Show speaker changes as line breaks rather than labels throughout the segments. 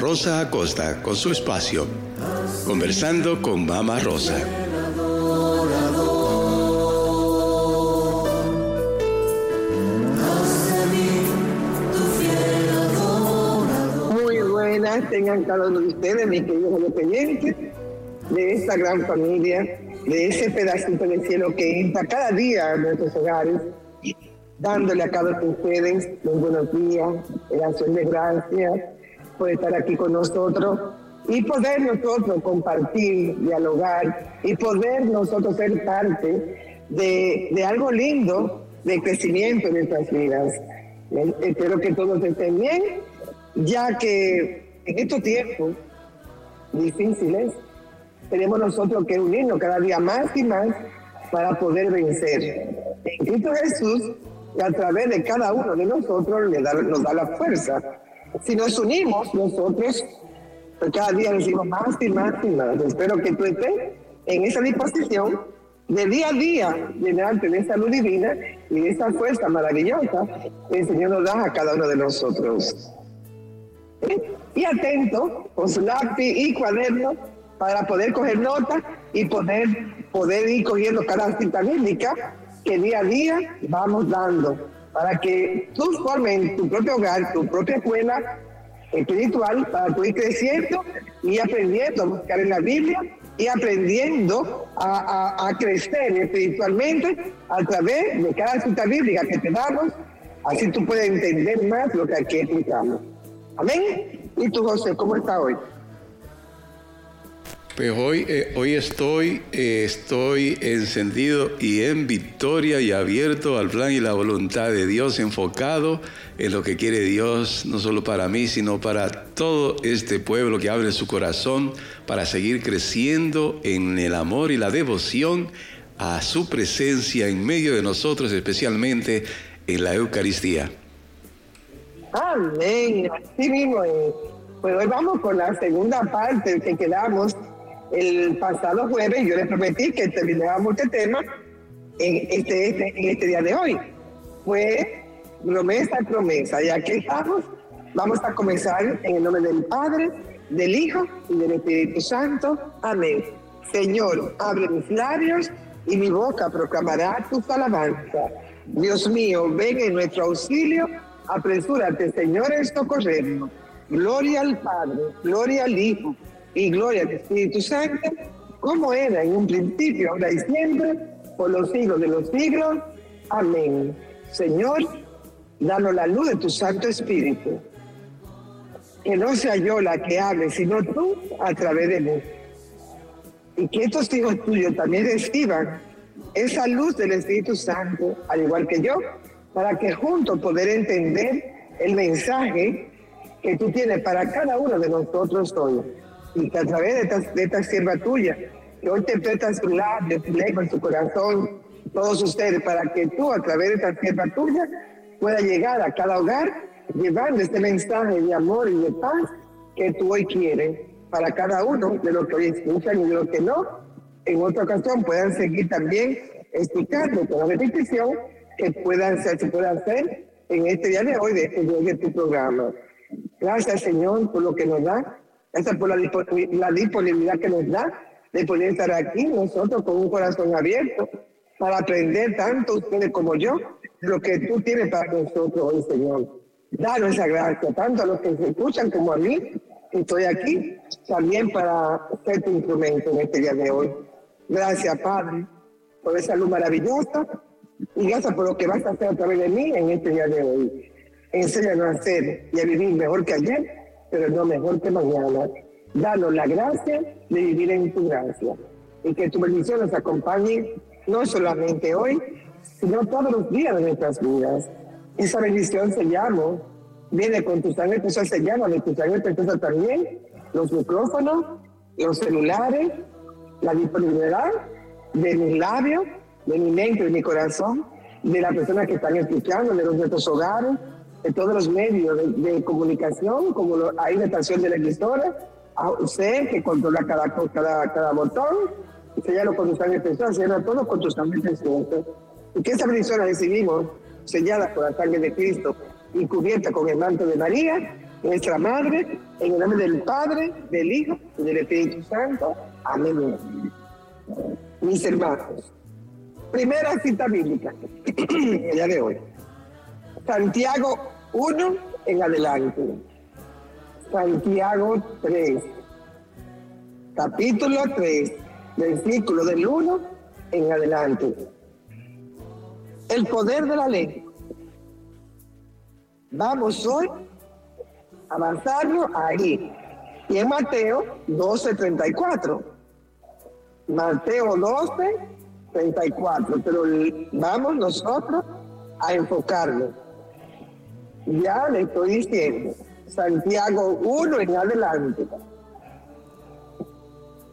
Rosa Acosta con su espacio, conversando con Mama Rosa.
Muy buenas tengan cada uno de ustedes, mis queridos independientes, de esta gran familia, de ese pedacito de cielo que entra cada día a nuestros hogares dándole a cada uno de ustedes muy buenos días, acción de gracias por estar aquí con nosotros y poder nosotros compartir, dialogar y poder nosotros ser parte de, de algo lindo de crecimiento en nuestras vidas. Eh, espero que todos estén bien, ya que en estos tiempos difíciles tenemos nosotros que unirnos cada día más y más para poder vencer. En Cristo Jesús a través de cada uno de nosotros le da, nos da la fuerza. Si nos unimos nosotros, pues cada día decimos más y más y más. Espero que tú estés en esa disposición de día a día llenarte de esa luz divina y de esa fuerza maravillosa que el Señor nos da a cada uno de nosotros. Y atento con su lápiz y cuaderno para poder coger notas y poder, poder ir cogiendo cada cita bíblica que día a día vamos dando para que tú formes tu propio hogar, tu propia escuela espiritual, para ir creciendo y aprendiendo a buscar en la Biblia y aprendiendo a, crecer espiritualmente a través de cada cita bíblica que te damos, así tú puedes entender más lo que aquí explicamos. Amén. ¿Y tú, José, cómo está hoy?
Pues hoy, eh, hoy estoy, eh, estoy encendido y en victoria y abierto al plan y la voluntad de Dios, enfocado en lo que quiere Dios, no solo para mí, sino para todo este pueblo que abre su corazón para seguir creciendo en el amor y la devoción a su presencia en medio de nosotros, especialmente en la Eucaristía.
Amén, así mismo Pues hoy vamos con la segunda parte que quedamos el pasado jueves yo les prometí que terminábamos este tema en este, en este día de hoy. Fue promesa y promesa. Ya que estamos, vamos a comenzar en el nombre del Padre, del Hijo y del Espíritu Santo. Amén. Señor, abre mis labios y mi boca proclamará tu alabanza. Dios mío, ven en nuestro auxilio, apresúrate, Señor, en socorrernos. Gloria al Padre, gloria al Hijo y gloria al Espíritu Santo, como era en un principio, ahora y siempre, por los siglos de los siglos. Amén. Señor, danos la luz de tu Santo Espíritu. Que no sea yo la que hable, sino tú a través de mí. Y que estos hijos tuyos también reciban esa luz del Espíritu Santo, al igual que yo, para que juntos poder entender el mensaje que tú tienes para cada uno de nosotros hoy y a través de esta, de esta sierva tuya, que hoy te presta su labio, su lengua, su corazón, todos ustedes, para que tú a través de esta sierva tuya pueda llegar a cada hogar llevando este mensaje de amor y de paz que tú hoy quieres para cada uno de los que hoy escuchan y de los que no, en otra ocasión puedan seguir también explicando con repetición que puedan ser, se pueda hacer en este día de hoy, de este día de tu programa. Gracias, Señor, por lo que nos da esa por la, la disponibilidad que nos da de poder estar aquí nosotros con un corazón abierto para aprender tanto ustedes como yo lo que tú tienes para nosotros hoy, Señor. Danos esa gracia, tanto a los que se escuchan como a mí, que estoy aquí, también para ser tu instrumento en este día de hoy. Gracias, Padre, por esa luz maravillosa y gracias por lo que vas a hacer a través de mí en este día de hoy. Enséñanos a hacer y a vivir mejor que ayer pero no mejor que mañana. Danos la gracia de vivir en tu gracia y que tu bendición nos acompañe no solamente hoy, sino todos los días de nuestras vidas. Esa bendición se llama, viene con tu sangre preciosa, se llama de tu sangre preciosa también, los micrófonos, los celulares, la disponibilidad de mis labios, de mi mente, de mi corazón, de las personas que están escuchando, de nuestros hogares, de todos los medios de, comunicación, como hay la estación de la emisora, a usted que controla cada, cada, cada botón, sellalo con tu sangre preciosa, sellalo todo con tu sangre preciosa. Y que esa bendición recibimos sellada por la sangre de Cristo y cubierta con el manto de María, nuestra Madre, en el nombre del Padre, del Hijo y del Espíritu Santo. Amén. Mis hermanos, primera cita bíblica, el día de hoy. Santiago 1 en adelante. Santiago 3. Capítulo 3, versículo del 1 en adelante. El poder de la ley. Vamos hoy a avanzarlo ahí. Y en Mateo 12, 34. Mateo 12, 34. Pero vamos nosotros a enfocarnos. Ya le estoy diciendo. Santiago 1 en adelante.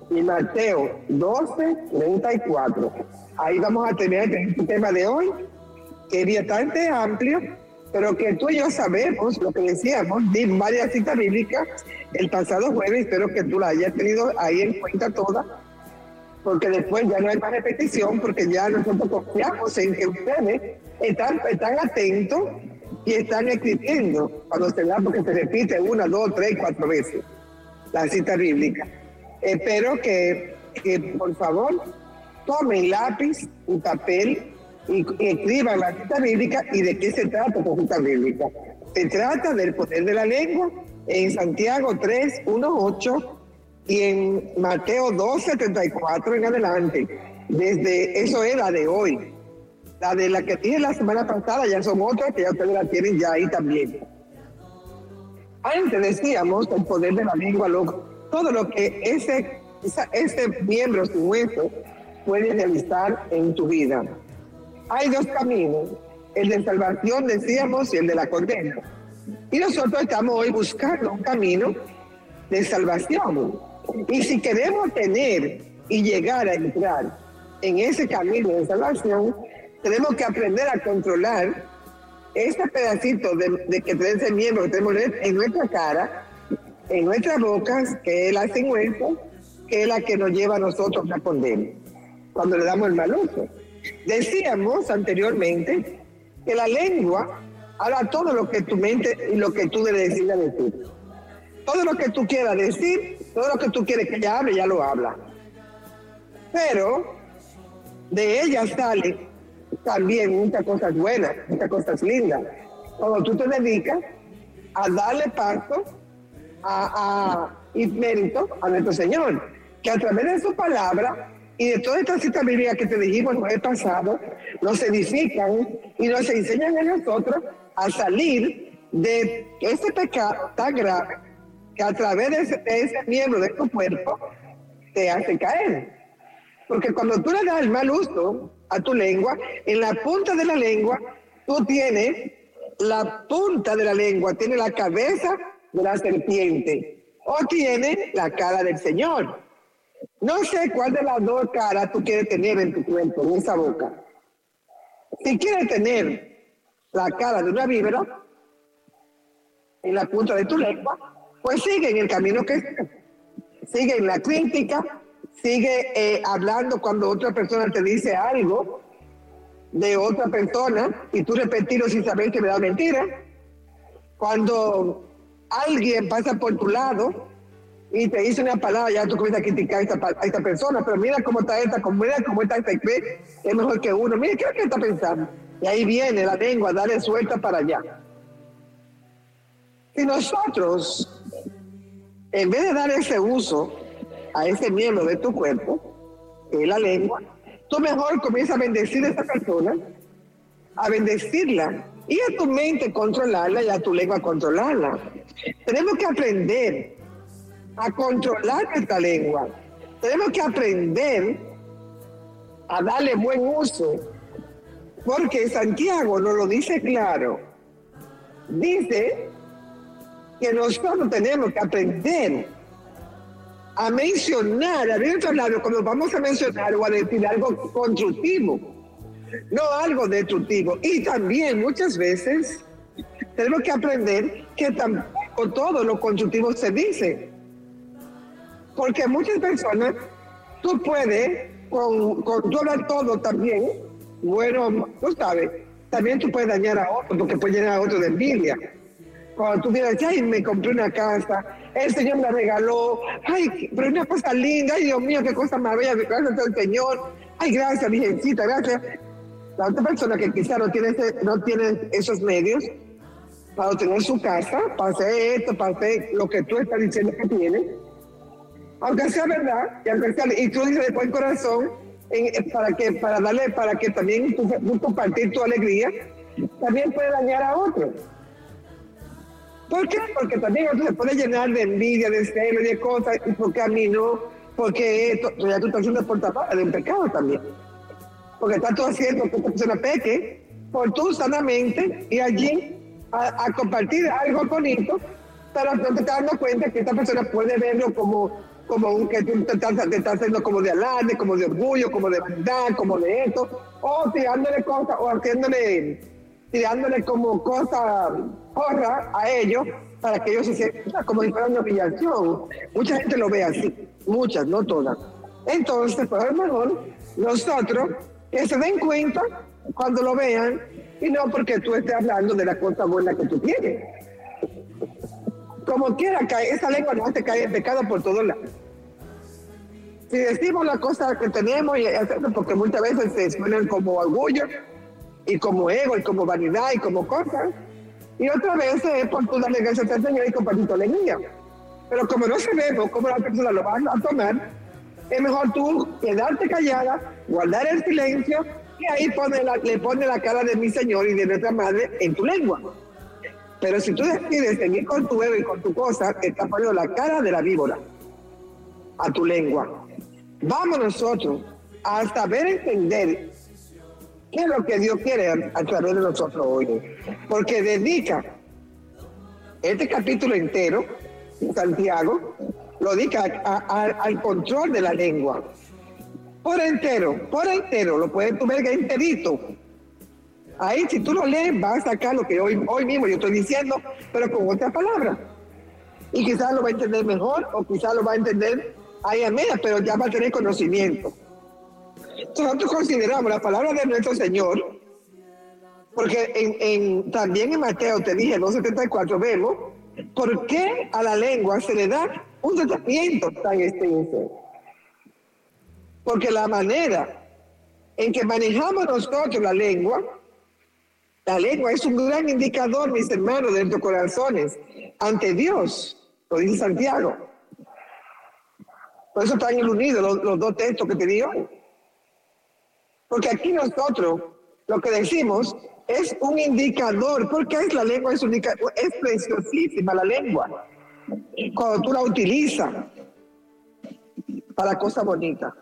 Y Mateo 12, 34. Ahí vamos a tener este tema de hoy, que es bastante amplio, pero que tú y yo sabemos lo que decíamos, di varias citas bíblicas el pasado jueves, espero que tú la hayas tenido ahí en cuenta toda, porque después ya no hay más repetición, porque ya nosotros confiamos en que ustedes están, están atentos y están escribiendo cuando se da, porque se repite una, dos, tres, cuatro veces la cita bíblica. Espero que, que por favor tomen lápiz y papel y, escriban la cita bíblica y de qué se trata la cita bíblica. Se trata del poder de la lengua en Santiago 3, 1, 8 y en Mateo 2, 74 en adelante. Desde eso era de hoy. La de la que tiene la semana pasada ya son otras que ya ustedes la tienen ya ahí también. Antes decíamos el poder de la lengua, todo lo que ese, ese miembro su hueso puedes realizar en tu vida. Hay dos caminos, el de salvación, decíamos, y el de la condena. Y nosotros estamos hoy buscando un camino de salvación. Y si queremos tener y llegar a entrar en ese camino de salvación, tenemos que aprender a controlar este pedacito de, que tenemos ese miembro que tenemos en nuestra cara, en nuestras bocas, que es la sin que es la que nos lleva a nosotros a condena cuando le damos el mal uso. Decíamos anteriormente que la lengua habla todo lo que tu mente y lo que tú decidas decir. Todo lo que tú quieras decir, todo lo que tú quieres que ella hable, ya lo habla. Pero de ella sale también muchas cosas buenas, muchas cosas lindas. Cuando tú te dedicas a darle paso a, a, y mérito a nuestro Señor, que a través de su palabra y de todas estas citas bíblicas que te dijimos el pasado, nos edifican y nos enseñan a nosotros a salir de ese pecado tan grave que a través de ese, miembro de tu cuerpo te hace caer. Porque cuando tú le das el mal uso a tu lengua, en la punta de la lengua, tú tienes la punta de la lengua, tiene la cabeza de la serpiente o tiene la cara del Señor. No sé cuál de las dos caras tú quieres tener en tu cuerpo, en esa boca. Si quieres tener la cara de una víbora en la punta de tu lengua, pues sigue en el camino que sigue en la crítica, sigue eh, hablando cuando otra persona te dice algo de otra persona y tú repetirlo sin saber que me da mentira. Cuando alguien pasa por tu lado y te dice una palabra, ya tú comienzas a criticar a esta, a esta persona, pero mira cómo está esta, mira cómo está esta, es mejor que uno, mira qué es que está pensando. Y ahí viene la lengua, darle suelta para allá. Si nosotros, en vez de dar ese uso a ese miembro de tu cuerpo, que es la lengua, tú mejor comienzas a bendecir a esa persona, a bendecirla y a tu mente controlarla y a tu lengua controlarla. Tenemos que aprender a controlar esta lengua. Tenemos que aprender a darle buen uso, porque Santiago nos lo dice claro. Dice que nosotros tenemos que aprender a mencionar, a nuestros labios cuando vamos a mencionar o a decir algo constructivo, no algo destructivo. Y también muchas veces tenemos que aprender que tampoco todo lo constructivo se dice. Porque muchas personas, tú puedes, con, con todo también, bueno, tú sabes, también tú puedes dañar a otro, porque puedes llenar a otro de envidia. Cuando tú vienes, ay, me compré una casa, el Señor me regaló, ay, pero una cosa linda, ay, Dios mío, qué cosa maravillosa, gracias al Señor, ay, gracias, Virgencita, gracias. La otra persona que quizá no tiene, no tiene esos medios para obtener su casa, para hacer esto, para hacer lo que tú estás diciendo que tiene, aunque sea verdad, y aunque sea, y tú dices de buen corazón, para que para darle, para que también tú, compartir tu alegría, también puede dañar a otro. ¿Por qué? Porque también se puede llenar de envidia, de celo de cosas, y porque a mí no, porque esto, ya tú estás siendo portadora de un pecado también. Porque estás tú haciendo que esta persona peque por tú sanamente y allí a, compartir algo bonito, pero no te estás dando cuenta que esta persona puede verlo como como un, que tú te estás, haciendo como de alarde, como de orgullo, como de verdad, como de esto, o tirándole cosas, o haciéndole, tirándole como cosas porra a ellos para que ellos se sientan como si una humillación. Mucha gente lo ve así, muchas, no todas. Entonces, pues es mejor nosotros que se den cuenta cuando lo vean y no porque tú estés hablando de la cosa buena que tú tienes como quiera cae, esa lengua no hace caer en pecado por todos lados. Si decimos las cosas que tenemos, y porque muchas veces se suenan como orgullo, y como ego, y como vanidad, y como cosas, y otras veces es por tu darle gracias al Señor y compartir tu alegría. Pero como no sabemos cómo la persona lo va a tomar, es mejor tú quedarte callada, guardar el silencio, y ahí pone le pone la cara de mi Señor y de nuestra Madre en tu lengua. Pero si tú decides seguir con tu bebé y con tu cosa, estás poniendo la cara de la víbora a tu lengua. Vamos nosotros a saber entender es lo que Dios quiere a, través de nosotros hoy. Porque dedica este capítulo entero, Santiago, lo dedica al control de la lengua. Por entero, por entero, lo puedes tu ver enterito Ahí, si tú lo lees, vas a sacar lo que hoy, hoy mismo yo estoy diciendo, pero con otra palabra. Y quizás lo va a entender mejor o quizás lo va a entender ahí a media, pero ya va a tener conocimiento. Nosotros consideramos la palabra de nuestro Señor, porque en, también en Mateo te dije, 2.74, vemos por qué a la lengua se le da un tratamiento tan extenso. Porque la manera en que manejamos nosotros la lengua la lengua es un gran indicador, mis hermanos, de nuestros corazones ante Dios, lo dice Santiago. Por eso están unidos los, los dos textos que te di hoy. Porque aquí nosotros lo que decimos es un indicador. porque es la lengua? Es, un es preciosísima la lengua. Cuando tú la utilizas para cosas bonitas.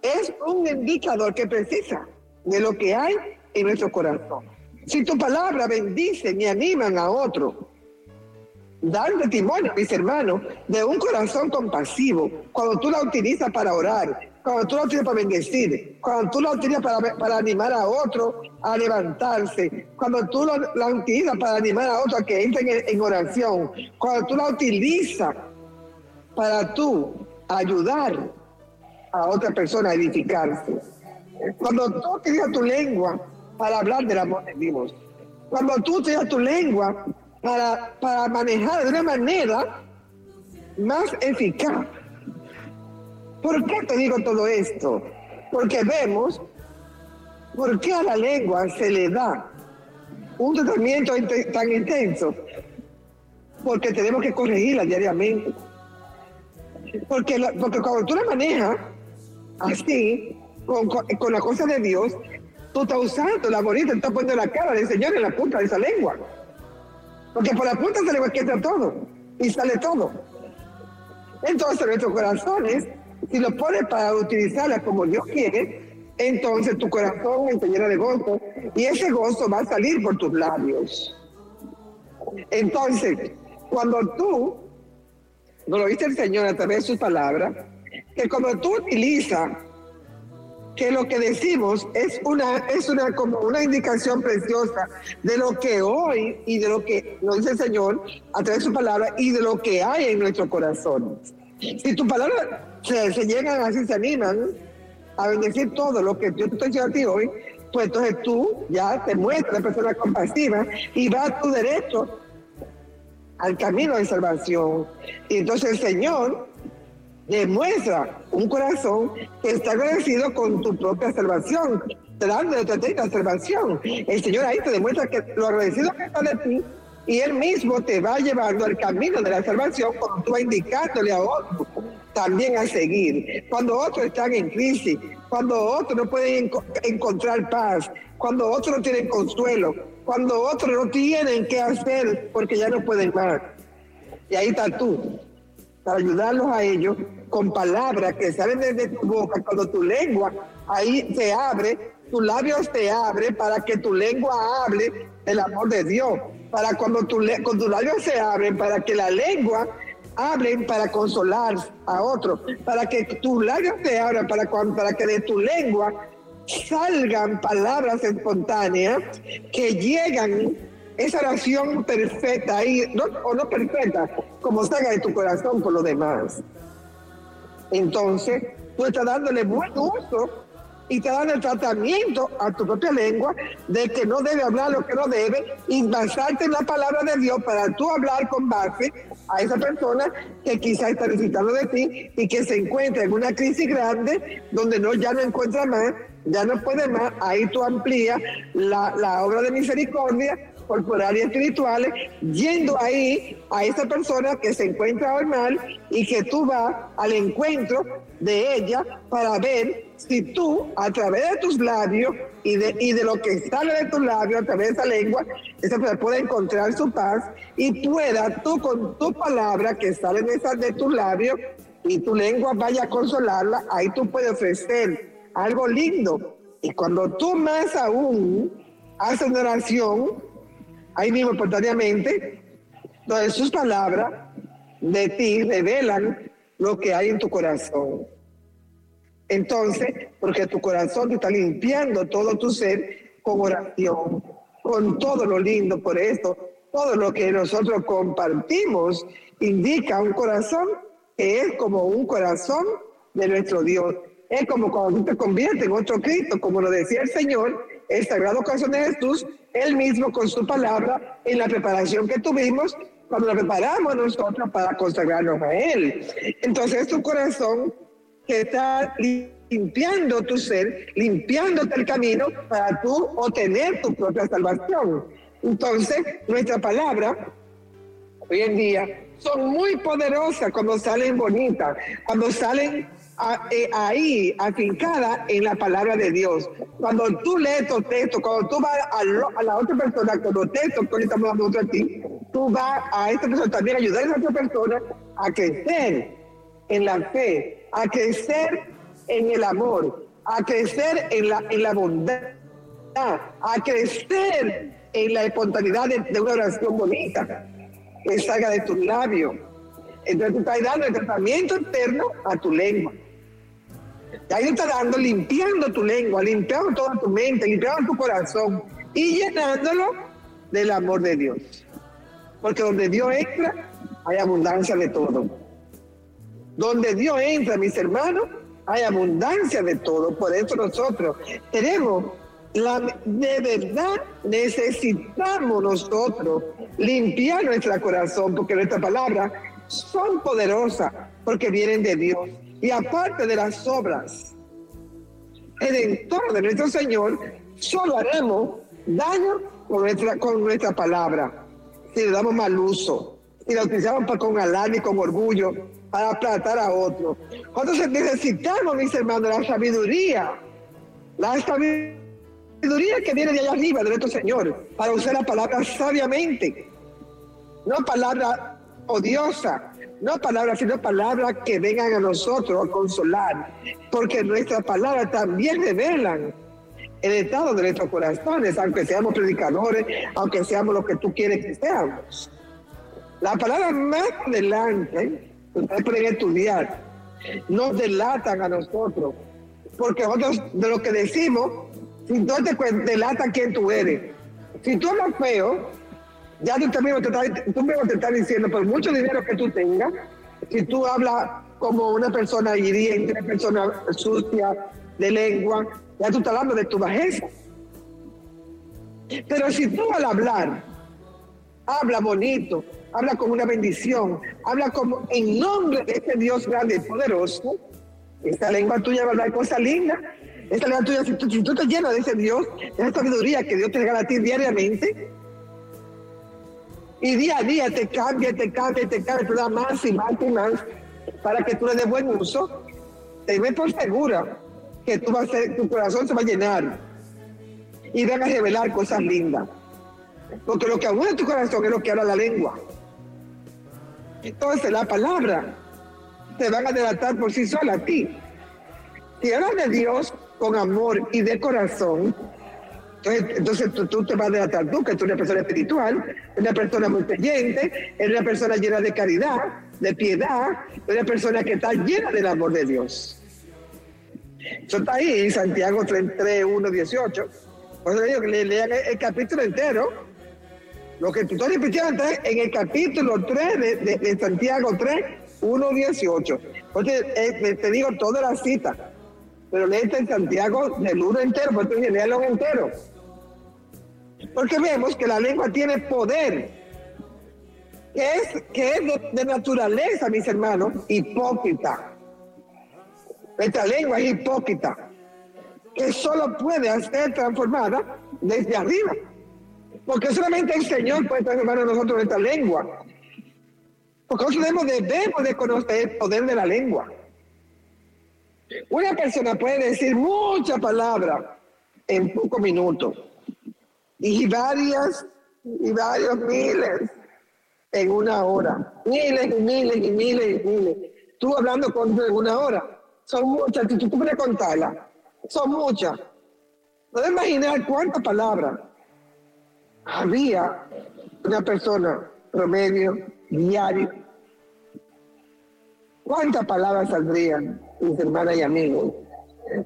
Es un indicador que precisa de lo que hay en nuestro corazón. Si tu palabra bendice y animan a otro, dan testimonio, mis hermanos, de un corazón compasivo, cuando tú la utilizas para orar, cuando tú la utilizas para bendecir, cuando tú la utilizas para, animar a otro a levantarse, cuando tú la, utilizas para animar a otro a que entren en, en, oración, cuando tú la utilizas para tú ayudar a otra persona a edificarse, cuando tú utilizas tu lengua para hablar del amor de Dios. Cuando tú tienes tu lengua para, para manejar de una manera más eficaz. ¿Por qué te digo todo esto? Porque vemos por qué a la lengua se le da un tratamiento tan intenso. Porque tenemos que corregirla diariamente. Porque, porque cuando tú la manejas así, con, con la cosa de Dios, Tú estás usando la bonita, estás poniendo la cara del Señor en la punta de esa lengua. Porque por la punta de esa lengua entra todo y sale todo. Entonces nuestros corazones, si lo pones para utilizarla como Dios quiere, entonces tu corazón se llena de gozo y ese gozo va a salir por tus labios. Entonces, cuando tú, no lo viste el Señor a través de sus palabras, que como tú utilizas que lo que decimos es una, es una, como una indicación preciosa de lo que hoy y de lo que nos dice el Señor a través de su palabra y de lo que hay en nuestro corazón. Si tu palabra se, se llegan así, se animan a bendecir todo lo que yo te estoy diciendo a ti hoy, pues entonces tú ya te muestras persona compasiva y va a tu derecho al camino de salvación. Y entonces el Señor demuestra un corazón que está agradecido con tu propia salvación, dando la salvación. El Señor ahí te demuestra que lo agradecido que está de ti y Él mismo te va llevando al camino de la salvación cuando tú vas indicándole a otro también a seguir. Cuando otros están en crisis, cuando otros no pueden encontrar paz, cuando otros no tienen consuelo, cuando otros no tienen qué hacer porque ya no pueden más. Y ahí está tú, para ayudarlos a ellos con palabras que salen desde tu boca, cuando tu lengua ahí se abre, tus labios te abre para que tu lengua hable del amor de Dios, para cuando tu, con tus labios se abren, para que la lengua hablen para consolar a otros, para que tus labios se abran, para, que de tu lengua salgan palabras espontáneas que llegan esa oración perfecta ahí, no, o no perfecta, como salga de tu corazón por lo demás. Entonces, tú estás dándole buen uso y te dan el tratamiento a tu propia lengua de que no debe hablar lo que no debe y basarte en la palabra de Dios para tú hablar con base a esa persona que quizá está necesitando de ti y que se encuentra en una crisis grande donde no ya no encuentra más, ya no puede más, ahí tú amplías la, la obra de misericordia corporal y espirituales, yendo ahí a esa persona que se encuentra hoy mal y que tú vas al encuentro de ella para ver si tú, a través de tus labios y de, y de lo que sale de tus labios, a través de esa lengua, esa persona puede encontrar su paz y pueda tú con tu palabra que sale de, esa, de tus labios y tu lengua vaya a consolarla, ahí tú puedes ofrecer algo lindo. Y cuando tú más aún haces una oración, ahí mismo espontáneamente, donde sus palabras de ti revelan lo que hay en tu corazón. Entonces, porque tu corazón te está limpiando todo tu ser con oración, con todo lo lindo. Por eso, todo lo que nosotros compartimos indica un corazón que es como un corazón de nuestro Dios. Es como cuando tú te conviertes en otro Cristo, como lo decía el Señor, el Sagrado Corazón de Jesús, él mismo con su palabra, en la preparación que tuvimos, cuando la preparamos nosotros para consagrarnos a Él. Entonces tu corazón que está limpiando tu ser, limpiándote el camino para tú obtener tu propia salvación. Entonces, nuestra palabra, hoy en día, son muy poderosas cuando salen bonitas, cuando salen eh, ahí afincada en la palabra de Dios. Cuando tú lees tu texto, cuando tú vas a, la otra persona con los textos que estamos dando a ti, tú vas a esta persona también a ayudar a esa otra persona a crecer en la fe, a crecer en el amor, a crecer en la, en la bondad, a crecer en la espontaneidad de, de una oración bonita que salga de tus labios. Entonces tú estás dando el tratamiento interno a tu lengua. Ahí está dando, limpiando tu lengua, limpiando toda tu mente, limpiando tu corazón y llenándolo del amor de Dios. Porque donde Dios entra, hay abundancia de todo. Donde Dios entra, mis hermanos, hay abundancia de todo. Por eso nosotros tenemos, la, de verdad necesitamos nosotros limpiar nuestro corazón, porque nuestras palabras son poderosas, porque vienen de Dios. Y aparte de las obras entorno de nuestro Señor, solo haremos daño con nuestra, con nuestra palabra, si le damos mal uso, si la utilizamos con alarme y con orgullo para tratar a otros. Cuando necesitamos, mis hermanos, la sabiduría, la sabiduría que viene de allá arriba, de nuestro Señor, para usar la palabra sabiamente, no palabra odiosa, no palabras, sino palabras que vengan a nosotros a consolar, porque nuestras palabras también revelan el estado de nuestros corazones, aunque seamos predicadores, aunque seamos lo que tú quieres que seamos. La palabra más adelante, ustedes pueden estudiar, nos delatan a nosotros, porque nosotros de lo que decimos, si tú te delata quién tú eres. Si tú hablas feo, ya tú, mismo te, estás, tú mismo te estás diciendo, por mucho dinero que tú tengas, si tú hablas como una persona hiriente, una persona sucia de lengua, ya tú estás hablando de tu bajeza. Pero si tú al hablar, habla bonito, habla con una bendición, habla como en nombre de este Dios grande y poderoso, esta lengua tuya va a hablar cosas lindas. Esta lengua tuya, si tú, si tú te llenas de ese Dios, de esa sabiduría que Dios te regala a ti diariamente, y día a día te cambia, te cambia, te cambia, te da más y más y más para que tú le des buen uso, te ves por segura que tú vas a ser, tu corazón se va a llenar y van a revelar cosas lindas. Porque lo que aúna tu corazón es lo que habla la lengua. Entonces la palabra te van a delatar por sí sola a ti. Si hablas de Dios con amor y de corazón, entonces, tú, te vas a delatar tú, que tú eres una persona espiritual, una persona muy creyente, eres una persona llena de caridad, de piedad, una persona que está llena del amor de Dios. Eso está ahí Santiago 3, 1, 18. Por eso le digo que le lean el, capítulo entero. Lo que tú estás repitiendo en el capítulo 3 de, Santiago 3, 1, 18. Entonces, eh, te digo toda la cita. Pero léete en Santiago del 1 entero, pues entonces léalo entero. Porque vemos que la lengua tiene poder, que es, que es de, naturaleza, mis hermanos, hipócrita. Esta lengua es hipócrita, que solo puede ser transformada desde arriba. Porque solamente el Señor puede transformar a nosotros esta lengua. Porque nosotros debemos de conocer el poder de la lengua. Una persona puede decir muchas palabras en pocos minutos y varias y varios miles en una hora. Miles y miles y miles y miles. Tú hablando con en una hora. Son muchas, tú, puedes contarlas. Son muchas. Te imaginar cuántas palabras había una persona promedio diario. ¿Cuántas palabras saldrían, mis hermanas y amigos,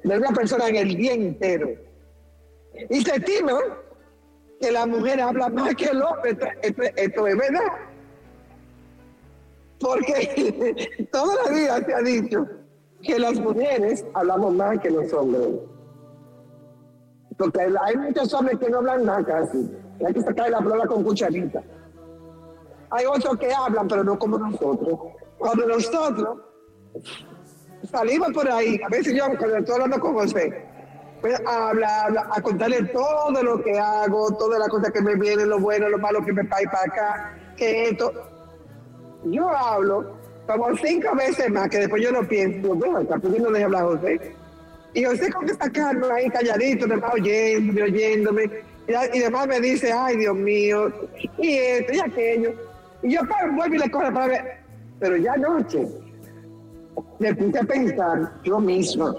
de una persona en el día entero? Y se estima que la mujer habla más que el hombre. Esto, es verdad. Porque toda la vida se ha dicho que las mujeres hablamos más que los hombres. Porque hay muchos hombres que no hablan nada casi. Hay que sacar la palabra con cucharita. Hay otros que hablan, pero no como nosotros. Cuando nosotros salimos por ahí, a veces yo cuando estoy hablando con José, pues a hablar, a contarle todo lo que hago, todas las cosas que me vienen, lo bueno, lo malo que me cae para acá, que esto. Yo hablo como cinco veces más, que después yo no pienso, bueno, está pudiendo de hablar José. Y José con esta calma ahí calladito, me va oyéndome, oyéndome. Y, y demás me dice, ay Dios mío, y esto y aquello. Y yo pues, vuelvo y le corro para ver. Pero ya anoche me puse a pensar yo mismo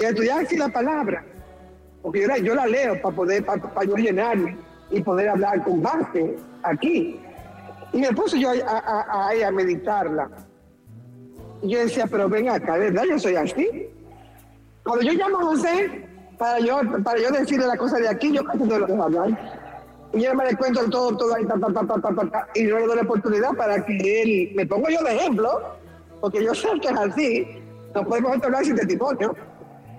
y estudiar así la palabra, porque yo la, yo la leo para poder, para, yo llenarme y poder hablar con base aquí. Y me puse yo a, a, a, a meditarla. Y yo decía, pero ven acá, ¿verdad? Yo soy así. Cuando yo llamo a José, para yo, para yo decirle la cosa de aquí, yo casi no lo dejo hablar. Y yo me le cuento todo, todo ahí, ta, ta, ta, y yo le doy la oportunidad para que él, me pongo yo de ejemplo, porque yo sé que es así, no podemos hablar sin testimonio.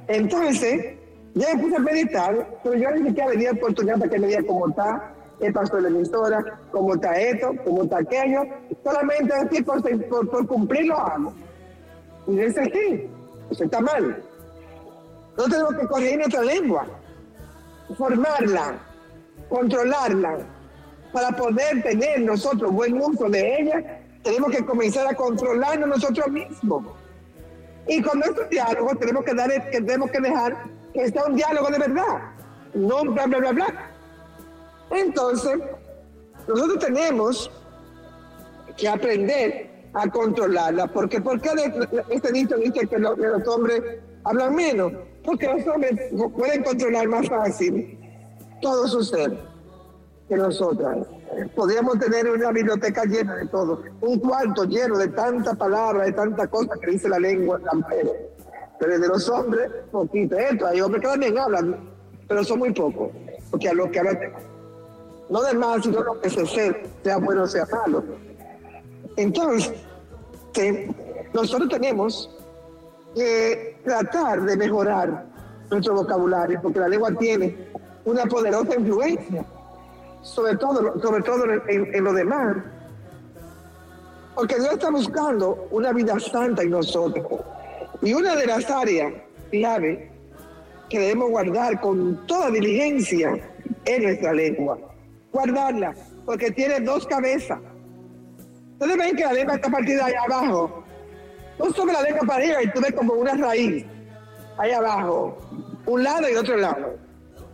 Entonces, ya me puse a meditar, pero yo ni siquiera venía oportunidad para que me diga cómo está el pastor de la emisora, cómo está esto, cómo está aquello. Solamente así por, por, cumplir lo hago. Y dice, sí, eso está mal. No tenemos que corregir nuestra lengua, formarla, controlarla. Para poder tener nosotros buen uso de ella, tenemos que comenzar a controlarnos nosotros mismos. Y con nuestro diálogo tenemos que, dar, que tenemos que dejar que sea un diálogo de verdad, no bla, bla, bla, bla. Entonces, nosotros tenemos que aprender a controlarla. Porque, ¿Por qué este dicho dice que los, los hombres hablan menos? Porque los hombres pueden controlar más fácil todo su ser que nosotras. Podríamos tener una biblioteca llena de todo, un cuarto lleno de tantas palabras, de tantas cosas que dice la lengua pero, de los hombres, poquito. Esto, hay hombres que también hablan, pero son muy pocos, porque a los que hablan, no de más, sino lo que se sé, sea bueno o sea malo. Entonces, nosotros tenemos que tratar de mejorar nuestro vocabulario, porque la lengua tiene una poderosa influencia, sobre todo, sobre todo en, en lo demás. Porque Dios está buscando una vida santa en nosotros. Y una de las áreas clave que debemos guardar con toda diligencia es nuestra lengua. Guardarla, porque tiene dos cabezas. Ustedes ven que la lengua está partida allá abajo. No sobre la lengua para arriba y tú ves como una raíz ahí abajo, un lado y otro lado.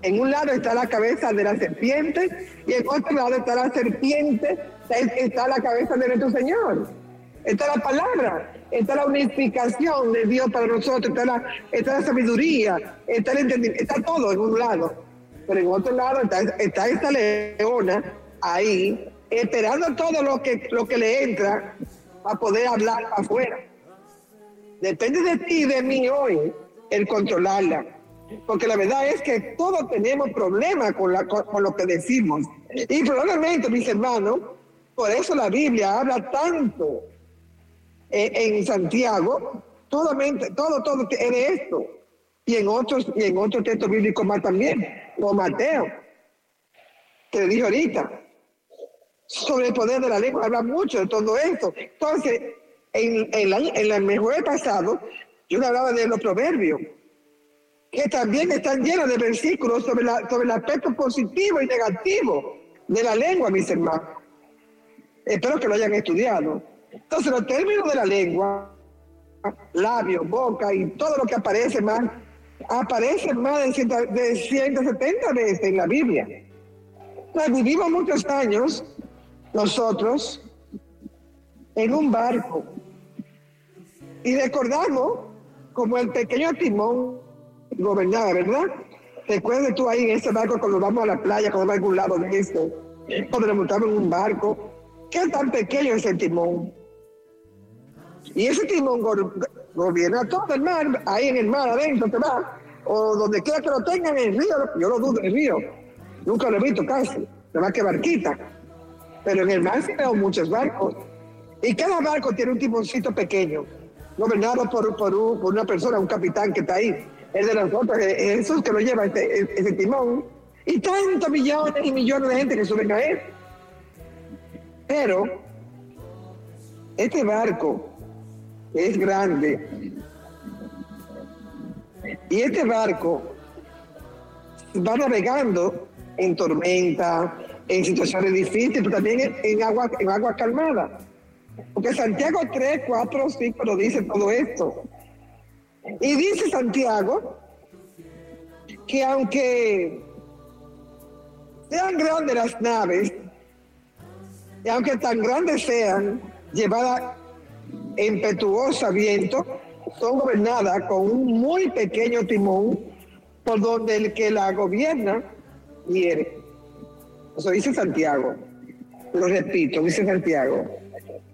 En un lado está la cabeza de la serpiente y en otro lado está la serpiente, está la cabeza de nuestro Señor. Está la palabra, está la unificación de Dios para nosotros, está la, está la sabiduría, está el entendimiento, está todo en un lado. Pero en otro lado está, está esta leona ahí, esperando todo lo que, lo que le entra para poder hablar afuera. Depende de ti y de mí hoy el controlarla. Porque la verdad es que todos tenemos problemas con, la, con, lo que decimos. Y probablemente, mis hermanos, por eso la Biblia habla tanto en, Santiago, todo, todo, todo de esto. Y en otros, y en otros textos bíblicos más también, como Mateo, que le dijo ahorita, sobre el poder de la lengua, habla mucho de todo esto. Entonces, en, en, la, en el mejor pasado, yo hablaba de los proverbios, que también están llenos de versículos sobre, la, sobre el aspecto positivo y negativo de la lengua, mis hermanos. Espero que lo hayan estudiado. Entonces, los términos de la lengua, labios, boca y todo lo que aparece más, aparece más de, 170 veces en la Biblia. Nos vivimos muchos años, nosotros, en un barco. Y recordamos como el pequeño timón gobernaba, ¿verdad? Recuerda tú ahí en ese barco cuando vamos a la playa, cuando vamos a algún lado de esto, cuando nos montamos en un barco, ¿qué tan pequeño es el timón? Y ese timón gobierna todo el mar, ahí en el mar adentro te va, o donde quiera que lo tengan en el río, yo lo dudo en el río, nunca lo he visto casi, nada más que barquita, pero en el mar sí veo muchos barcos, y cada barco tiene un timoncito pequeño, gobernado por, por, una persona, un capitán que está ahí, es de nosotros, es Jesús que lo lleva ese, ese timón, y tantos millones y millones de gente que suben a él. Pero este barco es grande. Y este barco va navegando en tormenta, en situaciones difíciles, pero también en agua, en agua calmada. Porque Santiago 3, 4, 5 lo dice todo esto. Y dice Santiago que aunque sean grandes las naves, y aunque tan grandes sean, llevadas impetuosa viento, son gobernadas con un muy pequeño timón por donde el que la gobierna hiere. Eso dice Santiago. Lo repito, dice Santiago.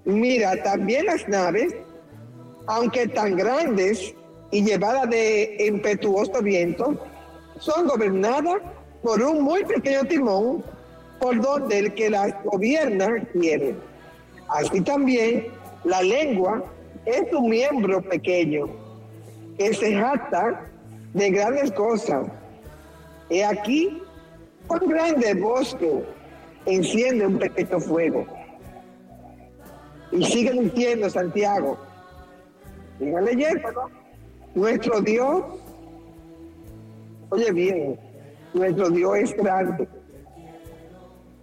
Mira, también las naves, aunque tan grandes y llevadas de impetuoso viento, son gobernadas por un muy pequeño timón por donde el que las gobierna quiere. Así también la lengua es un miembro pequeño que se jacta de grandes cosas. Y aquí, un grande bosque enciende un pequeño fuego. Y sigue diciendo Santiago, sigan leyendo, ¿no? Nuestro Dios, oye bien, nuestro Dios es grande.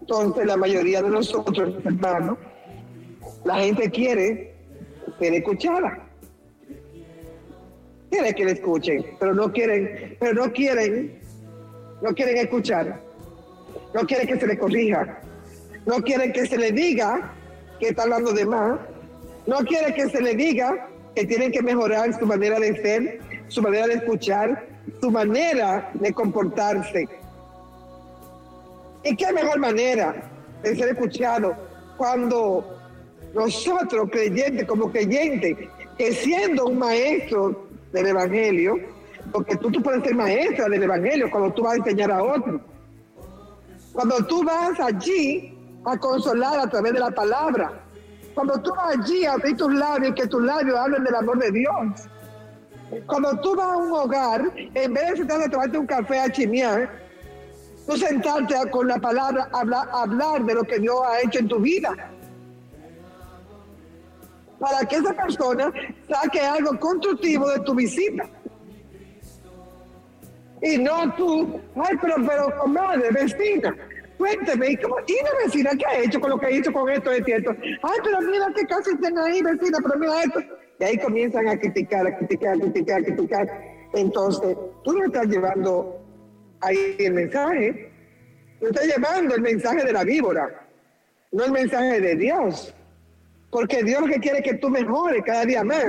Entonces la mayoría de nosotros, hermanos, la gente quiere ser escuchada. Quiere que le escuchen, pero no quieren, pero no quieren, no quieren escuchar. No quieren que se le corrija. No quieren que se le diga que está hablando de más. No quieren que se le diga que tienen que mejorar su manera de ser, su manera de escuchar, su manera de comportarse. ¿Y qué mejor manera de ser escuchado cuando nosotros creyentes como creyentes, que siendo un maestro del Evangelio, porque tú, tú puedes ser maestra del Evangelio cuando tú vas a enseñar a otro. Cuando tú vas allí a consolar a través de la palabra. Cuando tú vas allí a abrir tus labios, que tus labios hablen del amor de Dios. Cuando tú vas a un hogar, en vez de sentarte a tomarte un café a chimear, Tú sentarte con la palabra, hablar, hablar de lo que Dios ha hecho en tu vida. Para que esa persona saque algo constructivo de tu visita. Y no tú, ay, pero, pero, comadre, vecina, cuénteme, ¿y, cómo, ¿y la vecina qué ha hecho con lo que hizo con esto de cierto? Ay, pero mira qué casi están ahí, vecina, pero mira esto. Y ahí comienzan a criticar, a criticar, a criticar, a criticar. Entonces, tú no estás llevando ahí el mensaje. Tú estás llevando el mensaje de la víbora, no el mensaje de Dios. Porque Dios lo que quiere que tú mejores cada día más.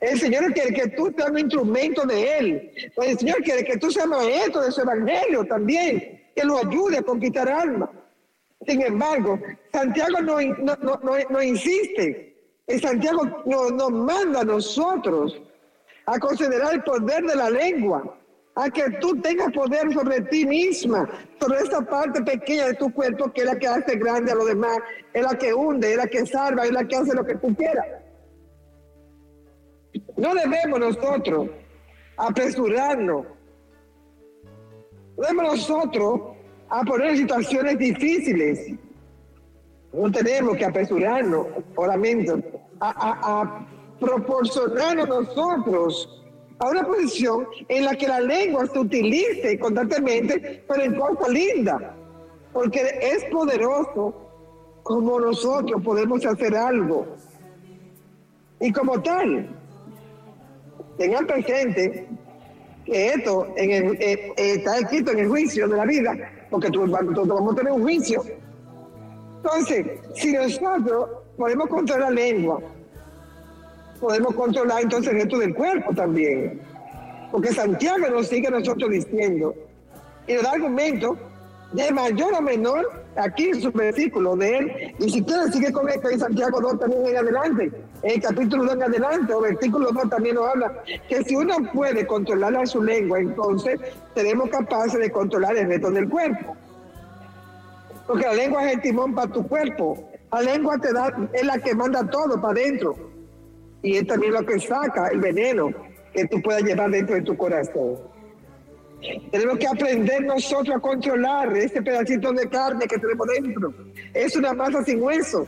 El Señor quiere que tú seas un instrumento de Él. El Señor quiere que tú seas maestro de su evangelio también, que lo ayude a conquistar almas. Sin embargo, Santiago no, no, no, insiste. Y Santiago nos manda a nosotros a considerar el poder de la lengua a que tú tengas poder sobre ti misma, sobre esa parte pequeña de tu cuerpo que es la que hace grande a los demás, es la que hunde, es la que salva, es la que hace lo que tú quieras. No debemos nosotros apresurarnos. No debemos nosotros a poner situaciones difíciles. No tenemos que apresurarnos, solamente a, a, a proporcionarnos nosotros a una posición en la que la lengua se utilice constantemente, pero en cosas lindas, porque es poderoso como nosotros podemos hacer algo. Y como tal, tengan presente que esto en eh, está escrito en el juicio de la vida, porque todos vamos a tener un juicio. Entonces, si nosotros podemos controlar la lengua, podemos controlar entonces el resto del cuerpo también. Porque Santiago nos sigue nosotros diciendo, y nos da argumento de mayor a menor, aquí en su versículo de él, y si quiere sigue con esto en Santiago 2 también en adelante, en el capítulo 2 en adelante, o versículo 2 también nos habla, que si uno puede controlar a su lengua, entonces seremos capaces de controlar el resto del cuerpo. Porque la lengua es el timón para tu cuerpo, la lengua te da, es la que manda todo para adentro y es también lo que saca el veneno que tú puedas llevar dentro de tu corazón. Tenemos que aprender nosotros a controlar este pedacito de carne que tenemos dentro. Es una masa sin hueso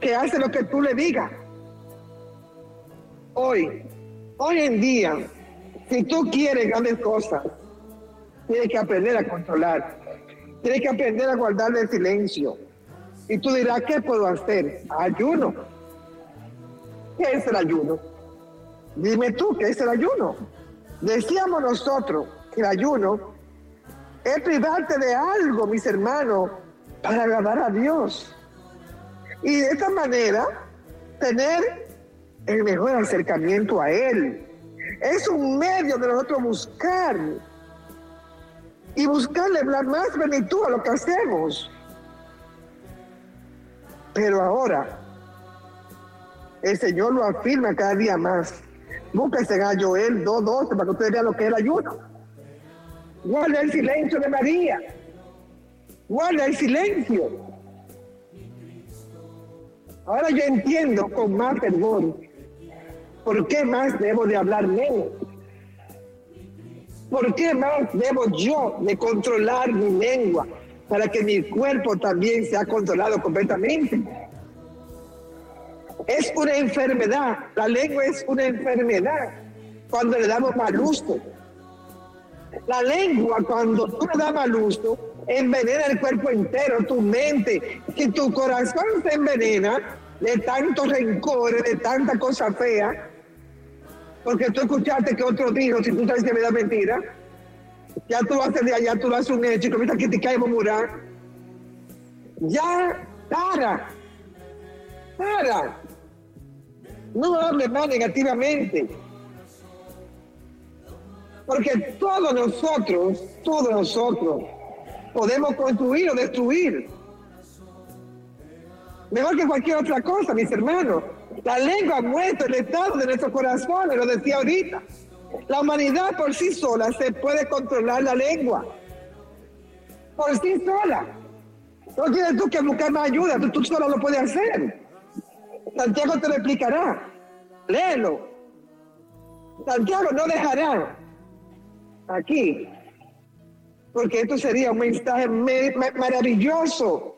que hace lo que tú le digas. Hoy, hoy en día, si tú quieres grandes cosas, tienes que aprender a controlar. Tienes que aprender a guardar el silencio. Y tú dirás, ¿qué puedo hacer? Ayuno ¿Qué es el ayuno? Dime tú, ¿qué es el ayuno? Decíamos nosotros el ayuno es privarte de algo, mis hermanos, para agradar a Dios. Y de esta manera, tener el mejor acercamiento a Él. Es un medio de nosotros buscar y buscarle la más plenitud a lo que hacemos. Pero ahora, el Señor lo afirma cada día más. Búsquese en Joel 2.12 para que ustedes vean lo que es el ayuno. Guarda el silencio de María. Guarda el silencio. Ahora yo entiendo con más fervor por qué más debo de hablar menos. ¿Por qué más debo yo de controlar mi lengua para que mi cuerpo también sea controlado completamente? Es una enfermedad. La lengua es una enfermedad cuando le damos mal uso. La lengua, cuando tú le das mal uso, envenena el cuerpo entero, tu mente. Si tu corazón se envenena de tanto rencor, de tanta cosa fea, porque tú escuchaste que otro dijo, si tú sabes que me da mentira, ya tú vas de allá, tú vas un hecho y comienzas a criticar y murmurar. Ya, para, para. No hable más negativamente. Porque todos nosotros, todos nosotros, podemos construir o destruir. Mejor que cualquier otra cosa, mis hermanos. La lengua muestra el estado de nuestros corazones, lo decía ahorita. La humanidad por sí sola se puede controlar la lengua. Por sí sola. No tienes tú que buscar más ayuda, tú, tú solo lo puedes hacer. Santiago te lo explicará. Léelo. Santiago no dejará aquí porque esto sería un mensaje maravilloso.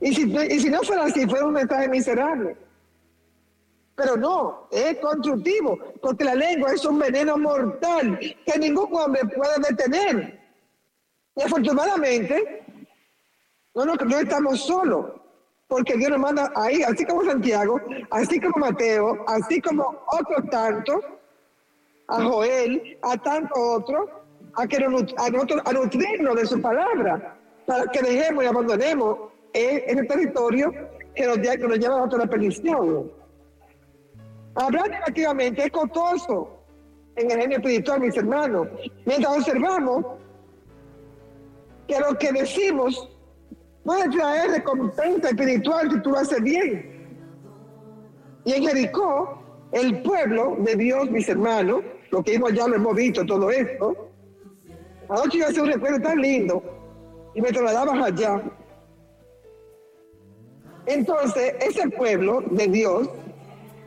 Y si, y si no fuera así, fuera un mensaje miserable. Pero no, es constructivo, porque la lengua es un veneno mortal que ningún hombre puede detener. Y afortunadamente, no, no, no estamos solos, porque Dios nos manda ahí, así como Santiago, así como Mateo, así como otros tantos, a Joel, a tantos otros, a, que nos, a, nosotros, a nutrirnos de su palabra, para que dejemos y abandonemos ese territorio que nos, que nos lleva a otra perdición. Hablar negativamente es costoso en el genio espiritual, mis hermanos. Mientras observamos que lo que decimos puede traer recompensa espiritual si tú lo haces bien. Y en Jericó, el pueblo de Dios, mis hermanos, lo que hemos ya lo hemos visto, todo esto. Anoche yo hacía un recuerdo tan lindo y me trasladaba allá. Entonces, ese pueblo de Dios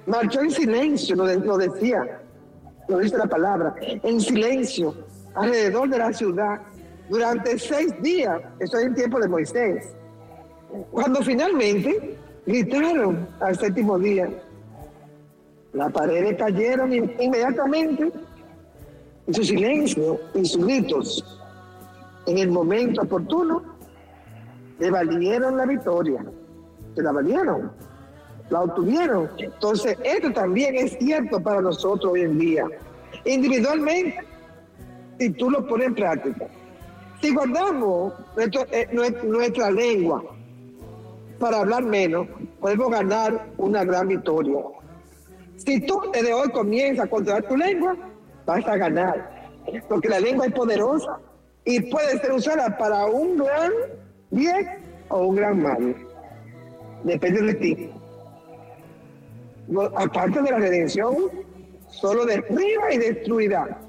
marchó en silencio, lo, lo decía, lo dice la palabra, en silencio, alrededor de la ciudad, durante seis días, eso es el tiempo de Moisés. Cuando finalmente gritaron al séptimo día, las paredes cayeron inmediatamente y su silencio y sus gritos en el momento oportuno le valieron la victoria. Se la valieron, la obtuvieron. Entonces, esto también es cierto para nosotros hoy en día. Individualmente, si tú lo pones en práctica. Si guardamos eh, nuestra lengua para hablar menos, podemos ganar una gran victoria. Si tú desde hoy comienzas a controlar tu lengua, vas a ganar. Porque la lengua es poderosa y puede ser usada para un gran bien o un gran mal. Depende de ti. Aparte de la redención, solo derriba y destruirá.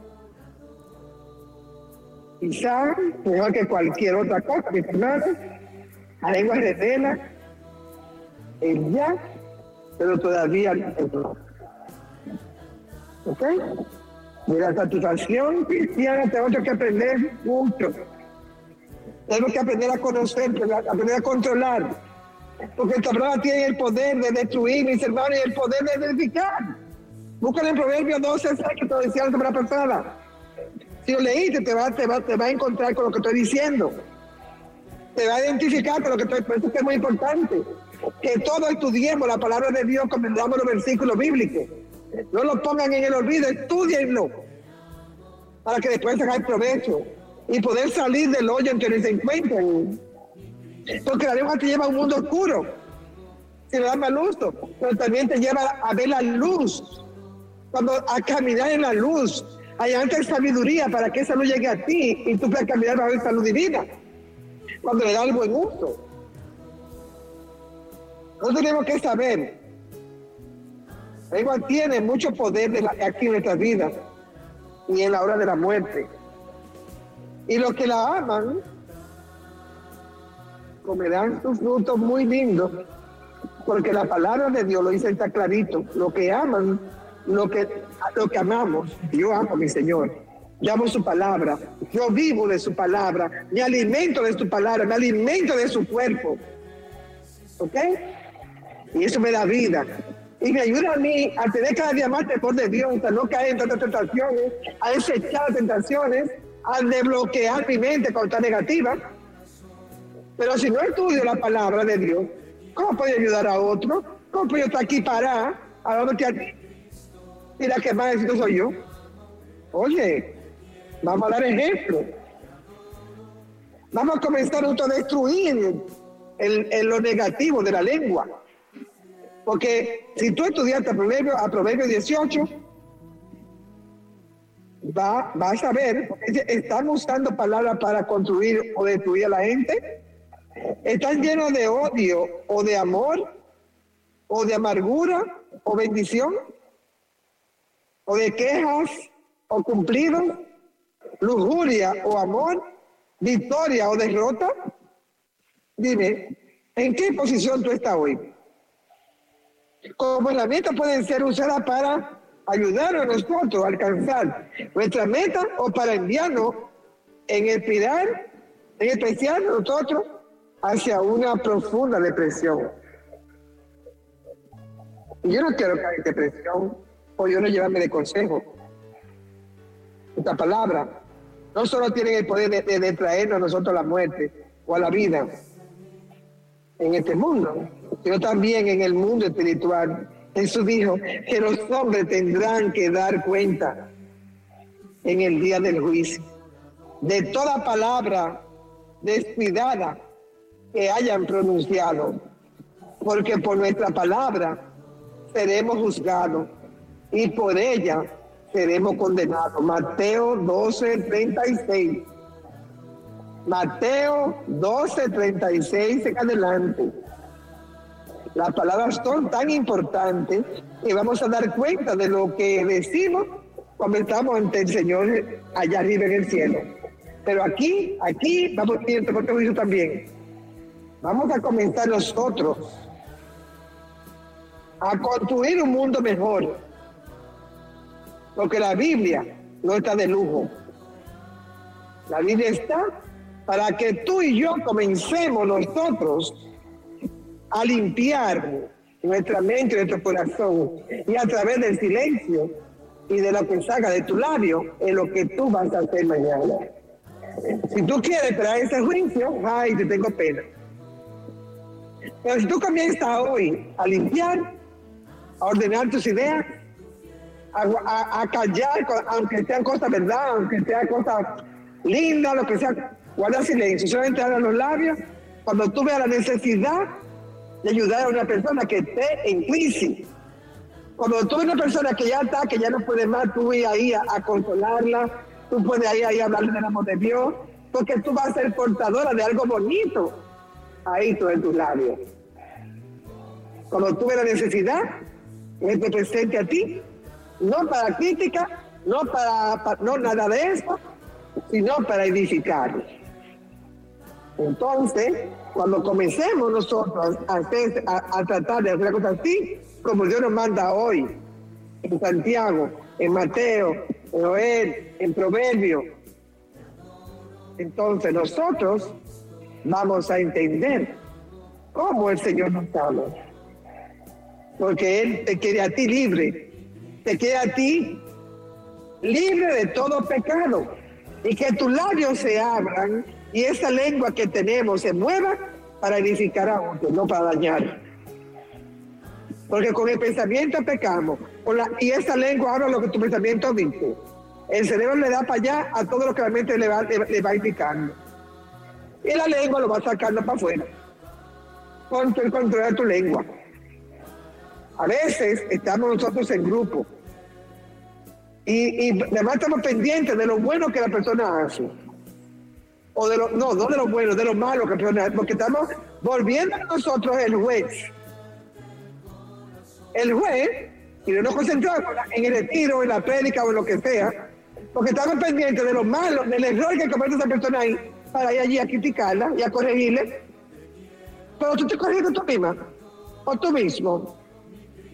Quizá, mejor que cualquier otra cosa, la lengua revela el ya, pero todavía no. ¿Ok? De la satisfacción cristiana tenemos que aprender mucho. Tenemos que aprender a conocer, aprender a controlar. Porque esta palabra tiene el poder de destruir, mis hermanos, y el poder de edificar. Buscan en Proverbios 12, que te decía la semana pasada. Si lo leíste, te va, te, va, te va a encontrar con lo que estoy diciendo. Te va a identificar con lo que estoy diciendo. Es muy importante. Que todos estudiemos la palabra de Dios, comenzamos los versículos bíblicos. No lo pongan en el olvido, estudienlo para que después sacar provecho y poder salir del hoyo en que se encuentran. Porque la lengua te lleva a un mundo oscuro, si le da mal uso, pero también te lleva a ver la luz, cuando a caminar en la luz, hay antes sabiduría para que esa luz llegue a ti y tú puedas caminar bajo esa luz divina, cuando le da el buen uso. No tenemos que saber la lengua tiene mucho poder de aquí en nuestras vidas y en la hora de la muerte. Y los que la aman comerán sus frutos muy lindos, porque la palabra de Dios lo dice está clarito. Lo que aman, lo que, lo que amamos, yo amo a mi Señor. Yo amo su palabra, yo vivo de su palabra, me alimento de su palabra, me alimento de su cuerpo. ¿Ok? Y eso me da vida y me ayuda a mí a tener cada día más temor de Dios, a no caer en tantas tentaciones, a desechar tentaciones, a desbloquear mi mente contra negativa. Pero si no estudio la palabra de Dios, ¿cómo puedo ayudar a otro? ¿Cómo puedo estar aquí para hablándote a ti? Y la que más soy yo. Oye, vamos a dar ejemplo. Vamos a comenzar a autodestruir el, lo negativo de la lengua. Porque si tú estudiaste a Proverbio, a Proverbio 18, va, vas a ver, estamos usando palabras para construir o destruir a la gente. Están llenos de odio o de amor o de amargura o bendición o de quejas o cumplidos, lujuria o amor, victoria o derrota. Dime, ¿en qué posición tú estás hoy? Como herramientas pueden ser usadas para ayudar a nosotros a alcanzar nuestra meta o para enviarnos en espiral, en especial nosotros, hacia una profunda depresión. Y yo no quiero caer en depresión o yo no llevarme de consejo. Esta palabra no solo tiene el poder de, de, traernos a nosotros la muerte o a la vida en este mundo, sino también en el mundo espiritual. Jesús dijo que los hombres tendrán que dar cuenta en el día del juicio de toda palabra descuidada que hayan pronunciado, porque por nuestra palabra seremos juzgados y por ella seremos condenados. Mateo 12, 36. Mateo 12, 36 en adelante. Las palabras son tan importantes que vamos a dar cuenta de lo que decimos cuando estamos ante el Señor allá arriba en el cielo. Pero aquí, aquí vamos ir juicio también. Vamos a comenzar nosotros a construir un mundo mejor. Porque la Biblia no está de lujo. La Biblia está para que tú y yo comencemos nosotros a limpiar nuestra mente, nuestro corazón y a través del silencio y de lo que salga de tu labio es lo que tú vas a hacer mañana. Si tú quieres traer ese juicio, ay, te tengo pena. Pero si tú comienzas hoy a limpiar, a ordenar tus ideas, a, callar, aunque sean cosas verdad, aunque sean cosas lindas, lo que sea, guarda silencio, solamente a los labios cuando tú veas la necesidad de ayudar a una persona que esté en crisis. Cuando tú ves una persona que ya está, que ya no puede más, tú vas ahí a, consolarla, tú puedes ir ahí a hablarle del amor de Dios, porque tú vas a ser portadora de algo bonito ahí tú en tus labios. Cuando tú ves la necesidad, él te presente a ti, no para crítica, no para, no nada de eso, sino para edificar. Entonces, cuando comencemos nosotros a, tratar de hacer cosas así, como Dios nos manda hoy, en Santiago, en Mateo, en Joel, en Proverbio, entonces nosotros vamos a entender cómo el Señor nos ama. Porque Él te quiere a ti libre, te quiere a ti libre de todo pecado y que tus labios se abran y esa lengua que tenemos se mueva para edificar a otros, no para dañar. Porque con el pensamiento pecamos, y esa lengua habla lo que tu pensamiento dice. El cerebro le da para allá a todo lo que la mente le va, le, va indicando. Y la lengua lo va sacando para afuera. Control, controlar tu lengua. A veces estamos nosotros en grupo y además estamos pendientes de lo bueno que la persona hace o de lo, no, no de lo bueno, de lo malo que porque estamos volviendo a nosotros el juez. El juez, y no nos concentramos en el retiro, en la prédica o en lo que sea, porque estamos pendientes de lo malo, del error que comete esa persona ahí, para ir allí a criticarla y a corregirle. Pero tú te corriges tú misma, o tú mismo.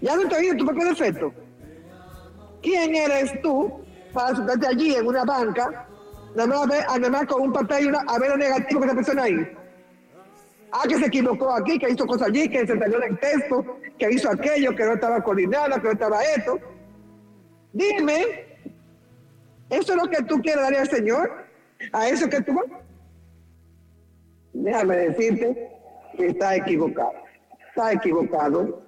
Ya no te viene tu propio defecto. ¿Quién eres tú para sentarte allí en una banca Además, con un papel y una, a ver lo negativo que esa persona ahí. Ah, que se equivocó aquí, que hizo cosas allí, que se salió del texto, que hizo aquello, que no estaba coordinado, que no estaba esto. Dime, ¿eso es lo que tú quieres darle al Señor? ¿A eso que tú vas? Déjame decirte que está equivocado. Está equivocado.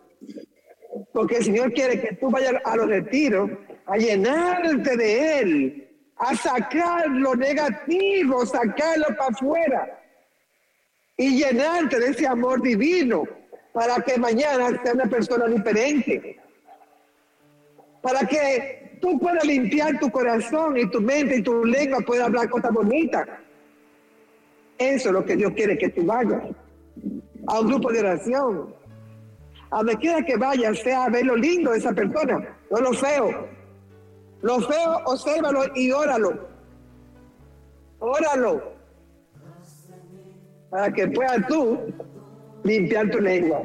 Porque el Señor quiere que tú vayas a los retiros a llenarte de Él a sacar lo negativo, sacarlo para afuera y llenarte de ese amor divino para que mañana sea una persona diferente. Para que tú puedas limpiar tu corazón y tu mente y tu lengua pueda hablar cosas bonitas. Eso es lo que Dios quiere que tú vayas a un grupo de oración. A donde quiera que vayas, sea a ver lo lindo de esa persona, no lo feo. Lo feo, obsérvalo y óralo. Óralo. Para que puedas tú limpiar tu lengua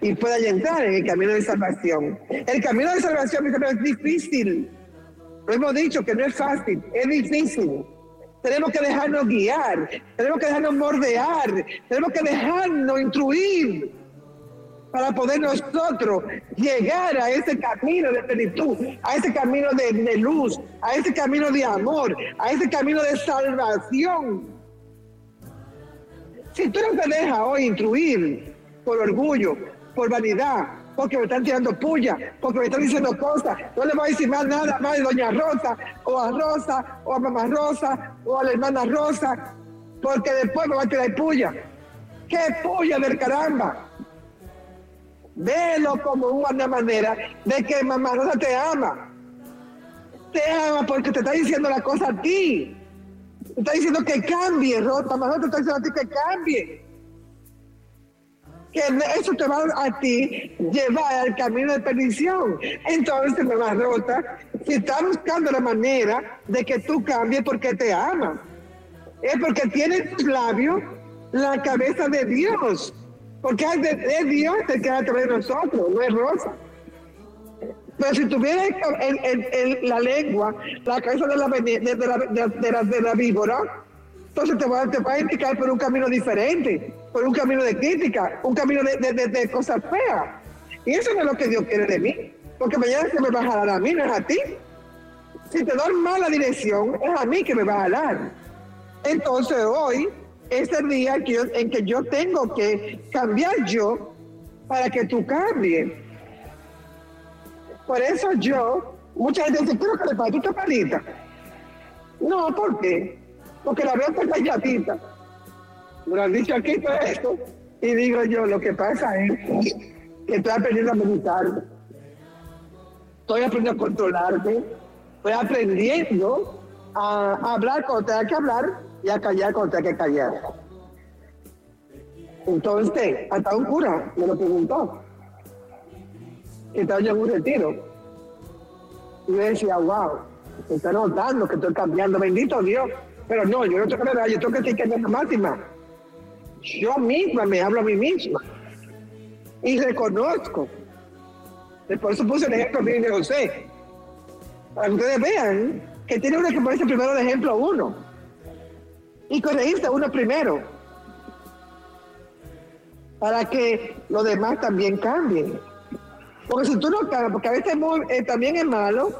y puedas entrar en el camino de salvación. El camino de salvación es difícil. Lo hemos dicho que no es fácil, es difícil. Tenemos que dejarnos guiar, tenemos que dejarnos mordear, tenemos que dejarnos instruir para poder nosotros llegar a ese camino de plenitud, a ese camino de, luz, a ese camino de amor, a ese camino de salvación. Si tú no te dejas hoy instruir por orgullo, por vanidad, porque me están tirando puya, porque me están diciendo cosas. No le voy a decir más nada más de Doña Rosa, o a Rosa, o a Mamá Rosa, o a la hermana Rosa, porque después me va a tirar puya. ¿Qué puya del caramba? Velo como una manera de que Mamá Rosa te ama. Te ama porque te está diciendo la cosa a ti. Te está diciendo que cambie, Rosa. Mamá Rosa te está diciendo a ti que cambie que eso te va a ti llevar al camino de perdición. Entonces, mamá rota, si está buscando la manera de que tú cambies porque te ama, es porque tiene en tus labios la cabeza de Dios, porque es de, Dios el que va a de nosotros, no es rosa. Pero si tuviera en, la lengua la cabeza de la, de la, de la víbora, entonces te va, te va a indicar por un camino diferente, por un camino de crítica, un camino de, cosas feas. Y eso no es lo que Dios quiere de mí, porque mañana se me va a jalar a mí, no es a ti. Si te doy mala dirección, es a mí que me va a jalar. Entonces hoy es el día en que yo tengo que cambiar yo para que tú cambies. Por eso yo, mucha gente dice, quiero que le pase tu palita. No, ¿por qué? porque la veo tan calladita. Me lo han dicho aquí todo esto. Y digo yo, lo que pasa es que estoy aprendiendo a meditar. Estoy aprendiendo a controlarme. Estoy aprendiendo a hablar cuando tenga que hablar y a callar cuando tenga que callar. Entonces, hasta un cura me lo preguntó. Que estaba yo en un retiro. Y yo decía, wow, está notando que estoy cambiando. Bendito Dios. Pero no, yo no tengo nada, yo tengo que decir que es la máxima. Yo misma me hablo a mí misma. Y reconozco. Por eso puse el ejemplo de José. Para que ustedes vean que tiene uno que ponerse primero de ejemplo a uno. Y corregirse uno primero. Para que los demás también cambien. Porque si tú no cambias, porque a veces eh, también es malo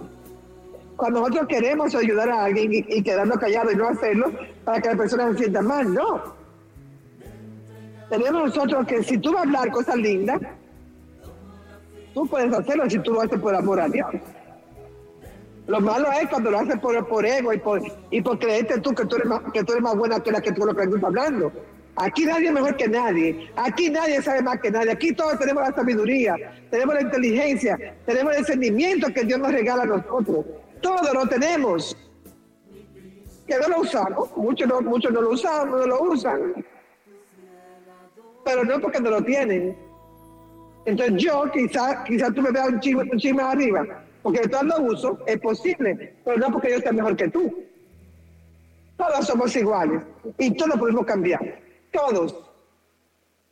cuando nosotros queremos ayudar a alguien y, quedarnos callados y no hacerlo para que la persona se sienta mal, no. Tenemos nosotros que si tú vas a hablar cosas lindas, tú puedes hacerlo si tú lo haces por amor a Dios. Lo malo es cuando lo haces por, por ego y por, y por creerte tú que tú, eres más, que tú eres más buena que la que tú lo que estás hablando. Aquí nadie es mejor que nadie. Aquí nadie sabe más que nadie. Aquí todos tenemos la sabiduría, tenemos la inteligencia, tenemos el sentimiento que Dios nos regala a nosotros. Todo lo tenemos. Que no lo usamos. Muchos no, muchos no lo usan, no lo usan. Pero no porque no lo tienen. Entonces yo quizás quizá tú me veas un chisme, un chisme arriba. Porque yo lo uso, es posible. Pero no porque yo esté mejor que tú. Todos somos iguales. Y todos podemos cambiar. Todos.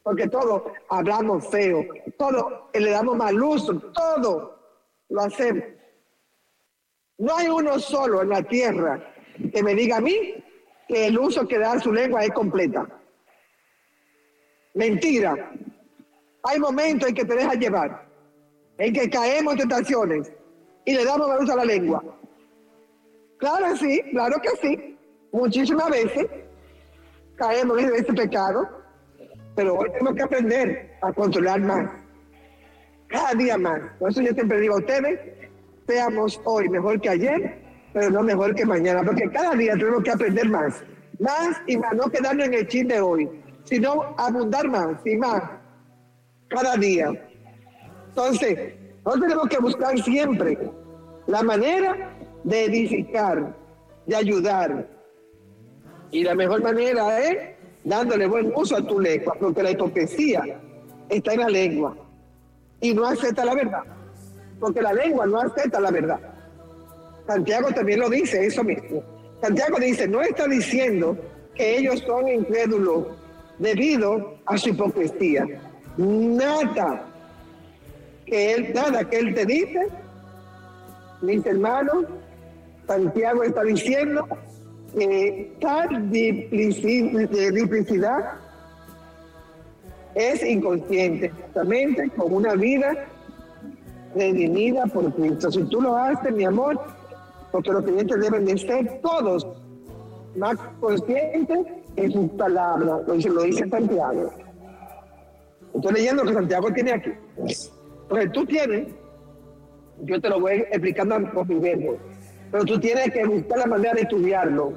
Porque todos hablamos feo. Todos le damos mal uso. Todo lo hacemos. No hay uno solo en la tierra que me diga a mí que el uso que da su lengua es completa. Mentira. Hay momentos en que te deja llevar, en que caemos en tentaciones y le damos uso a la lengua. Claro sí, claro que sí. Muchísimas veces caemos en ese pecado, pero hoy tenemos que aprender a controlar más. Cada día más. Por eso yo siempre digo a ustedes, seamos hoy mejor que ayer, pero no mejor que mañana, porque cada día tenemos que aprender más, más y más, no quedarnos en el chin de hoy, sino abundar más y más cada día. Entonces, nosotros tenemos que buscar siempre la manera de edificar, de ayudar. Y la mejor manera es dándole buen uso a tu lengua, porque la hipocresía está en la lengua y no acepta la verdad porque la lengua no acepta la verdad. Santiago también lo dice, eso mismo. Santiago dice, no está diciendo que ellos son incrédulos debido a su hipocresía. Nada que él, nada que él te dice, mis hermanos, Santiago está diciendo que tal duplicidad es inconsciente, justamente con una vida redimida por Cristo. Si tú lo haces, mi amor, porque los clientes deben de ser todos más conscientes en sus palabras, lo dice, lo dice Santiago. Estoy leyendo lo que Santiago tiene aquí. Entonces tú tienes, yo te lo voy explicando con mi verbo, pero tú tienes que buscar la manera de estudiarlo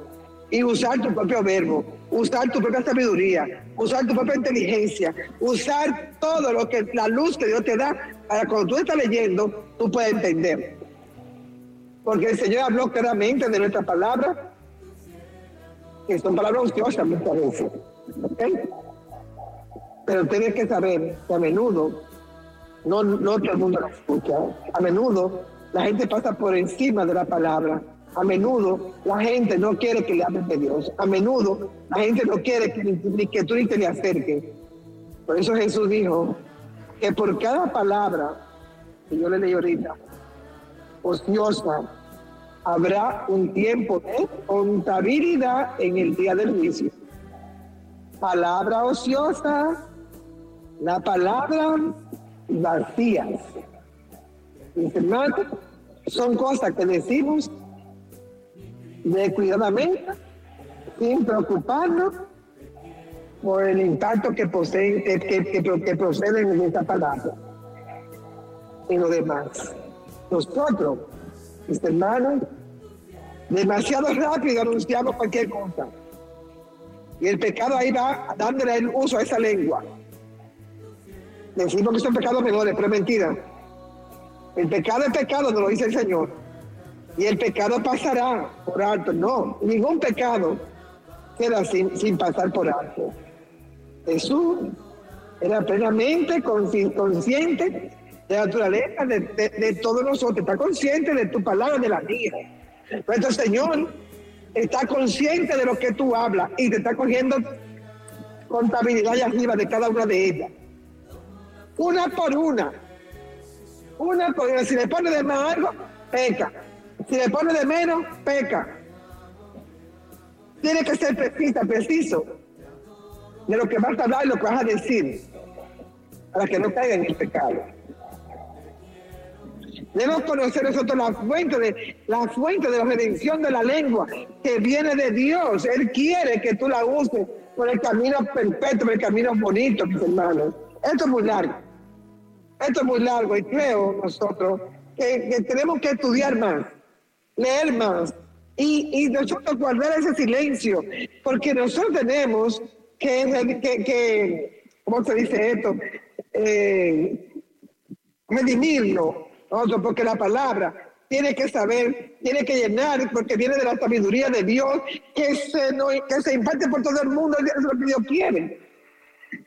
y usar tu propio verbo, usar tu propia sabiduría, usar tu propia inteligencia, usar todo lo que la luz que Dios te da para cuando tú estás leyendo, tú puedes entender. Porque el Señor habló claramente de nuestras palabras, que son palabras ociosas muchas veces. Pero tienes que saber que a menudo, no, no todo el mundo escucha, a menudo la gente pasa por encima de la palabra. A menudo la gente no quiere que le hables de Dios. A menudo la gente no quiere que, que tú ni te le acerques. Por eso Jesús dijo que por cada palabra que yo le leí ahorita, ociosa, habrá un tiempo de contabilidad en el día del juicio. Palabra ociosa, la palabra vacías. son cosas que decimos descuidadamente, sin preocuparnos por el impacto que poseen, que, que, proceden de esta palabra y lo demás. Nosotros, mis hermanos, demasiado rápido anunciamos cualquier cosa. Y el pecado ahí va dándole el uso a esa lengua. Decimos que son pecados menores, pero es mentira. El pecado es pecado, nos lo dice el Señor. Y el pecado pasará por alto. No, ningún pecado queda sin, sin pasar por alto. Jesús era plenamente consciente de la naturaleza de, de, todos nosotros. Está consciente de tu palabra, de la mía. Nuestro Señor está consciente de lo que tú hablas y te está cogiendo contabilidad allá arriba de cada una de ellas una por una. Una por una. Si le pone de más algo, peca. Si le pone de menos, peca. Tiene que ser precisa, preciso de lo que vas a hablar y lo que vas a decir para que no caiga en el pecado. Debemos conocer nosotros la fuente de la fuente de la redención de la lengua que viene de Dios. Él quiere que tú la uses por el camino perfecto, por el camino bonito, mis hermanos. Esto es muy largo. Esto es muy largo y creo nosotros que, tenemos que estudiar más, leer más y, nosotros guardar ese silencio, porque nosotros tenemos que, que, ¿cómo se dice esto? Eh, nosotros, porque la palabra tiene que saber, tiene que llenar, porque viene de la sabiduría de Dios, que se, no, que se imparte por todo el mundo, es lo que Dios quiere.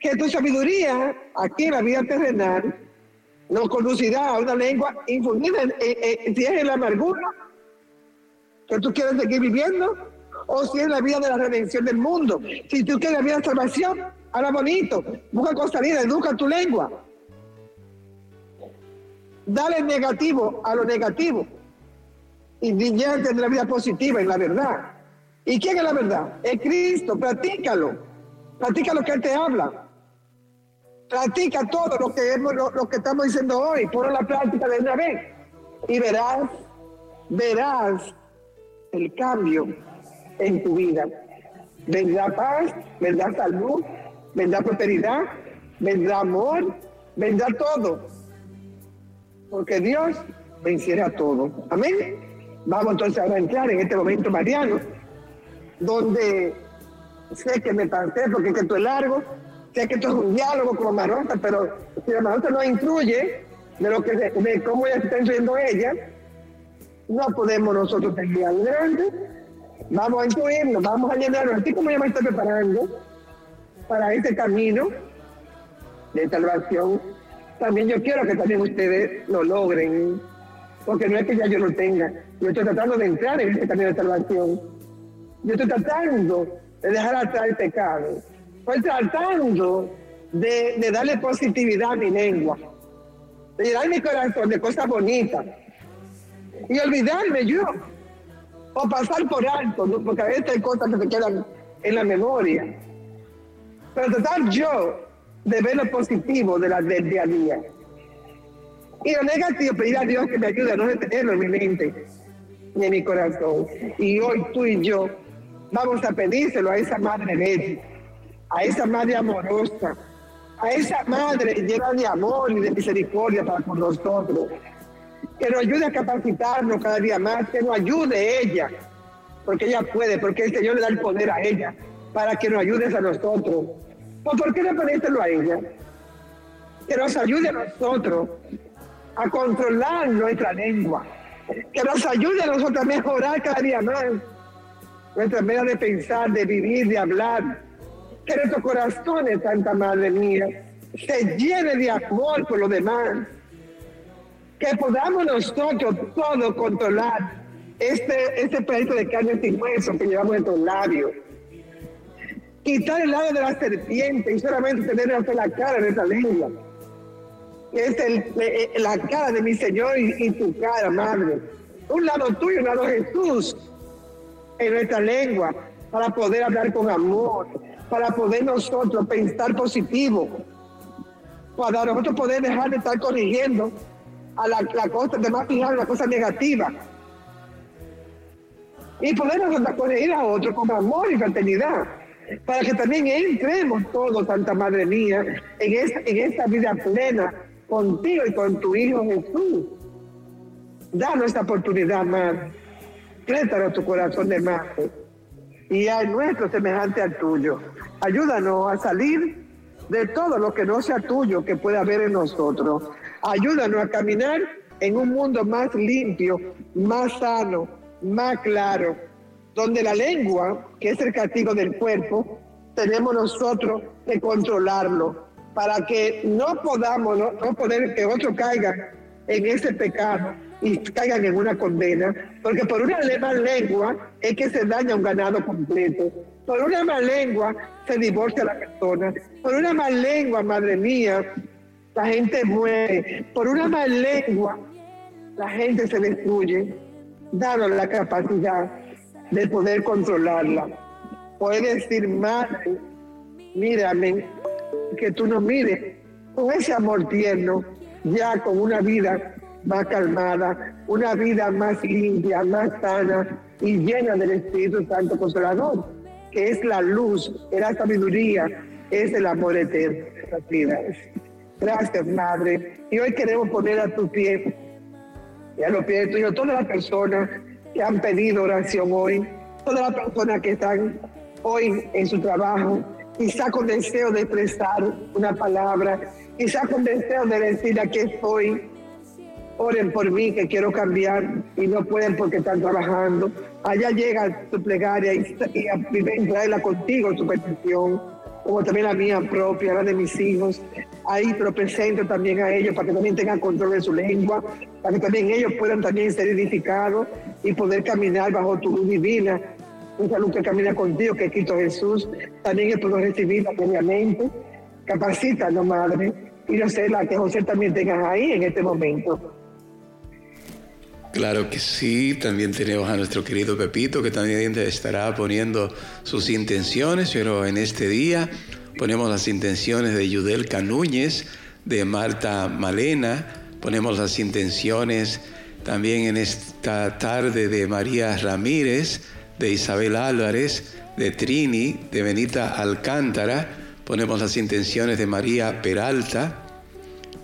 Que tu sabiduría aquí en la vida terrenal nos conducirá a una lengua infundida si es en la amargura que tú quieres seguir viviendo o si es la vida de la redención del mundo. Si tú quieres la vida de salvación, habla bonito, busca con salida, educa tu lengua. Dale negativo a lo negativo y llévate de la vida positiva en la verdad. ¿Y quién es la verdad? Es Cristo, practícalo. Practica lo que te habla. Practica todo lo que, lo, que estamos diciendo hoy, por la práctica de una vez y verás, verás el cambio en tu vida. Vendrá paz, vendrá salud, vendrá prosperidad, vendrá amor, vendrá todo. Porque Dios venciera todo. Amén. Vamos entonces a entrar en este momento mariano, donde sé que me pasé porque esto es largo, sé que esto es un diálogo con Marota, pero si la Marota no incluye de lo que de cómo ella está incluyendo ella, no podemos nosotros seguir adelante. Vamos a incluirnos, vamos a llenarnos, así como ella me está preparando para este camino de salvación. También yo quiero que también ustedes lo logren, porque no es que ya yo lo tenga, yo estoy tratando de entrar en este camino de salvación. Yo estoy tratando de dejar atrás el pecado Estoy tratando de, darle positividad a mi lengua, de llenar mi corazón de cosas bonitas y olvidarme yo, o pasar por alto, porque a veces hay cosas que se quedan en la memoria. Pero tratar yo de ver lo positivo de la, del día a día. Y lo negativo, pedir a Dios que me ayude a no detenerlo en mi mente ni en mi corazón. Y hoy tú y yo vamos a pedírselo a esa madre bella, a esa madre amorosa, a esa madre llena de amor y de misericordia para con nosotros. Que nos ayude a capacitarnos cada día más, que nos ayude ella, porque ella puede, porque el Señor le da el poder a ella, para que nos ayude a nosotros. ¿Por qué no ponérselo a ella? Que nos ayude a nosotros a controlar nuestra lengua, que nos ayude a nosotros a mejorar cada día más nuestra manera de pensar, de vivir, de hablar. Que nuestros corazones, Santa Madre mía, se llene de amor por los demás. Que podamos nosotros todos controlar este, este pedacito de carne sin hueso que llevamos en nuestros labios. Quitar el lado de la serpiente y solamente tener hasta la cara de nuestra lengua. Es el, la cara de mi Señor y, y tu cara, Madre. Un lado tuyo, un lado Jesús en nuestra lengua para poder hablar con amor, para poder nosotros pensar positivo, para nosotros poder dejar de estar corrigiendo a la, la cosa, de más fijar la cosa negativa. Y poder nosotros corregir a otro con amor y fraternidad, para que también entremos todos, Santa Madre mía, en esta, en esta vida plena contigo y con tu Hijo Jesús. Danos esta oportunidad, Madre a tu corazón de madre y al nuestro semejante al tuyo. Ayúdanos a salir de todo lo que no sea tuyo que pueda haber en nosotros. Ayúdanos a caminar en un mundo más limpio, más sano, más claro, donde la lengua, que es el castigo del cuerpo, tenemos nosotros que controlarlo para que no podamos, no, no poder que otro caiga en ese pecado y caigan en una condena, porque por una mal lengua es que se daña un ganado completo, por una mal lengua se divorcia la persona, por una mal lengua, madre mía, la gente muere, por una mal lengua la gente se destruye, danos la capacidad de poder controlarla. Puede decir, madre, mírame, que tú nos mires. Con ese amor tierno, ya con una vida más calmada, una vida más limpia, más sana y llena del Espíritu Santo Consolador, que es la luz, es la sabiduría, es el amor eterno de las vidas. Gracias, Madre. Y hoy queremos poner a tu pie y a los pies de tuyo todas las personas que han pedido oración hoy, todas las personas que están hoy en su trabajo, quizá con deseo de expresar una palabra, quizá con deseo de decir aquí estoy, oren por mí que quiero cambiar y no pueden porque están trabajando. Allá llega tu plegaria y, y, traerla contigo, tu petición, como también la mía propia, la de mis hijos. Ahí te lo presento también a ellos para que también tengan control de su lengua, para que también ellos puedan también ser edificados y poder caminar bajo tu luz divina. Esa luz que camina contigo, que es Cristo Jesús, también ellos puedo recibirla previamente. Capacítanos, Madre, y no sé, la que José también tengas ahí en este momento.
Claro que sí, también tenemos a nuestro querido Pepito que también estará poniendo sus intenciones, pero en este día ponemos las intenciones de Yudel Canúñez, de Marta Malena, ponemos las intenciones también en esta tarde de María Ramírez, de Isabel Álvarez, de Trini, de Benita Alcántara, ponemos las intenciones de María Peralta,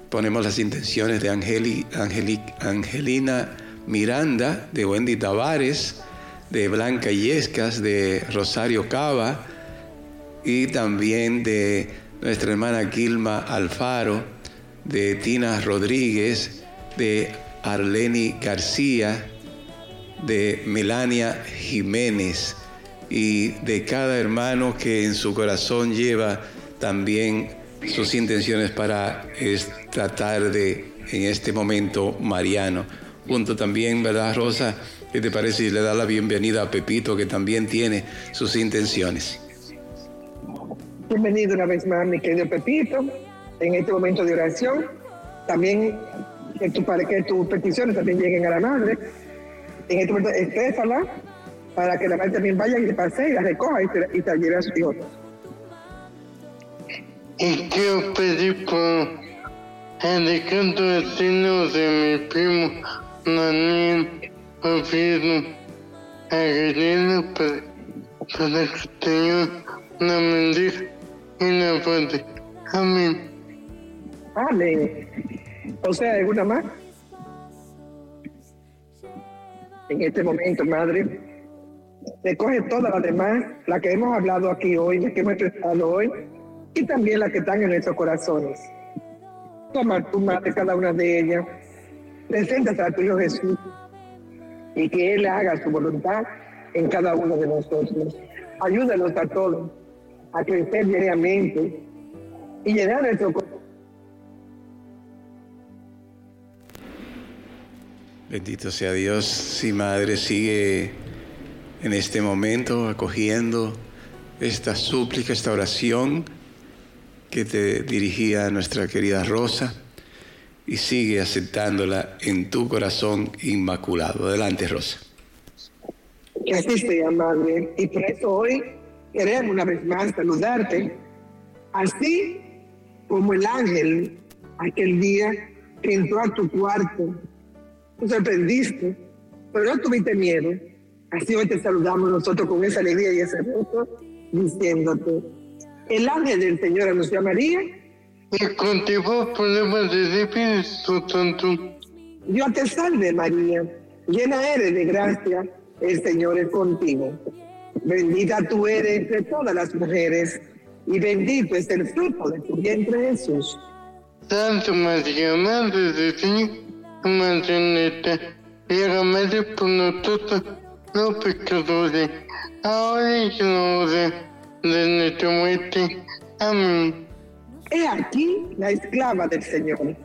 ponemos las intenciones de Angeli, Angelina Miranda, de Wendy Tavares, de Blanca Yescas, de Rosario Cava y también de nuestra hermana Gilma Alfaro, de Tina Rodríguez, de Arleni García, de Melania Jiménez y de cada hermano que en su corazón lleva también sus intenciones para esta tarde, en este momento mariano punto también, ¿verdad, Rosa? ¿Qué te parece si le da la bienvenida a Pepito, que también tiene sus intenciones?
Bienvenido una vez más, mi querido Pepito, en este momento de oración. También que, tu, que tus peticiones también lleguen a la madre. En este momento, exprésala para que la madre también vaya y le pase y la recoja y te, y te lleve a su hijo.
Y quiero pedir por el decanto destino de mi primo Daniel Oviedo Aguilera para, para que tenga una bendiga y una fuerte. Amén.
Amén. O sea, ¿alguna más? En este momento, Madre, recoge todas las demás, las que hemos hablado aquí hoy, las que hemos expresado hoy, y también las que están en nuestros corazones. Toma tu madre cada una de ellas, preséntate a tu Hijo Jesús y que Él haga su voluntad en cada uno de nosotros. Ayúdanos a todos a crecer diariamente y llenar nuestro corazón.
Bendito sea Dios. Sí, Madre, sigue en este momento acogiendo esta súplica, esta oración que te dirigía nuestra querida Rosa y sigue aceptándola en tu corazón inmaculado. Adelante, Rosa.
Que así sea, Madre. Y por eso hoy queremos una vez más saludarte, así como el ángel aquel día que entró a tu cuarto te sorprendiste, pero no tuviste miedo. Así hoy te saludamos nosotros con esa alegría y ese gozo, diciéndote, el ángel del Señor anunció a María.
Y contigo problemas de Espíritu Santo.
Dios te salve María, llena eres de gracia, el Señor es contigo. Bendita tú eres entre todas las mujeres, y bendito es el fruto de tu vientre Jesús.
Santa María, Madre de Dios, Madre neta, y Madre por nosotros los pecadores, ahora y en la hora de nuestra muerte. Amén.
He aquí la esclava del Señor.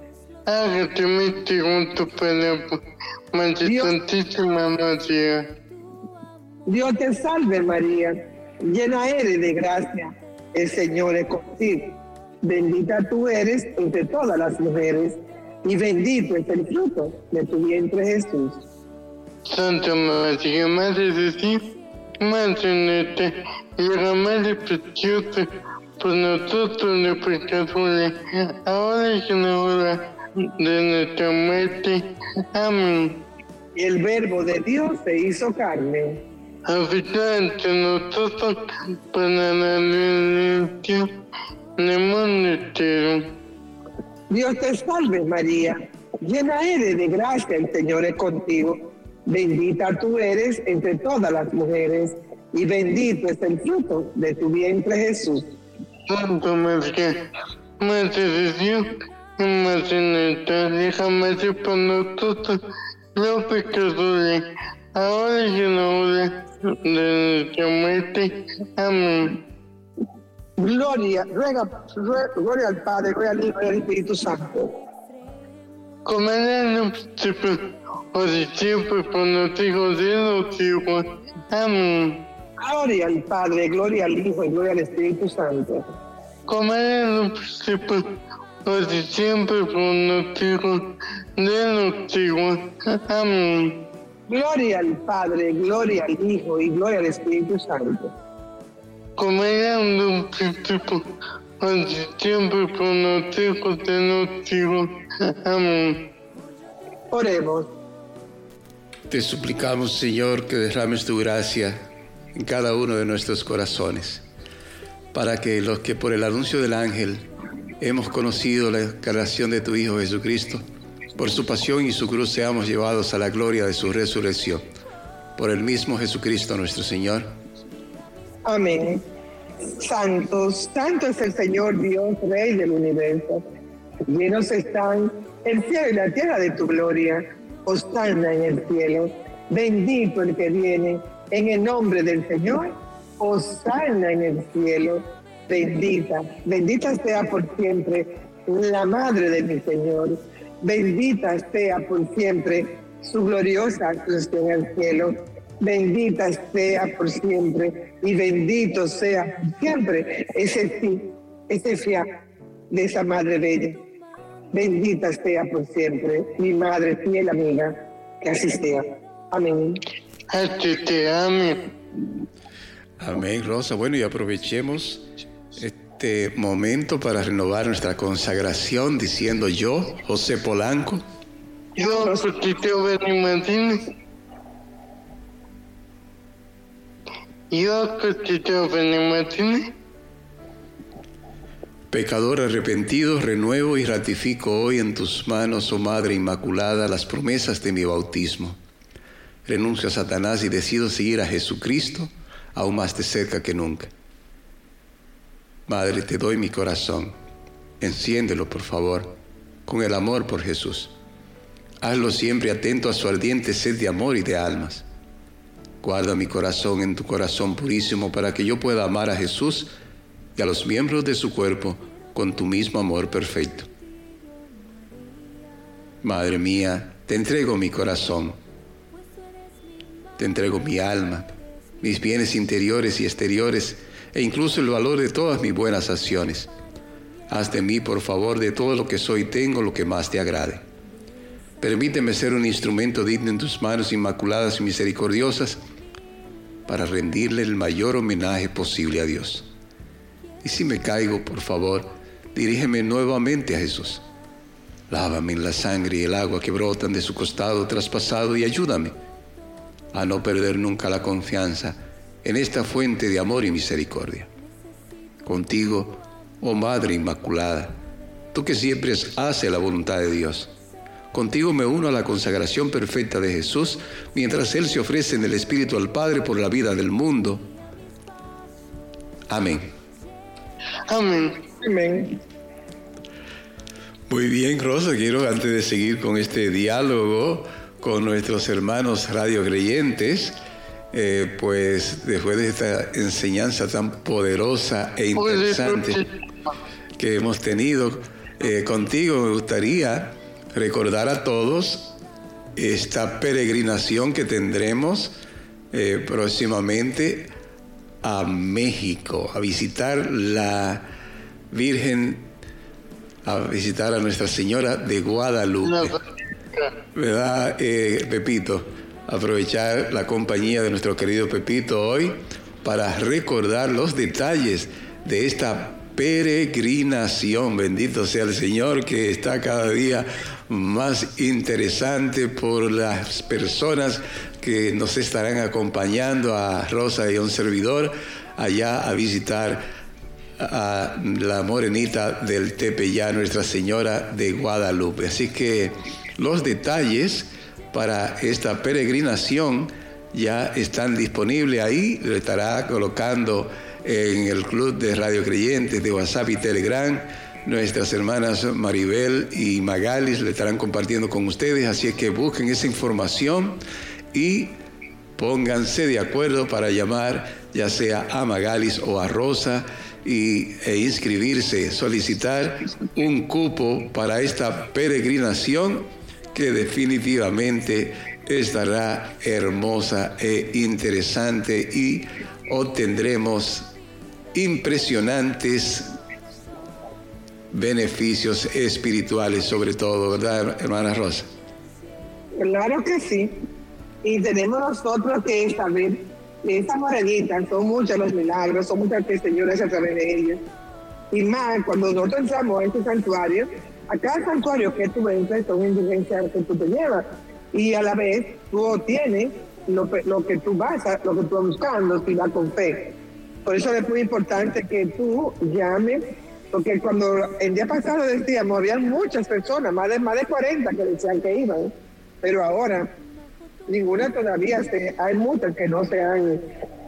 Hágate mi según tu palabra. Santísima María.
Dios te salve María, llena eres de gracia, el Señor es contigo. Bendita tú eres entre todas las mujeres, y bendito es el fruto de tu vientre Jesús.
Santa María, Madre de Dios, Madre neta, y la Madre preciosa, por nosotros los pecadores, ahora y en la hora de nuestra muerte. Amén.
Y el verbo de Dios se hizo carne.
Habita entre nosotros para la redención del mundo entero.
Dios te salve María, llena eres de gracia, el Señor es contigo. Bendita tú eres entre todas las mujeres, y bendito es el fruto de tu vientre Jesús.
Santa María, Madre de Dios, y Madre neta, déjame ser por nosotros los pecadores, ahora y en la hora de nuestra muerte. Amén.
Gloria, ruega, rue- gloria al Padre, gloria al Hijo y al Espíritu Santo.
Como en el principio, ahora y siempre, por los hijos de los hijos. Amén.
Gloria al Padre, gloria al Hijo y gloria al Espíritu Santo.
Como en el principio, ahora y siempre, por los hijos de los hijos. Amén.
Gloria al Padre, gloria al Hijo y gloria al Espíritu Santo.
como era en un principio, ahora y siempre, por los hijos de los hijos. Amén.
Oremos.
Te suplicamos, Señor, que derrames tu gracia en cada uno de nuestros corazones, para que los que por el anuncio del ángel hemos conocido la encarnación de tu Hijo Jesucristo, por su pasión y su cruz seamos llevados a la gloria de su resurrección. Por el mismo Jesucristo nuestro Señor.
Amén. Santos, santo es el Señor Dios, Rey del universo. Llenos están el cielo y la tierra de tu gloria. Osana en el cielo. Bendito el que viene en el nombre del Señor. Osana en el cielo. Bendita, bendita sea por siempre la madre de mi Señor. Bendita sea por siempre su gloriosa ascensión al cielo. Bendita sea por siempre y bendito sea siempre ese sí, ese fiat de esa madre bella. Bendita sea por siempre mi madre fiel amiga, que así sea. Amén.
Hasta amén.
Amén, Rosa. Bueno, y aprovechemos este momento para renovar nuestra consagración diciendo yo, José Polanco.
Yo, Tito Benny Martínez. Yo, Benny Martínez.
Pecador arrepentido, renuevo y ratifico hoy en tus manos, oh Madre Inmaculada, las promesas de mi bautismo. Renuncio a Satanás y decido seguir a Jesucristo aún más de cerca que nunca. Madre, te doy mi corazón. Enciéndelo, por favor, con el amor por Jesús. Hazlo siempre atento a su ardiente sed de amor y de almas. Guarda mi corazón en tu corazón purísimo para que yo pueda amar a Jesús y a los miembros de su cuerpo con tu mismo amor perfecto. Madre mía, te entrego mi corazón, te entrego mi alma, mis bienes interiores y exteriores e incluso el valor de todas mis buenas acciones. Haz de mí, por favor, de todo lo que soy tengo lo que más te agrade. Permíteme ser un instrumento digno en tus manos inmaculadas y misericordiosas para rendirle el mayor homenaje posible a Dios. Y si me caigo, por favor, dirígeme nuevamente a Jesús. Lávame en la sangre y el agua que brotan de su costado traspasado y ayúdame a no perder nunca la confianza en esta fuente de amor y misericordia. Contigo, oh Madre Inmaculada, tú que siempre haces la voluntad de Dios. Contigo me uno a la consagración perfecta de Jesús mientras Él se ofrece en el Espíritu al Padre por la vida del mundo. Amén.
Amén.
Amén.
Muy bien, Rosa, quiero antes de seguir con este diálogo con nuestros hermanos radio creyentes, eh, pues después de esta enseñanza tan poderosa e interesante que hemos tenido eh, contigo, me gustaría recordar a todos esta peregrinación que tendremos eh, próximamente a México, a visitar la Virgen, a visitar a Nuestra Señora de Guadalupe. ¿Verdad, eh, Pepito? Aprovechar la compañía de nuestro querido Pepito hoy para recordar los detalles de esta peregrinación. Bendito sea el Señor que está cada día más interesante por las personas que nos estarán acompañando a Rosa y a un servidor allá a visitar a la morenita del Tepeya, Nuestra Señora de Guadalupe. Así que los detalles para esta peregrinación ya están disponibles ahí, lo estará colocando en el Club de Radio Creyentes de WhatsApp y Telegram. Nuestras hermanas Maribel y Magalis le estarán compartiendo con ustedes, así es que busquen esa información y pónganse de acuerdo para llamar ya sea a Magalis o a Rosa y, e inscribirse, solicitar un cupo para esta peregrinación definitivamente estará hermosa e interesante y obtendremos impresionantes beneficios espirituales sobre todo, ¿verdad, hermana Rosa?
Claro que sí. Y tenemos nosotros que saber que estas moraditas son muchos los milagros, son muchas testimonios a través de ellas. Y más, cuando nosotros entramos a este santuario, a cada santuario que tú entras son indigencias que tú te llevas. Y a la vez tú obtienes lo, lo que tú vas, a, lo que tú vas buscando, si vas con fe. Por eso es muy importante que tú llames, porque cuando el día pasado decíamos, había muchas personas, más de, más de 40 que decían que iban, pero ahora ninguna todavía, se, hay muchas que no se han,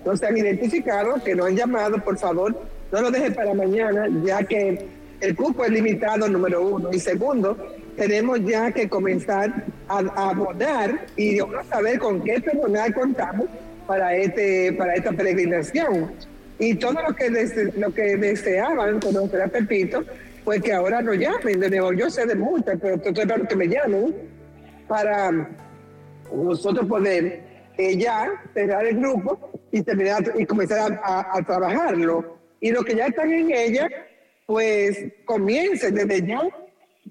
no se han identificado, que no han llamado, por favor, no lo dejes para mañana, ya que el cupo es limitado, número uno. Y segundo, tenemos ya que comenzar a, abordar y saber con qué personal contamos para, este, para esta peregrinación. Y todo lo que, lo que deseaban conocer a Pepito, pues que ahora nos llamen. De nuevo, yo sé de muchas, pero estoy para que me llamen para nosotros poder eh, ya cerrar el grupo y terminar y comenzar a, a trabajarlo. Y los que ya están en ella, pues comiencen desde ya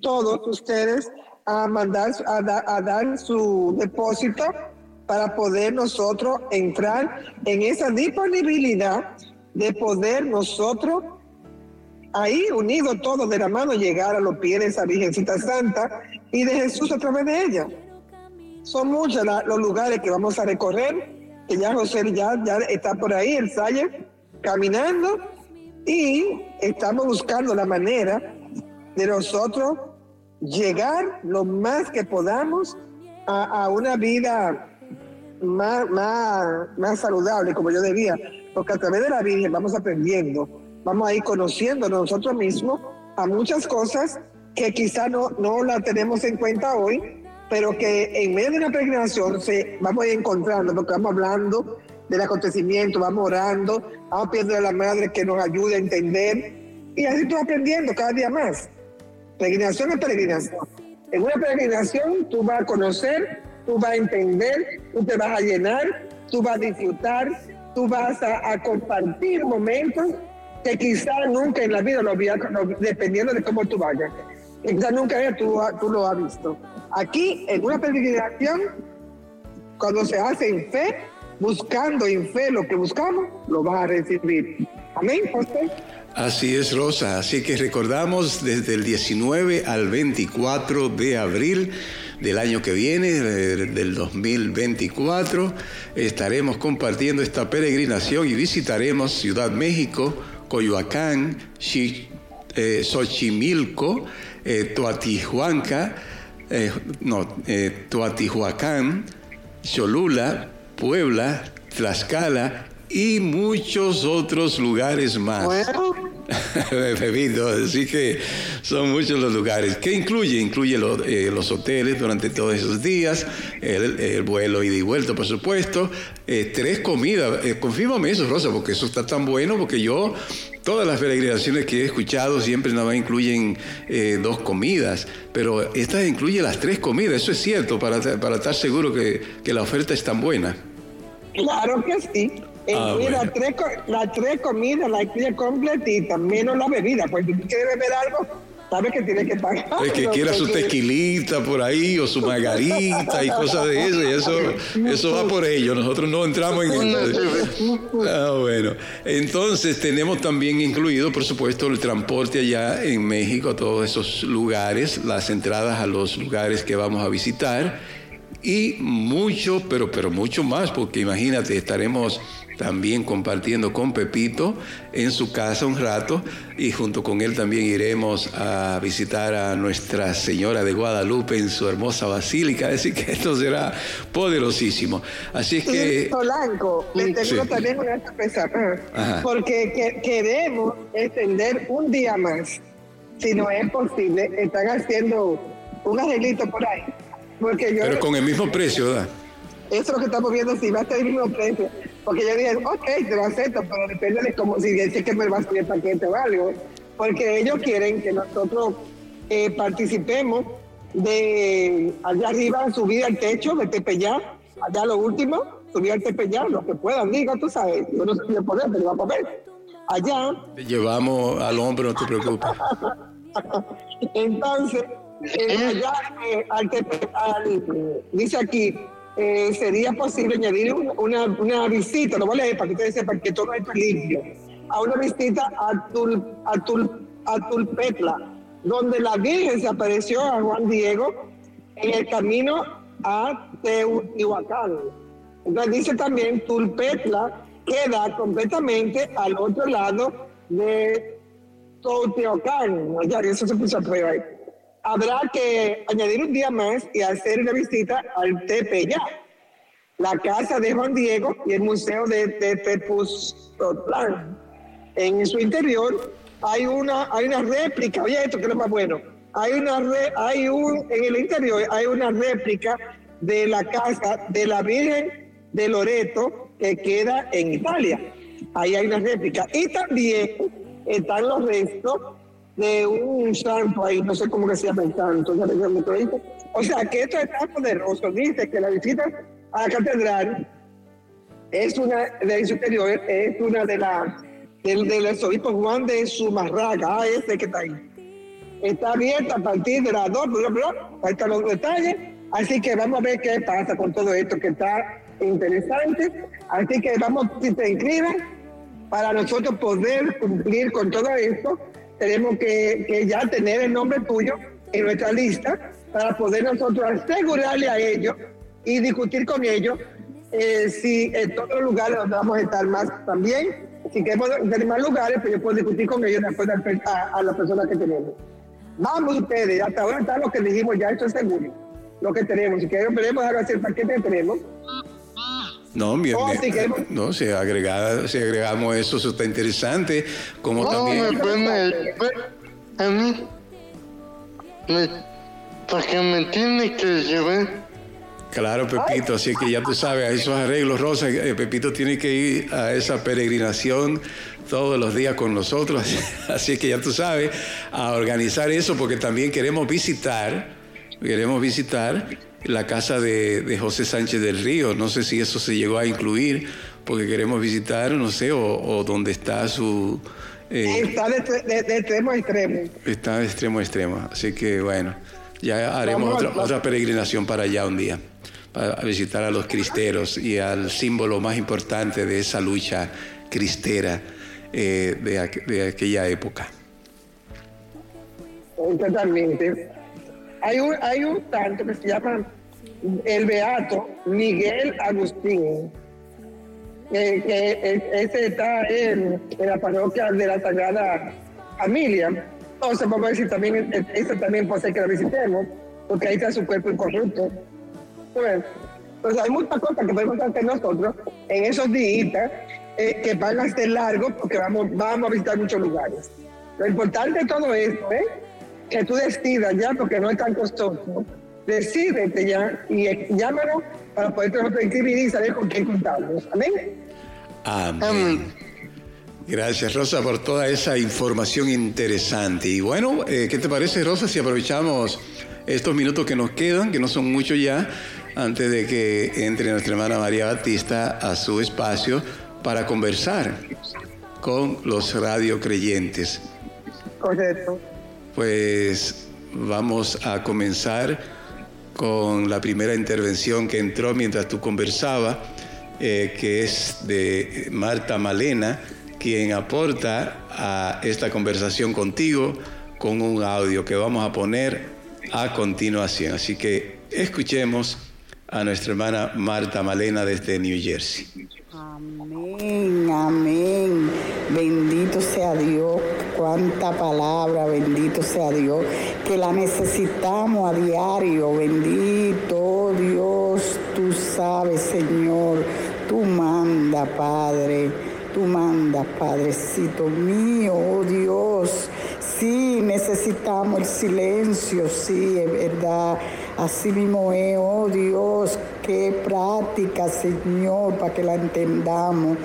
todos ustedes a mandar, a, dar su depósito para poder nosotros entrar en esa disponibilidad de poder nosotros ahí unidos todos de la mano llegar a los pies de esa Virgencita Santa y de Jesús a través de ella. Son muchos los lugares que vamos a recorrer, que ya José ya, ya está por ahí, el Salle, caminando y estamos buscando la manera de nosotros llegar lo más que podamos a, una vida más, más, más saludable, como yo debía, porque a través de la Virgen vamos aprendiendo vamos a ir conociendo nosotros mismos a muchas cosas que quizá no, no la tenemos en cuenta hoy, pero que en medio de una peregrinación se, vamos a ir encontrando, porque vamos hablando del acontecimiento, vamos orando, vamos pidiendo a la Madre que nos ayude a entender, y así tú aprendiendo cada día más. Peregrinación es peregrinación. En una peregrinación tú vas a conocer, tú vas a entender, tú te vas a llenar, tú vas a disfrutar, tú vas a, a compartir momentos que quizás nunca en la vida lo había, dependiendo de cómo tú vayas, quizás nunca tú, tú lo has visto. Aquí, en una peregrinación, cuando se hace en fe, buscando en fe lo que buscamos, lo vas a recibir. Amén, José.
Así es, Rosa. Así que recordamos desde el 19 al 24 de abril del año que viene, del 2024, estaremos compartiendo esta peregrinación y visitaremos Ciudad México, Coyoacán, eh, Xochimilco, eh, Toatihuanca, eh, no, Toatihuacán, Cholula, Puebla, Tlaxcala y muchos otros lugares más. así que son muchos los lugares. ¿Qué incluye? Incluye eh, los hoteles durante todos esos días, el, vuelo ida y vuelta, por supuesto, eh, tres comidas. Eh, confírmame eso, Rosa, porque eso está tan bueno, porque yo, todas las peregrinaciones que he escuchado siempre nada más incluyen dos comidas, pero esta incluye las tres comidas, eso es cierto, para, para estar seguro que, que la oferta es tan buena.
Claro que sí. Ah, las, tres, tres comidas la incluye completita, menos la bebida. Pues si quieres beber algo, sabes que tienes que pagar.
Es que quiera su tequilita por ahí o su margarita y cosas de eso, y eso, eso va por ello. Nosotros no entramos en eso. Ah, bueno. Entonces tenemos también incluido, por supuesto, el transporte allá en México a todos esos lugares, las entradas a los lugares que vamos a visitar y mucho, pero, pero mucho más, porque imagínate, estaremos también compartiendo con Pepito en su casa un rato y junto con él también iremos a visitar a Nuestra Señora de Guadalupe en su hermosa basílica, así que esto será poderosísimo. Así es que...
Solanco, le tengo también una sorpresa, porque queremos extender un día más, si no es posible, están haciendo un arreglito por ahí. Porque yo
Pero con el mismo precio, ¿verdad?
Eso es lo que estamos viendo, si va a estar el mismo precio. Porque yo dije, ok, te lo acepto, pero depende de cómo, si dice que me va a subir el paquete o algo. Porque ellos quieren que nosotros eh, participemos de allá arriba, subir al techo de Tepeyá, allá lo último, subir al Tepeyá, lo que puedan, digo, tú sabes, yo no sé si poder, pero va a poder. Allá.
Te llevamos al hombro, no te preocupes.
Entonces, eh, allá, eh, al, al, dice aquí, eh, sería posible añadir una, una, visita, lo voy a leer para que ustedes sepan que todo está limpio, a una visita a, Tul, a, Tul, a Tulpetla, donde la Virgen se apareció a Juan Diego en el camino a Teotihuacán. Entonces dice también Tulpetla queda completamente al otro lado de Teotihuacán. Ya, eso se puso a prueba ahí habrá que añadir un día más y hacer una visita al Tepeya, la casa de Juan Diego y el museo de Tepuztlán. En su interior hay una, hay una réplica, oye esto que es lo más bueno, hay una hay un, en el interior hay una réplica de la casa de la Virgen de Loreto que queda en Italia. Ahí hay una réplica. Y también están los restos de un santo ahí, no sé cómo que se llama el santo, o sea que esto es tan poderoso, dice que la visita a la catedral es una de superior, es una de las del, del arzobispo Juan de Sumarraga, ah, ese que está ahí. Está abierta a partir de las dos, bla, bla, ahí están los detalles, así que vamos a ver qué pasa con todo esto que está interesantes. Así que vamos, si inscriben, para nosotros poder cumplir con todo esto, tenemos que, ya tener el nombre tuyo en nuestra lista para poder nosotros asegurarle a ellos y discutir con ellos eh, si en todos los lugares donde vamos a estar más también, si queremos tener más lugares, pues yo puedo discutir con ellos después a, a las personas que tenemos. Vamos ustedes, hasta ahora está lo que dijimos, ya esto es seguro, lo que tenemos. Si queremos, veremos ahora el paquete que tenemos.
No, bien, oh, no, si, agregada, si agregamos eso, eso está interesante. Como
no,
también.
Me, a mí, me, porque me tiene que llevar
Claro, Pepito, así que ya tú sabes, a esos arreglos, Rosa, eh, Pepito tiene que ir a esa peregrinación todos los días con nosotros, así que ya tú sabes, a organizar eso porque también queremos visitar, queremos visitar la casa de, José Sánchez del Río, no sé si eso se llegó a incluir, porque queremos visitar, no sé, o, dónde está su...
Eh, está de, extremo a extremo.
Está de extremo a extremo, así que bueno, ya haremos otra, otra peregrinación para allá un día a visitar a los cristeros y al símbolo más importante de esa lucha cristera eh, de, aquella época.
Totalmente. Hay un, hay un santo que se llama el Beato Miguel Agustín, que ese está en, la parroquia de la Sagrada Familia. Entonces vamos a decir también, ese también puede ser que lo visitemos, porque ahí está su cuerpo incorrupto. Pues, pues hay muchas cosas que podemos hacer nosotros en esos días eh, que van a ser largos porque vamos, vamos a visitar muchos lugares. Lo importante de todo esto es que tú decidas ya, porque no es tan costoso, decídete ya y llámanos para poder inscribir y saber con quién contamos. Amén.
Amén. Gracias, Rosa, por toda esa información interesante. Y bueno, eh, ¿qué te parece, Rosa, si aprovechamos estos minutos que nos quedan, que no son muchos ya, antes de que entre nuestra hermana María Batista a su espacio para conversar con los radiocreyentes.
Correcto.
Pues vamos a comenzar con la primera intervención que entró mientras tú conversabas, eh, que es de Marta Malena, quien aporta a esta conversación contigo con un audio que vamos a poner a continuación. Así que escuchemos a nuestra hermana Marta Malena desde New Jersey.
Amén, amén. Bendito sea Dios. Cuánta palabra, bendito sea Dios, que la necesitamos a diario. Bendito Dios, tú sabes, Señor, tú manda, Padre. Tú manda, Padrecito mío, oh Dios. Sí, necesitamos el silencio, sí, es verdad. Así mismo es, oh Dios, qué práctica, Señor, para que la entendamos,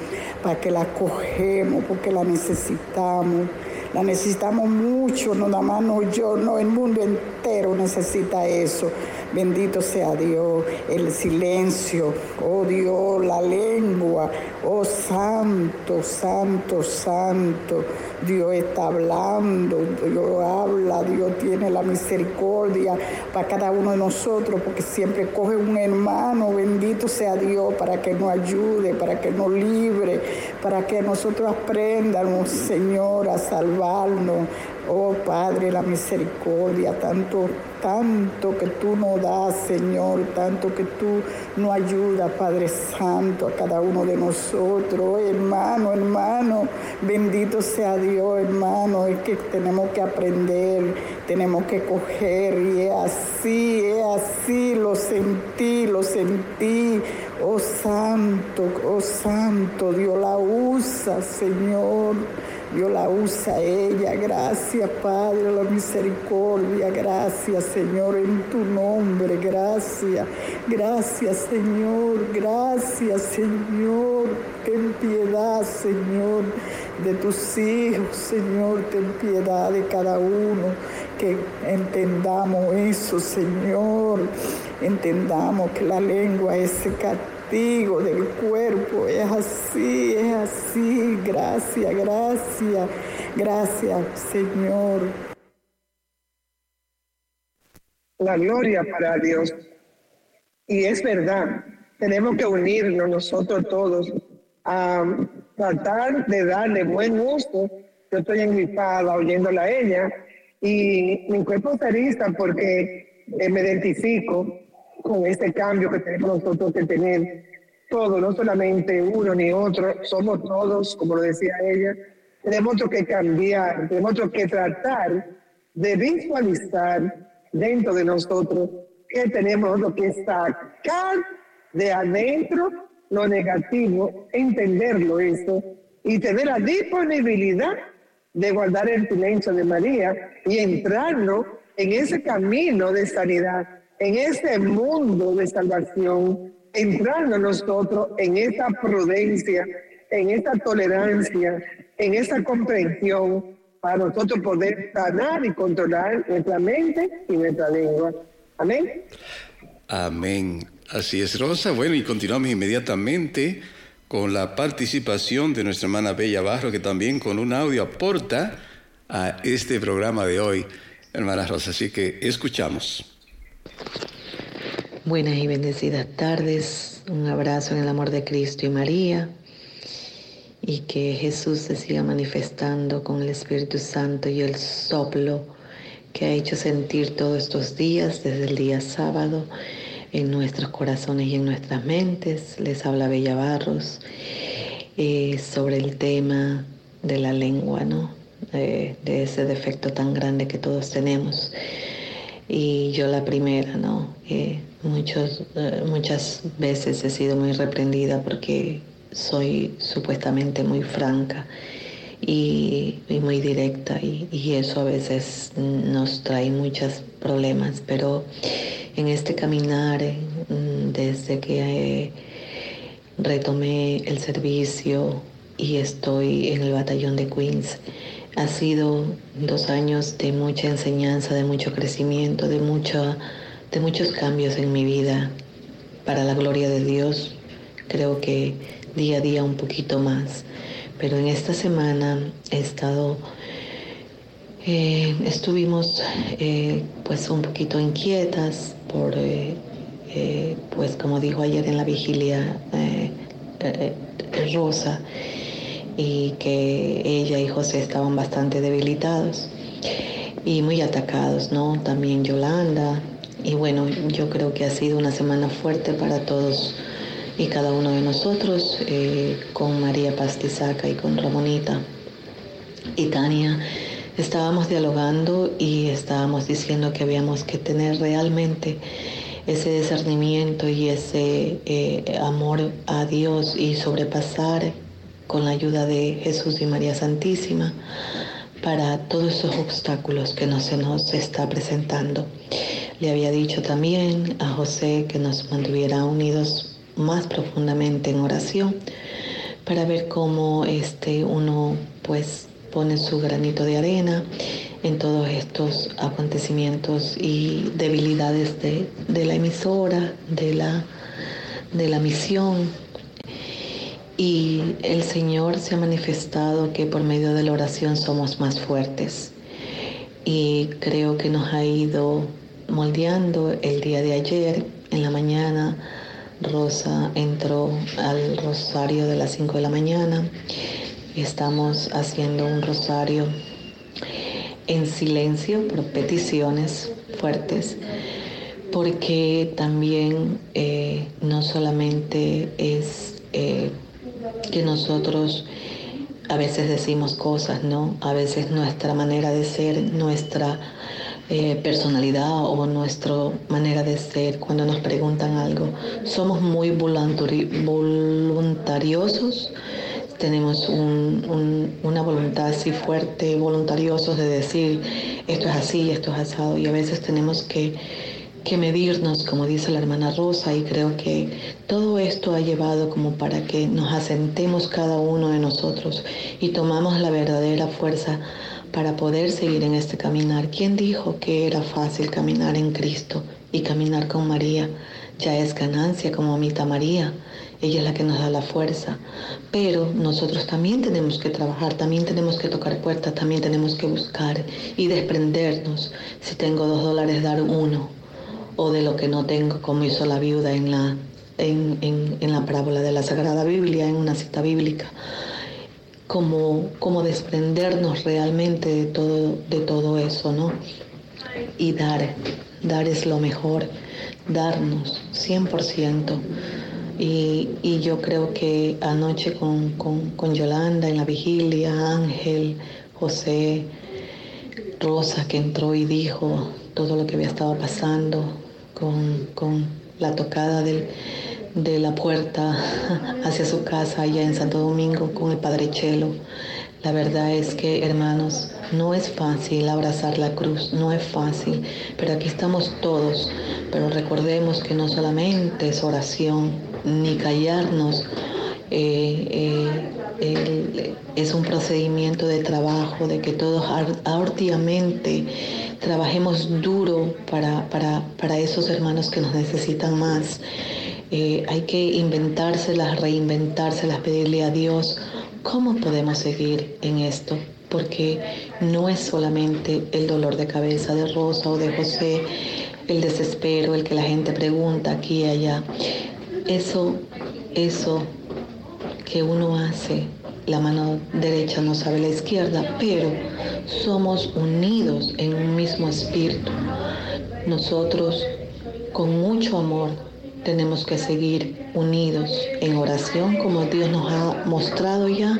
para que la cogemos, porque la necesitamos. La necesitamos mucho, no nada más no yo, no, el mundo entero necesita eso. Bendito sea Dios, el silencio, oh Dios, la lengua, oh santo, santo, santo. Dios está hablando, Dios habla, Dios tiene la misericordia para cada uno de nosotros, porque siempre coge un hermano, bendito sea Dios, para que nos ayude, para que nos libre, para que nosotros aprendamos, Señor, a salvarnos, Oh Padre, la misericordia, tanto, tanto que tú nos das, Señor, tanto que tú nos ayudas, Padre Santo, a cada uno de nosotros. hermano, hermano, bendito sea Dios, hermano, es que tenemos que aprender, tenemos que coger, y es así, es así, lo sentí, lo sentí. Oh Santo, oh Santo, Dios la usa, Señor. Dios la usa ella. Gracias, Padre, la misericordia. Gracias, Señor, en tu nombre. Gracias. Gracias, Señor. Gracias, Señor. Ten piedad, Señor, de tus hijos, Señor. Ten piedad de cada uno. Que entendamos eso, Señor. Entendamos que la lengua es del cuerpo. Es así, es así. Gracias, gracias, gracias, Señor.
La gloria para Dios. Y es verdad, tenemos que unirnos nosotros todos a tratar de darle buen uso. Yo estoy engripada oyéndola a ella y mi cuerpo se porque eh, me identifico con este cambio que tenemos nosotros que tener. Todos, no solamente uno ni otro, somos todos, como lo decía ella, tenemos que cambiar, tenemos que tratar de visualizar dentro de nosotros que tenemos lo que sacar de adentro lo negativo, entenderlo eso y tener la disponibilidad de guardar el silencio de María y entrarnos en ese camino de sanidad, en ese mundo de salvación, entrando nosotros en esa prudencia, en esa tolerancia, en esa comprensión, para nosotros poder sanar y controlar nuestra mente y nuestra lengua. Amén.
Amén. Así es, Rosa. Bueno, y continuamos inmediatamente con la participación de nuestra hermana Bella Barro, que también con un audio aporta a este programa de hoy, hermana Rosa. Así que escuchamos.
Buenas y bendecidas tardes. Un abrazo en el amor de Cristo y María. Y que Jesús se siga manifestando con el Espíritu Santo y el soplo que ha hecho sentir todos estos días, desde el día sábado en nuestros corazones y en nuestras mentes. Les habla Bella Barros eh, sobre el tema de la lengua, ¿no? de ese defecto tan grande que todos tenemos. Y yo la primera, ¿no? Muchos, eh, muchas veces he sido muy reprendida porque soy supuestamente muy franca y, muy directa y, eso a veces nos trae muchos problemas, pero en este caminar, desde que eh, retomé el servicio y estoy en el batallón de Queens, ha sido dos años de mucha enseñanza, de mucho crecimiento, de, de muchos cambios en mi vida. Para la gloria de Dios, creo que día a día un poquito más. Pero en esta semana he estado eh, estuvimos eh, pues un poquito inquietas por, eh, pues como dijo ayer en la vigilia Rosa, y que ella y José estaban bastante debilitados y muy atacados, ¿no? También Yolanda. Y bueno, yo creo que ha sido una semana fuerte para todos y cada uno de nosotros, con María Pastizaca y con Ramonita y Tania estábamos dialogando y estábamos diciendo que habíamos que tener realmente ese discernimiento y ese eh, amor a Dios y sobrepasar con la ayuda de Jesús y María Santísima para todos esos obstáculos que no se nos está presentando. Le había dicho también a José que nos mantuviera unidos más profundamente en oración para ver cómo este uno pues pone su granito de arena en todos estos acontecimientos y debilidades de, la emisora, de la, de la misión. Y el Señor se ha manifestado que por medio de la oración somos más fuertes. Y creo que nos ha ido moldeando el día de ayer, en la mañana. Rosa entró al rosario de las 5 de la mañana Estamos haciendo un rosario en silencio por peticiones fuertes, porque también eh, no solamente es eh, que nosotros a veces decimos cosas, ¿no? A veces nuestra manera de ser, nuestra eh, personalidad o nuestra manera de ser cuando nos preguntan algo, somos muy voluntariosos tenemos una voluntad así fuerte, voluntariosos de decir esto es así, esto es asado, y a veces tenemos que, que medirnos, como dice la hermana Rosa, y creo que todo esto ha llevado como para que nos asentemos cada uno de nosotros y tomamos la verdadera fuerza para poder seguir en este caminar. ¿Quién dijo que era fácil caminar en Cristo y caminar con María? Ya es ganancia como Mita María ella es la que nos da la fuerza. Pero nosotros también tenemos que trabajar, también tenemos que tocar puertas, también tenemos que buscar y desprendernos. Si tengo dos dólares, dar uno. O de lo que no tengo, como hizo la viuda en la, en, en, la parábola de la Sagrada Biblia, en una cita bíblica, como, como desprendernos realmente de todo, de todo eso, ¿no? Y dar, dar es lo mejor, darnos 100%. Y, y yo creo que anoche con, con, con Yolanda en la vigilia, Ángel, José, Rosa que entró y dijo todo lo que había estado pasando con, con la tocada del, de la puerta hacia su casa allá en Santo Domingo con el Padre Chelo. La verdad es que, hermanos, no es fácil abrazar la cruz, no es fácil, pero aquí estamos todos. Pero recordemos que no solamente es oración, ni callarnos. Eh, eh, es un procedimiento de trabajo, de que todos arduamente trabajemos duro para, para, para esos hermanos que nos necesitan más. Eh, hay que inventárselas, reinventárselas, pedirle a Dios cómo podemos seguir en esto, porque no es solamente el dolor de cabeza de Rosa o de José, el desespero, el que la gente pregunta aquí y allá. Eso, eso que uno hace, la mano derecha no sabe la izquierda, pero somos unidos en un mismo espíritu. Nosotros con mucho amor tenemos que seguir unidos en oración como Dios nos ha mostrado ya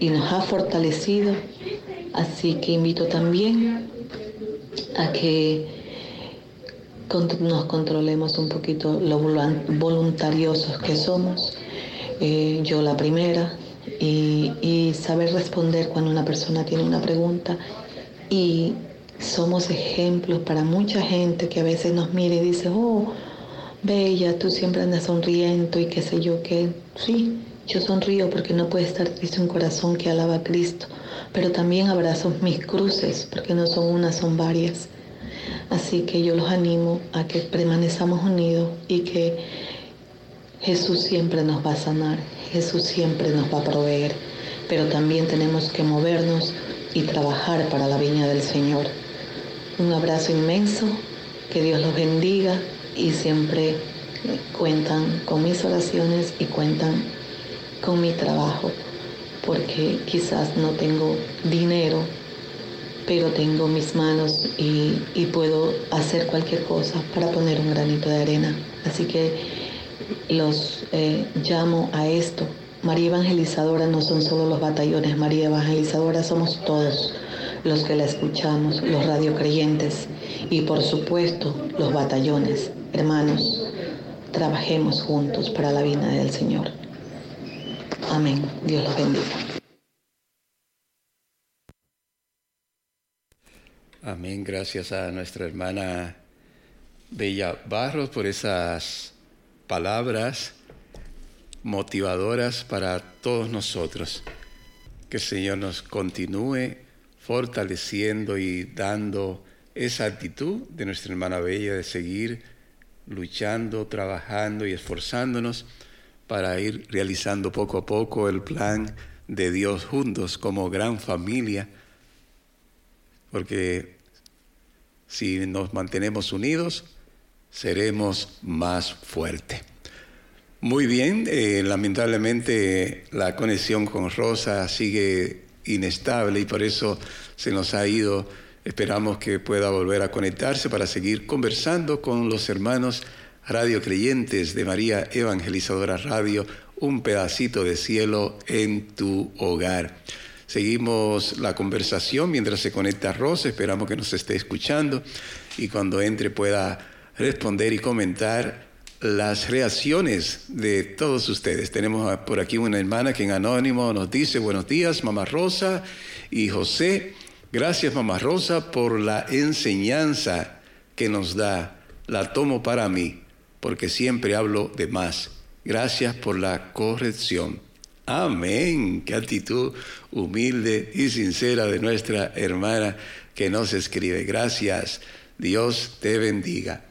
y nos ha fortalecido. Así que invito también a que nos controlemos un poquito lo voluntariosos que somos. Eh, yo la primera, y, saber responder cuando una persona tiene una pregunta y somos ejemplos para mucha gente que a veces nos mira y dice, oh, Bella, tú siempre andas sonriendo y qué sé yo qué. Sí, yo sonrío porque no puede estar triste un corazón que alaba a Cristo, pero también abrazo mis cruces porque no son unas, son varias. Así que yo los animo a que permanezcamos unidos y que Jesús siempre nos va a sanar, Jesús siempre nos va a proveer, pero también tenemos que movernos y trabajar para la viña del Señor. Un abrazo inmenso, que Dios los bendiga y siempre cuentan con mis oraciones y cuentan con mi trabajo, porque quizás no tengo dinero, pero tengo mis manos y, puedo hacer cualquier cosa para poner un granito de arena. Así que los eh, llamo a esto. María Evangelizadora no son solo los batallones, María Evangelizadora somos todos los que la escuchamos, los radiocreyentes y por supuesto los batallones. Hermanos, trabajemos juntos para la vida del Señor. Amén. Dios los bendiga.
Amén. Gracias a nuestra hermana Bella Barros por esas palabras motivadoras para todos nosotros. Que el Señor nos continúe fortaleciendo y dando esa actitud de nuestra hermana Bella de seguir luchando, trabajando y esforzándonos para ir realizando poco a poco el plan de Dios juntos como gran familia, porque si nos mantenemos unidos, seremos más fuertes. Muy bien, eh, lamentablemente la conexión con Rosa sigue inestable y por eso se nos ha ido Esperamos que pueda volver a conectarse para seguir conversando con los hermanos radio creyentes de María Evangelizadora Radio, un pedacito de cielo en tu hogar. Seguimos la conversación mientras se conecta Rosa, esperamos que nos esté escuchando y cuando entre pueda responder y comentar las reacciones de todos ustedes. Tenemos por aquí una hermana que en anónimo nos dice buenos días, mamá Rosa y José. Gracias, mamá Rosa, por la enseñanza que nos da. La tomo para mí, porque siempre hablo de más. Gracias por la corrección. Amén. Qué actitud humilde y sincera de nuestra hermana que nos escribe. Gracias. Dios te bendiga.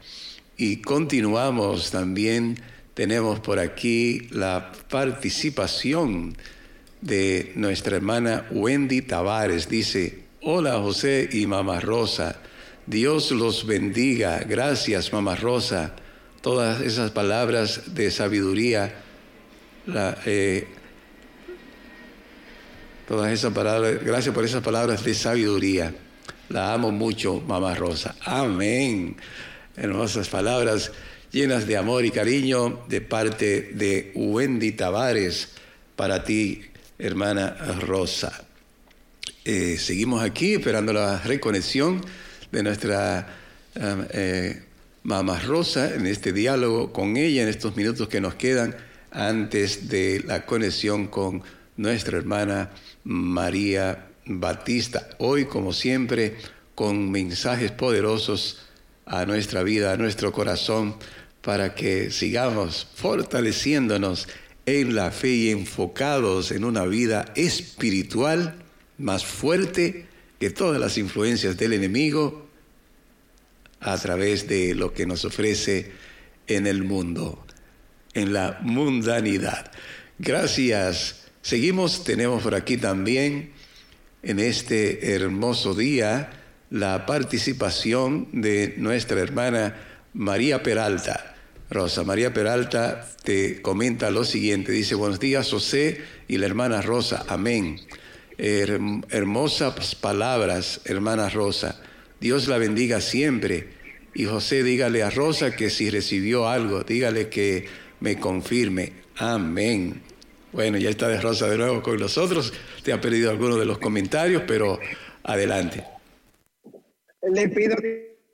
Y continuamos también. Tenemos por aquí la participación de nuestra hermana Wendy Tavares. Dice, Hola José y Mamá Rosa. Dios los bendiga. Gracias Mamá Rosa todas esas palabras de sabiduría, eh, todas esas palabras, gracias por esas palabras de sabiduría. La amo mucho, mamá Rosa. Amén. Hermosas palabras llenas de amor y cariño de parte de Wendy Tavares para ti, hermana Rosa. Eh, seguimos aquí esperando la reconexión de nuestra um, eh, mamá Rosa en este diálogo con ella en estos minutos que nos quedan antes de la conexión con nuestra hermana María Batista. Hoy, como siempre, con mensajes poderosos a nuestra vida, a nuestro corazón, para que sigamos fortaleciéndonos en la fe y enfocados en una vida espiritual más fuerte que todas las influencias del enemigo a través de lo que nos ofrece en el mundo, en la mundanidad. Gracias. Seguimos, tenemos por aquí también en este hermoso día la participación de nuestra hermana María Peralta. Rosa María Peralta te comenta lo siguiente, dice, buenos días José y la hermana Rosa, amén. hermosas palabras, hermana Rosa. Dios la bendiga siempre. Y José, dígale a Rosa que si recibió algo, dígale que me confirme. Amén. Bueno, ya está de Rosa de nuevo con nosotros. Te ha perdido algunos de los comentarios, pero adelante.
Le pido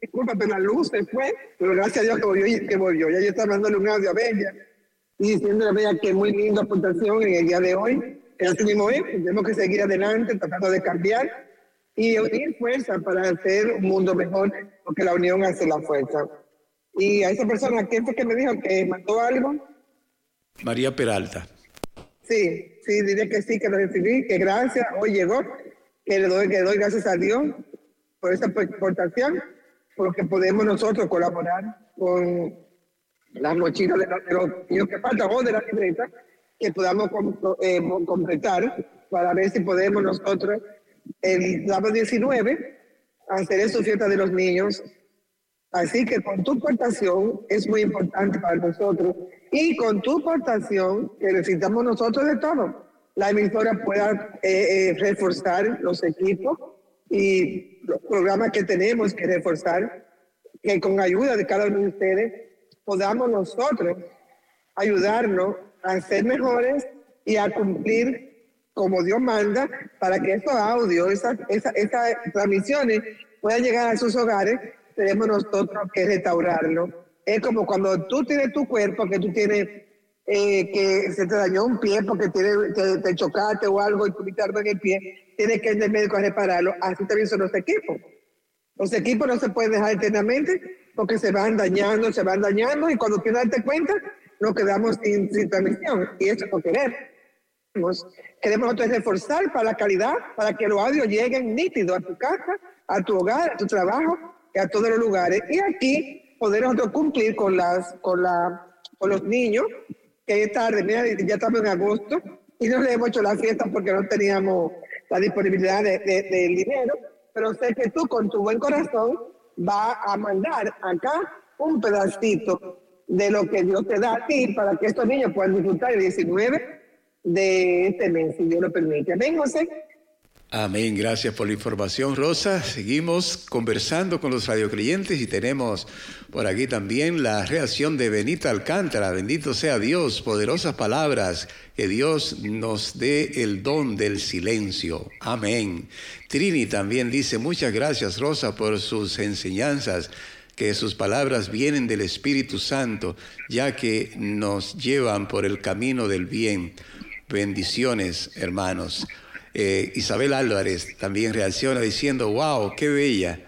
disculpas, pero la luz se fue, pero gracias a Dios que volvió. Que volvió. Ya yo estaba mandándole un audio a Bella y diciéndole a Bella que muy linda aportación en el día de hoy. Que así mismo es, tenemos que seguir adelante, tratando de cambiar y unir fuerza para hacer un mundo mejor, porque la unión hace la fuerza. Y a esa persona, ¿quién fue que me dijo que mandó algo?
María Peralta.
Sí, sí, diré que sí, que lo recibí, que gracias, hoy llegó, que le doy, que doy gracias a Dios por esa exportación, porque podemos nosotros colaborar con las mochilas de, los niños que faltan o de la libreta, que podamos eh, completar para ver si podemos nosotros el sábado 19 hacer su fiesta de los niños. Así que con tu aportación es muy importante para nosotros y con tu aportación que necesitamos nosotros de todo. La emisora pueda eh, eh, reforzar los equipos y los programas que tenemos que reforzar, que con ayuda de cada uno de ustedes podamos nosotros ayudarnos a ser mejores y a cumplir como Dios manda para que esos audios, esas, esas, esas transmisiones puedan llegar a sus hogares, tenemos nosotros que restaurarlo. Es como cuando tú tienes tu cuerpo, que tú tienes eh, que se te dañó un pie porque tiene, te, chocaste o algo y tuviste algo en el pie, tienes que ir al médico a repararlo. Así también son los equipos. Los equipos no se pueden dejar eternamente porque se van dañando, se van dañando y cuando quieres darte cuenta, nos quedamos sin, sin transmisión. Y eso es por querer. Queremos nosotros reforzar para la calidad, para que los audios lleguen nítidos a tu casa, a tu hogar, a tu trabajo y a todos los lugares. Y aquí poder nosotros cumplir con, las, con, la, con los niños que es tarde, mira, ya estamos en agosto y no le hemos hecho la fiesta porque no teníamos la disponibilidad de, del dinero, pero sé que tú con tu buen corazón vas a mandar acá un pedacito de lo que Dios te da a ti para que estos niños puedan disfrutar el 19 de este mes, si Dios lo permite. Amén, José.
Amén, gracias por la información, Rosa. Seguimos conversando con los radiocreyentes y tenemos por aquí también la reacción de Benita Alcántara. Bendito sea Dios, poderosas palabras, que Dios nos dé el don del silencio. Amén. Trini también dice, muchas gracias, Rosa, por sus enseñanzas que sus palabras vienen del Espíritu Santo, ya que nos llevan por el camino del bien. Bendiciones, hermanos. Eh, Isabel Álvarez también reacciona diciendo, wow, qué bella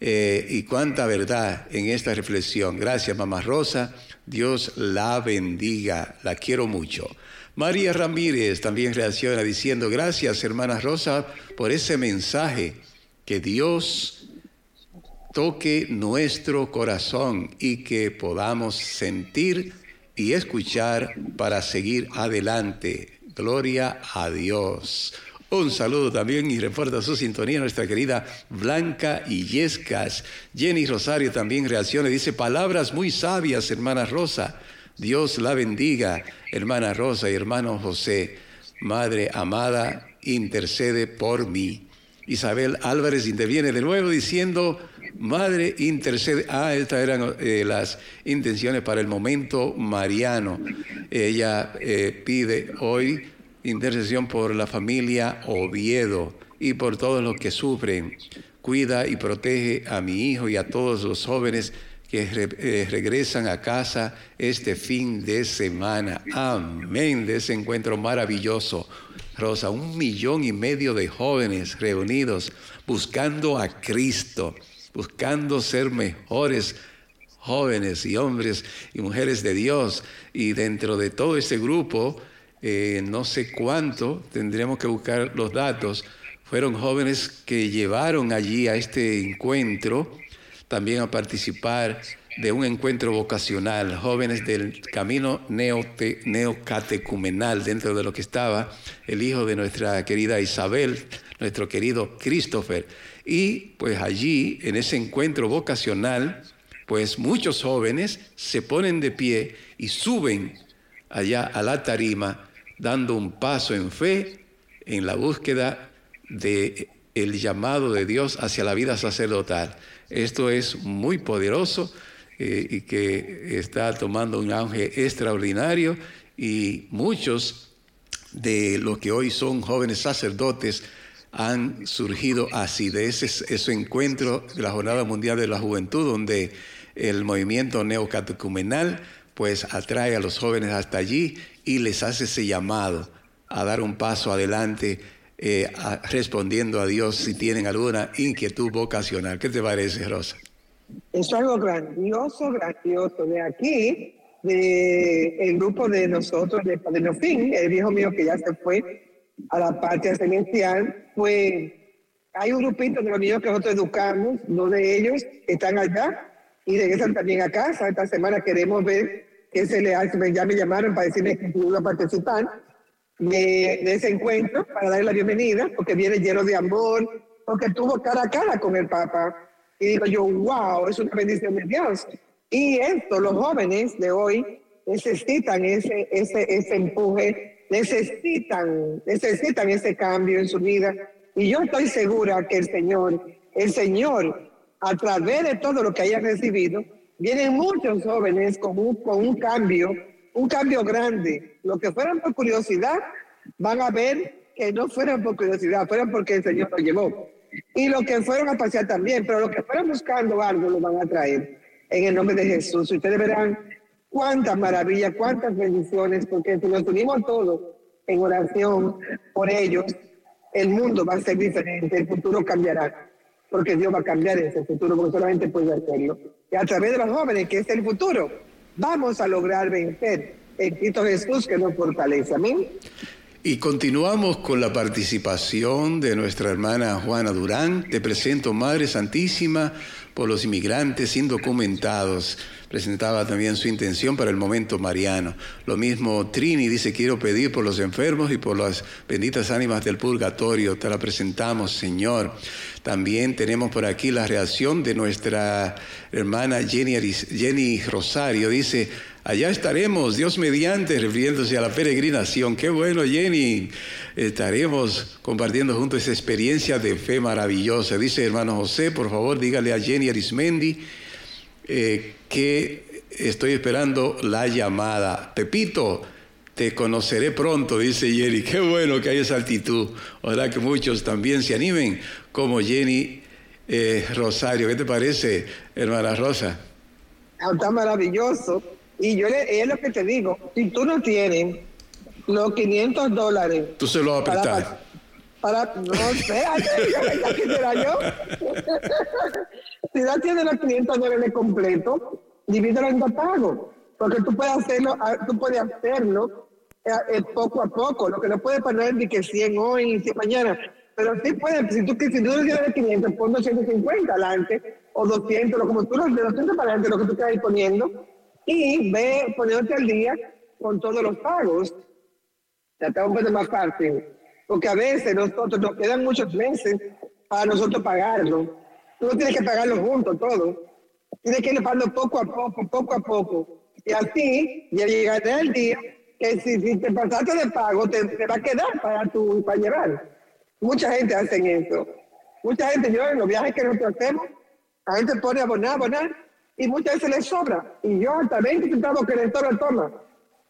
eh, y cuánta verdad en esta reflexión. Gracias, mamá Rosa. Dios la bendiga. La quiero mucho. María Ramírez también reacciona diciendo, gracias, hermana Rosa, por ese mensaje. Que Dios toque nuestro corazón y que podamos sentir y escuchar para seguir adelante. Gloria a Dios. Un saludo también y reporta su sintonía nuestra querida Blanca Illescas. Jenny Rosario también reacciona y dice palabras muy sabias, hermana Rosa. Dios la bendiga, hermana Rosa y hermano José. Madre amada, intercede por mí. Isabel Álvarez interviene de nuevo diciendo, Madre intercede. Ah, estas eran eh, las intenciones para el momento mariano. Ella eh, pide hoy intercesión por la familia Oviedo y por todos los que sufren. Cuida y protege a mi hijo y a todos los jóvenes que eh, regresan a casa este fin de semana. Amén de ese encuentro maravilloso. Rosa, un millón y medio de jóvenes reunidos buscando a Cristo, buscando ser mejores jóvenes y hombres y mujeres de Dios. Y dentro de todo ese grupo, eh, no sé cuánto, tendremos que buscar los datos, fueron jóvenes que llevaron allí a este encuentro también a participar de un encuentro vocacional, jóvenes del camino neocatecumenal, dentro de lo que estaba el hijo de nuestra querida Isabel, nuestro querido Christopher. Y pues allí, en ese encuentro vocacional, pues muchos jóvenes se ponen de pie y suben allá a la tarima, dando un paso en fe en la búsqueda de el llamado de Dios hacia la vida sacerdotal. Esto es muy poderoso eh, y que está tomando un auge extraordinario y muchos de los que hoy son jóvenes sacerdotes han surgido así, de ese, ese encuentro de la Jornada Mundial de la Juventud, donde el movimiento neocatecumenal pues atrae a los jóvenes hasta allí y les hace ese llamado a dar un paso adelante eh, respondiendo a Dios si tienen alguna inquietud vocacional. ¿Qué te parece, Rosa?
Es algo grandioso, grandioso. De aquí, de el grupo de nosotros de Padre Fin, el viejo mío que ya se fue a la patria celestial, pues hay un grupito de los niños que nosotros educamos, dos de ellos están allá y regresan también a casa. Esta semana queremos ver qué se le. Ya me llamaron para decirme que iba a participar de, ese encuentro para darle la bienvenida, porque viene lleno de amor, porque tuvo cara a cara con el Papa. Y digo yo, wow, es una bendición de Dios. Y esto, los jóvenes de hoy necesitan ese, ese, ese empuje, necesitan, necesitan ese cambio en su vida. Y yo estoy segura que el Señor, el Señor, a través de todo lo que hayan recibido, vienen muchos jóvenes con un, con un cambio un cambio grande. Los que fueran por curiosidad van a ver que no fueran por curiosidad, fueran porque el Señor los llevó. Y los que fueron a pasear también, pero los que fueran buscando algo lo van a traer en el nombre de Jesús. Ustedes verán cuántas maravillas, cuántas bendiciones, porque si nos unimos todos en oración por ellos, el mundo va a ser diferente, el futuro cambiará, porque Dios va a cambiar ese futuro, porque solamente puede hacerlo. Y a través de los jóvenes, que es el futuro, vamos a lograr vencer en Cristo Jesús que nos fortalece. Amén.
Y continuamos con la participación de nuestra hermana Juana Durán. Te presento, Madre Santísima, por los inmigrantes indocumentados. Presentaba también su intención para el momento mariano. Lo mismo Trini dice, quiero pedir por los enfermos y por las benditas ánimas del purgatorio. Te la presentamos, Señor. También tenemos por aquí la reacción de nuestra hermana Jenny, Jenny Rosario. Dice, allá estaremos, Dios mediante, refiriéndose a la peregrinación. Qué bueno, Jenny. Estaremos compartiendo juntos esa experiencia de fe maravillosa. Dice hermano José, por favor, dígale a Jenny Arismendi eh, que estoy esperando la llamada. Pepito, te conoceré pronto, dice Jenny. Qué bueno que hay esa actitud. Ojalá que muchos también se animen, como Jenny eh, Rosario. ¿Qué te parece, hermana Rosa?
Ah, está maravilloso. Y yo es lo que te digo, si tú no tienes los 500 dólares...
Tú se lo vas a prestar.
Para, no sé, ya quisiera yo. si no tienes los 500 dólares completos, divídelo en dos pagos. Porque tú puedes hacerlo, ah, tú puedes hacerlo eh, eh, poco a poco, lo que no puedes poner ni que 100 hoy y 100 mañana, pero sí puedes, si tú, si tú no tienes 500, pon 250 adelante, o 200, lo como tú los de 200 para adelante, lo que tú quieras ir poniendo, y ve poniéndote al día con todos los pagos. Ya está un poco más fácil. Porque a veces nosotros nos quedan muchos meses para nosotros pagarlo. Tú no tienes que pagarlo junto todo. Tienes que ir pagando poco a poco, poco a poco. Y así ya llegará el día que si, si te pasaste de pago, te, te, va a quedar para, tu, para. Mucha gente hace eso. Mucha gente, yo en los viajes que nosotros hacemos, la gente pone a abonar, abonar, y muchas veces les sobra. Y yo hasta 20 centavos que les sobra, toma.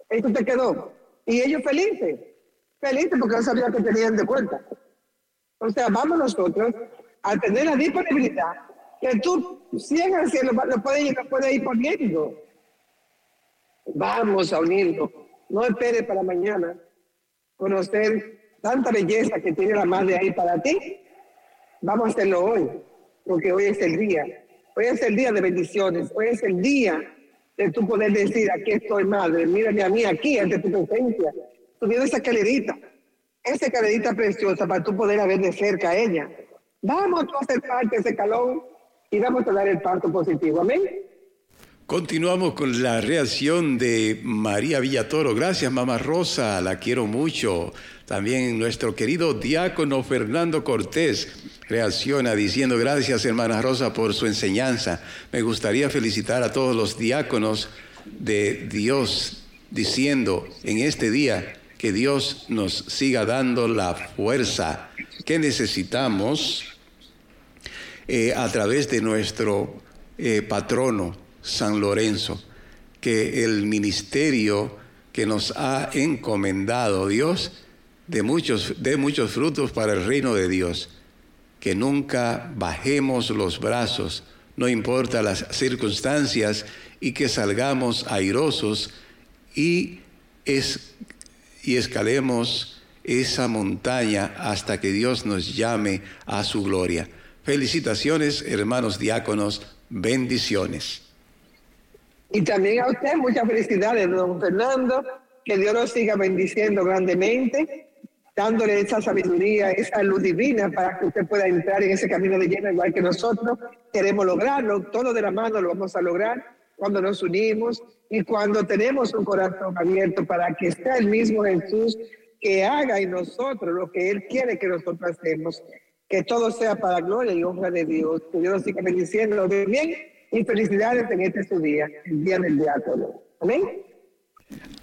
Eso te quedó. Y ellos felices, felices porque no sabían que tenían de cuenta. O sea, vamos nosotros a tener la disponibilidad que tú 100 al cielo lo puedes, lo puedes ir poniendo. Vamos a unirlo. No esperes para mañana conocer tanta belleza que tiene la madre ahí para ti. Vamos a hacerlo hoy, porque hoy es el día. Hoy es el día de bendiciones. Hoy es el día de tú poder decir, aquí estoy, madre, mírame a mí aquí, ante tu presencia, subiendo esa escalerita, esa escalerita preciosa para tú poder ver de cerca a ella. Vamos a hacer parte de ese calón y vamos a dar el parto positivo. Amén.
Continuamos con la reacción de María Villatoro. Gracias, mamá Rosa, la quiero mucho. También nuestro querido diácono Fernando Cortés reacciona diciendo gracias, hermana Rosa, por su enseñanza. Me gustaría felicitar a todos los diáconos de Dios, diciendo en este día que Dios nos siga dando la fuerza que necesitamos eh, a través de nuestro eh, patrono San Lorenzo, que el ministerio que nos ha encomendado Dios de muchos, de muchos frutos para el reino de Dios. Que nunca bajemos los brazos, no importa las circunstancias, y que salgamos airosos y, es, y escalemos esa montaña hasta que Dios nos llame a su gloria. Felicitaciones, hermanos diáconos, bendiciones.
Y también a usted muchas felicidades, don Fernando, que Dios nos siga bendiciendo grandemente, dándole esa sabiduría, esa luz divina para que usted pueda entrar en ese camino de lleno igual que nosotros. Queremos lograrlo, todo de la mano lo vamos a lograr cuando nos unimos y cuando tenemos un corazón abierto para que sea el mismo Jesús que haga en nosotros lo que Él quiere que nosotros hacemos. Que todo sea para gloria y honra de Dios. Que Dios nos siga bendiciendo de bien y felicidades en este su día, el día del diácono. Amén.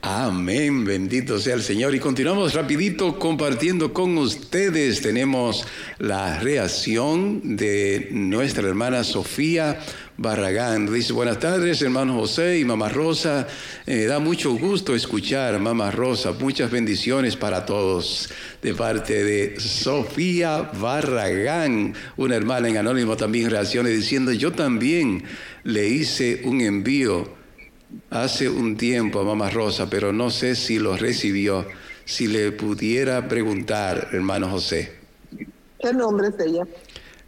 Amén, bendito sea el Señor. Y continuamos rapidito compartiendo con ustedes. Tenemos la reacción de nuestra hermana Sofía Barragán. Dice, buenas tardes, hermano José y mamá Rosa. Eh, da mucho gusto escuchar, mamá Rosa. Muchas bendiciones para todos. De parte de Sofía Barragán, una hermana en Anónimo también reacciona diciendo, yo también le hice un envío hace un tiempo a Mamá Rosa, pero no sé si lo recibió. Si le pudiera preguntar, hermano José.
¿Qué nombre es ella?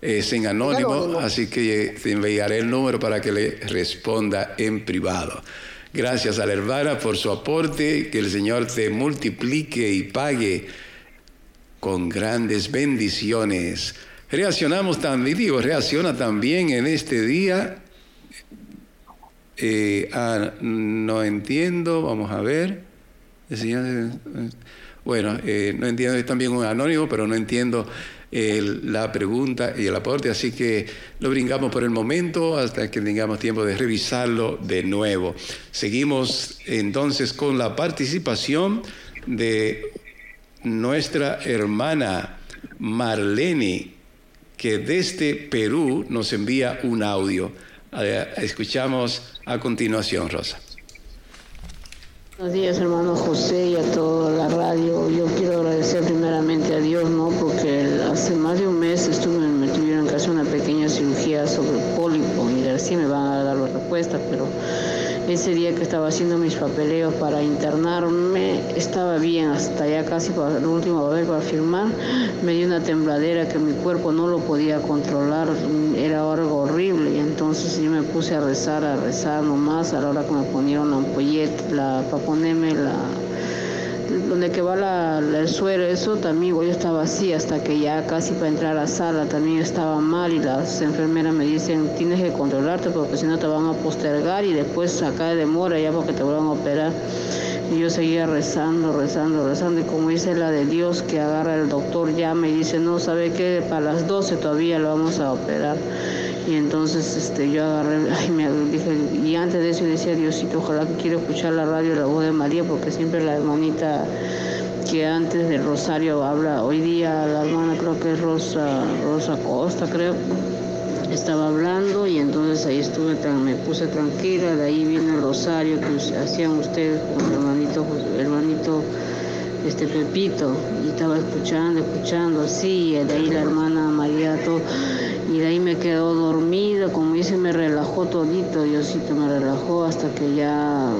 Es en anónimo, así que te enviaré el número para que le responda en privado. Gracias a la hermana por su aporte, que el Señor te multiplique y pague con grandes bendiciones. Reaccionamos también, digo, reacciona también en este día eh, ah, no entiendo, vamos a ver. Bueno, eh, no entiendo, es también un anónimo, pero no entiendo la pregunta y el aporte, así que lo brincamos por el momento hasta que tengamos tiempo de revisarlo de nuevo. Seguimos entonces con la participación de nuestra hermana Marlene, que desde Perú nos envía un audio. Eh, escuchamos a continuación, Rosa.
Buenos días, hermano José, y a toda la radio. Yo quiero agradecer primeramente a Dios, ¿no? Porque hace más de un mes estuve, ese día que estaba haciendo mis papeleos para internarme, estaba bien, hasta ya casi para el último vez para firmar, me dio una tembladera que mi cuerpo no lo podía controlar, era algo horrible, y entonces yo me puse a rezar, a rezar nomás, a la hora que me ponieron la ampolleta, la, para ponerme la donde que va la, el suelo, eso también yo estaba así hasta que ya casi para entrar a la sala también estaba mal y las enfermeras me dicen tienes que controlarte porque si no te van a postergar y después acá de demora ya porque te van a operar. Y yo seguía rezando, rezando, rezando. Y como dice la de Dios que agarra el doctor, llama y dice, no, ¿sabe qué? Para las 12 todavía lo vamos a operar. Y entonces este, yo agarré, ay, me dije, y antes de eso decía, Diosito, ojalá que quiero escuchar la radio la voz de María, porque siempre la hermanita que antes del Rosario habla, hoy día la hermana creo que es Rosa, Rosa Costa, creo, estaba hablando y entonces ahí estuve, me puse tranquila, de ahí viene el Rosario que hacían ustedes con el hermanito, hermanito este Pepito, y estaba escuchando, escuchando así, y de ahí la hermana María, todo, y de ahí me quedó dormida, como dice, me relajó todito, Diosito me relajó hasta que ya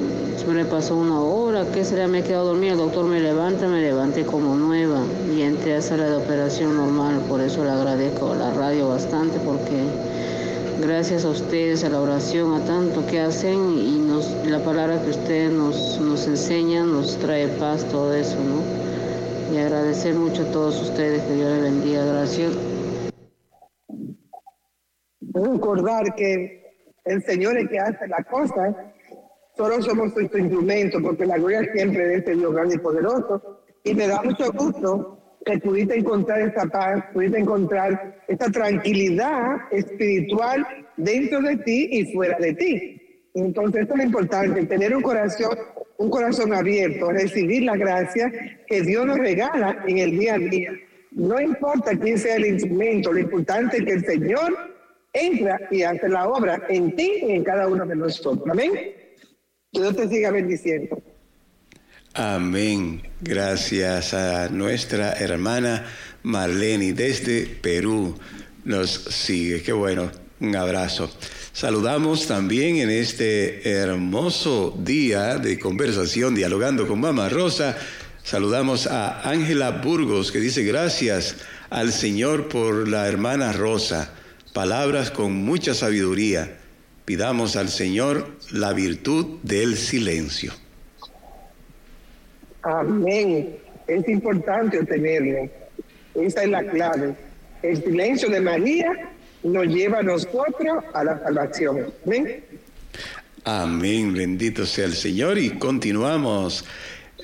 me pasó una hora, ¿qué será? Me he quedado dormida, el doctor me levanta, me levanté como nueva y entré a sala de operación normal, por eso le agradezco a la radio bastante porque gracias a ustedes, a la oración, a tanto que hacen y nos, la palabra que ustedes nos, nos enseñan nos trae paz, todo eso, ¿no? Y agradecer mucho a todos ustedes, que Dios les bendiga, gracias.
Recordar que el Señor es que hace la cosa, solo somos su instrumento, porque la gloria siempre de este Dios grande y poderoso, y me da mucho gusto que pudiste encontrar esta paz, pudiste encontrar esta tranquilidad espiritual dentro de ti y fuera de ti. Entonces, esto es importante, tener un corazón, un corazón abierto, recibir la gracia que Dios nos regala en el día a día. No importa quién sea el instrumento, lo importante es que el Señor entra y hace la obra en ti y en cada uno de nosotros. Amén. Que Dios te siga bendiciendo.
Amén. Gracias a nuestra hermana Marlene desde Perú. Nos sigue. Qué bueno. Un abrazo. Saludamos también en este hermoso día de conversación, dialogando con Mamá Rosa. Saludamos a Ángela Burgos que dice gracias al Señor por la hermana Rosa. Palabras con mucha sabiduría. Pidamos al Señor la virtud del silencio.
Amén. Es importante tenerlo. Esa es la clave. El silencio de María nos lleva a nosotros a la salvación. Amén.
Amén. Bendito sea el Señor. Y continuamos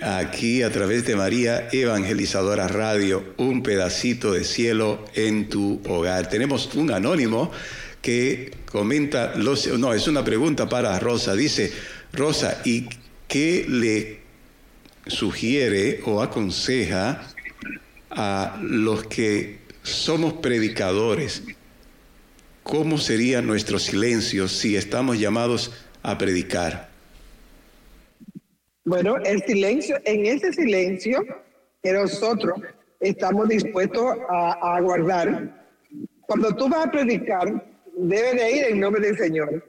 aquí a través de María Evangelizadora Radio, un pedacito de cielo en tu hogar. Tenemos un anónimo que comenta, los, no, es una pregunta para Rosa. Dice, Rosa, ¿y qué le sugiere o aconseja a los que somos predicadores, ¿cómo sería nuestro silencio si estamos llamados a predicar?
Bueno, el silencio, en ese silencio que nosotros estamos dispuestos a, a guardar, cuando tú vas a predicar, debe de ir en nombre del Señor.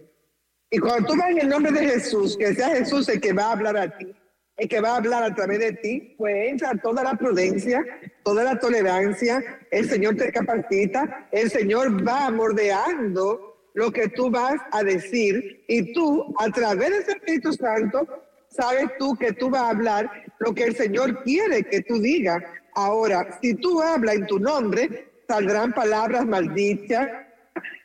Y cuando tú vas en el nombre de Jesús, que sea Jesús el que va a hablar a ti, el que va a hablar a través de ti, pues entra toda la prudencia, toda la tolerancia, el Señor te capacita, el Señor va mordeando lo que tú vas a decir y tú a través del Espíritu Santo sabes tú que tú vas a hablar lo que el Señor quiere que tú digas. Ahora, si tú hablas en tu nombre, saldrán palabras malditas,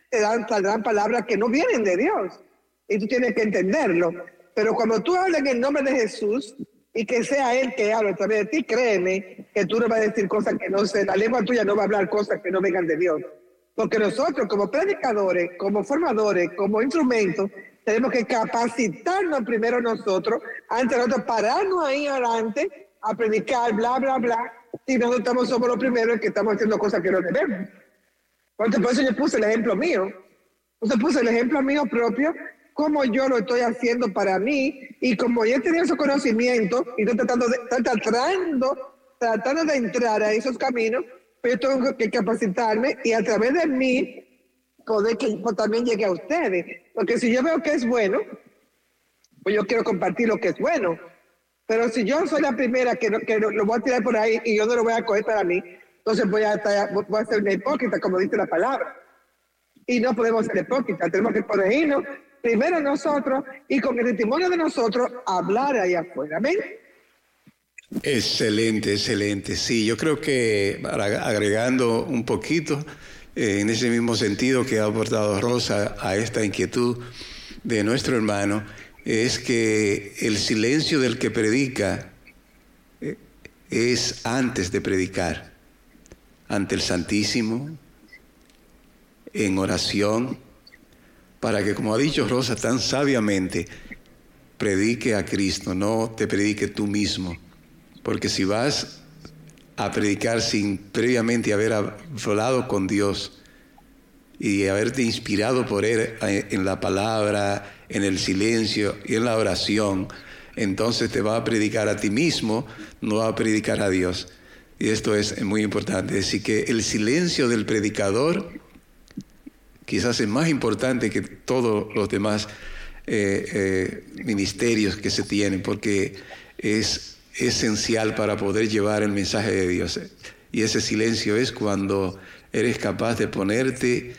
te dan, saldrán palabras que no vienen de Dios. Y tú tienes que entenderlo. Pero cuando tú hablas en el nombre de Jesús y que sea Él que hable a través de ti, créeme que tú no vas a decir cosas que no sé, la lengua tuya no va a hablar cosas que no vengan de Dios. Porque nosotros como predicadores, como formadores, como instrumentos, tenemos que capacitarnos primero nosotros, antes nosotros pararnos ahí adelante a predicar, bla, bla, bla, si nosotros estamos, somos los primeros que estamos haciendo cosas que no debemos. Entonces, por eso yo puse el ejemplo mío. Entonces puse el ejemplo mío propio como yo lo estoy haciendo para mí y como yo he tenido ese conocimiento y estoy tratando de, tratando, tratando de entrar a esos caminos, pues yo tengo que capacitarme y a través de mí poder que pues, también llegue a ustedes. Porque si yo veo que es bueno, pues yo quiero compartir lo que es bueno. Pero si yo soy la primera que, que lo, voy a tirar por ahí y yo no lo voy a coger para mí, entonces voy a, estar, voy a ser una hipócrita, como dice la palabra. Y no podemos ser hipócritas, tenemos que ponernos primero nosotros y con el testimonio de nosotros hablar ahí afuera. Amén.
Excelente, excelente. Sí, yo creo que agregando un poquito eh, en ese mismo sentido que ha aportado Rosa a esta inquietud de nuestro hermano, es que el silencio del que predica eh, es antes de predicar, ante el Santísimo, en oración, para que, como ha dicho Rosa tan sabiamente, predique a Cristo, no te predique tú mismo. Porque si vas a predicar sin previamente haber hablado con Dios y haberte inspirado por Él eh, en la palabra, en el silencio y en la oración, entonces te va a predicar a ti mismo, no va a predicar a Dios. Y esto es muy importante. Así que el silencio del predicador quizás es más importante que todos los demás eh, eh, ministerios que se tienen, porque es esencial para poder llevar el mensaje de Dios. Y ese silencio es cuando eres capaz de ponerte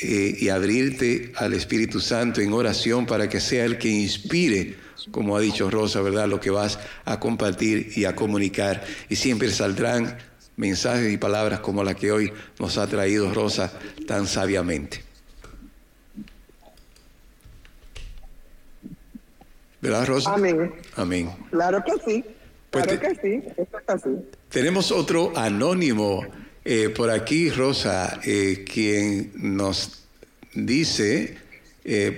eh, y abrirte al Espíritu Santo en oración para que sea el que inspire, como ha dicho Rosa, ¿verdad? Lo que vas a compartir y a comunicar. Y siempre saldrán mensajes y palabras como la que hoy nos ha traído Rosa tan sabiamente. ¿Verdad, Rosa?
Amén.
Amén.
Claro que sí.
Pues
claro
te-
que sí. Eso es así.
Tenemos otro anónimo eh, por aquí, Rosa, eh, quien nos dice, eh,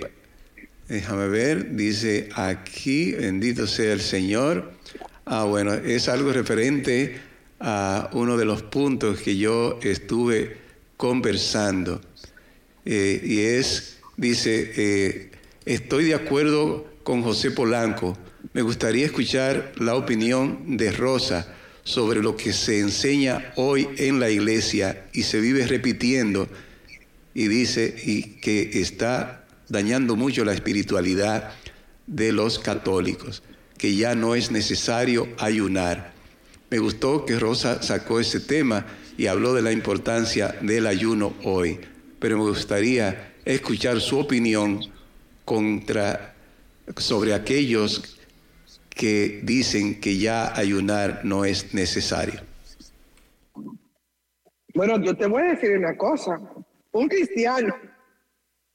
déjame ver, dice aquí, bendito sea el Señor. Ah, bueno, es algo referente a uno de los puntos que yo estuve conversando. Y es, dice, estoy de acuerdo con José Polanco. Me gustaría escuchar la opinión de Rosa sobre lo que se enseña hoy en la iglesia y se vive repitiendo y dice y que está dañando mucho la espiritualidad de los católicos, que ya no es necesario ayunar. Me gustó que Rosa sacó ese tema y habló de la importancia del ayuno hoy, pero me gustaría escuchar su opinión contra sobre aquellos que dicen que ya ayunar no es necesario.
Bueno, yo te voy a decir una cosa. Un cristiano,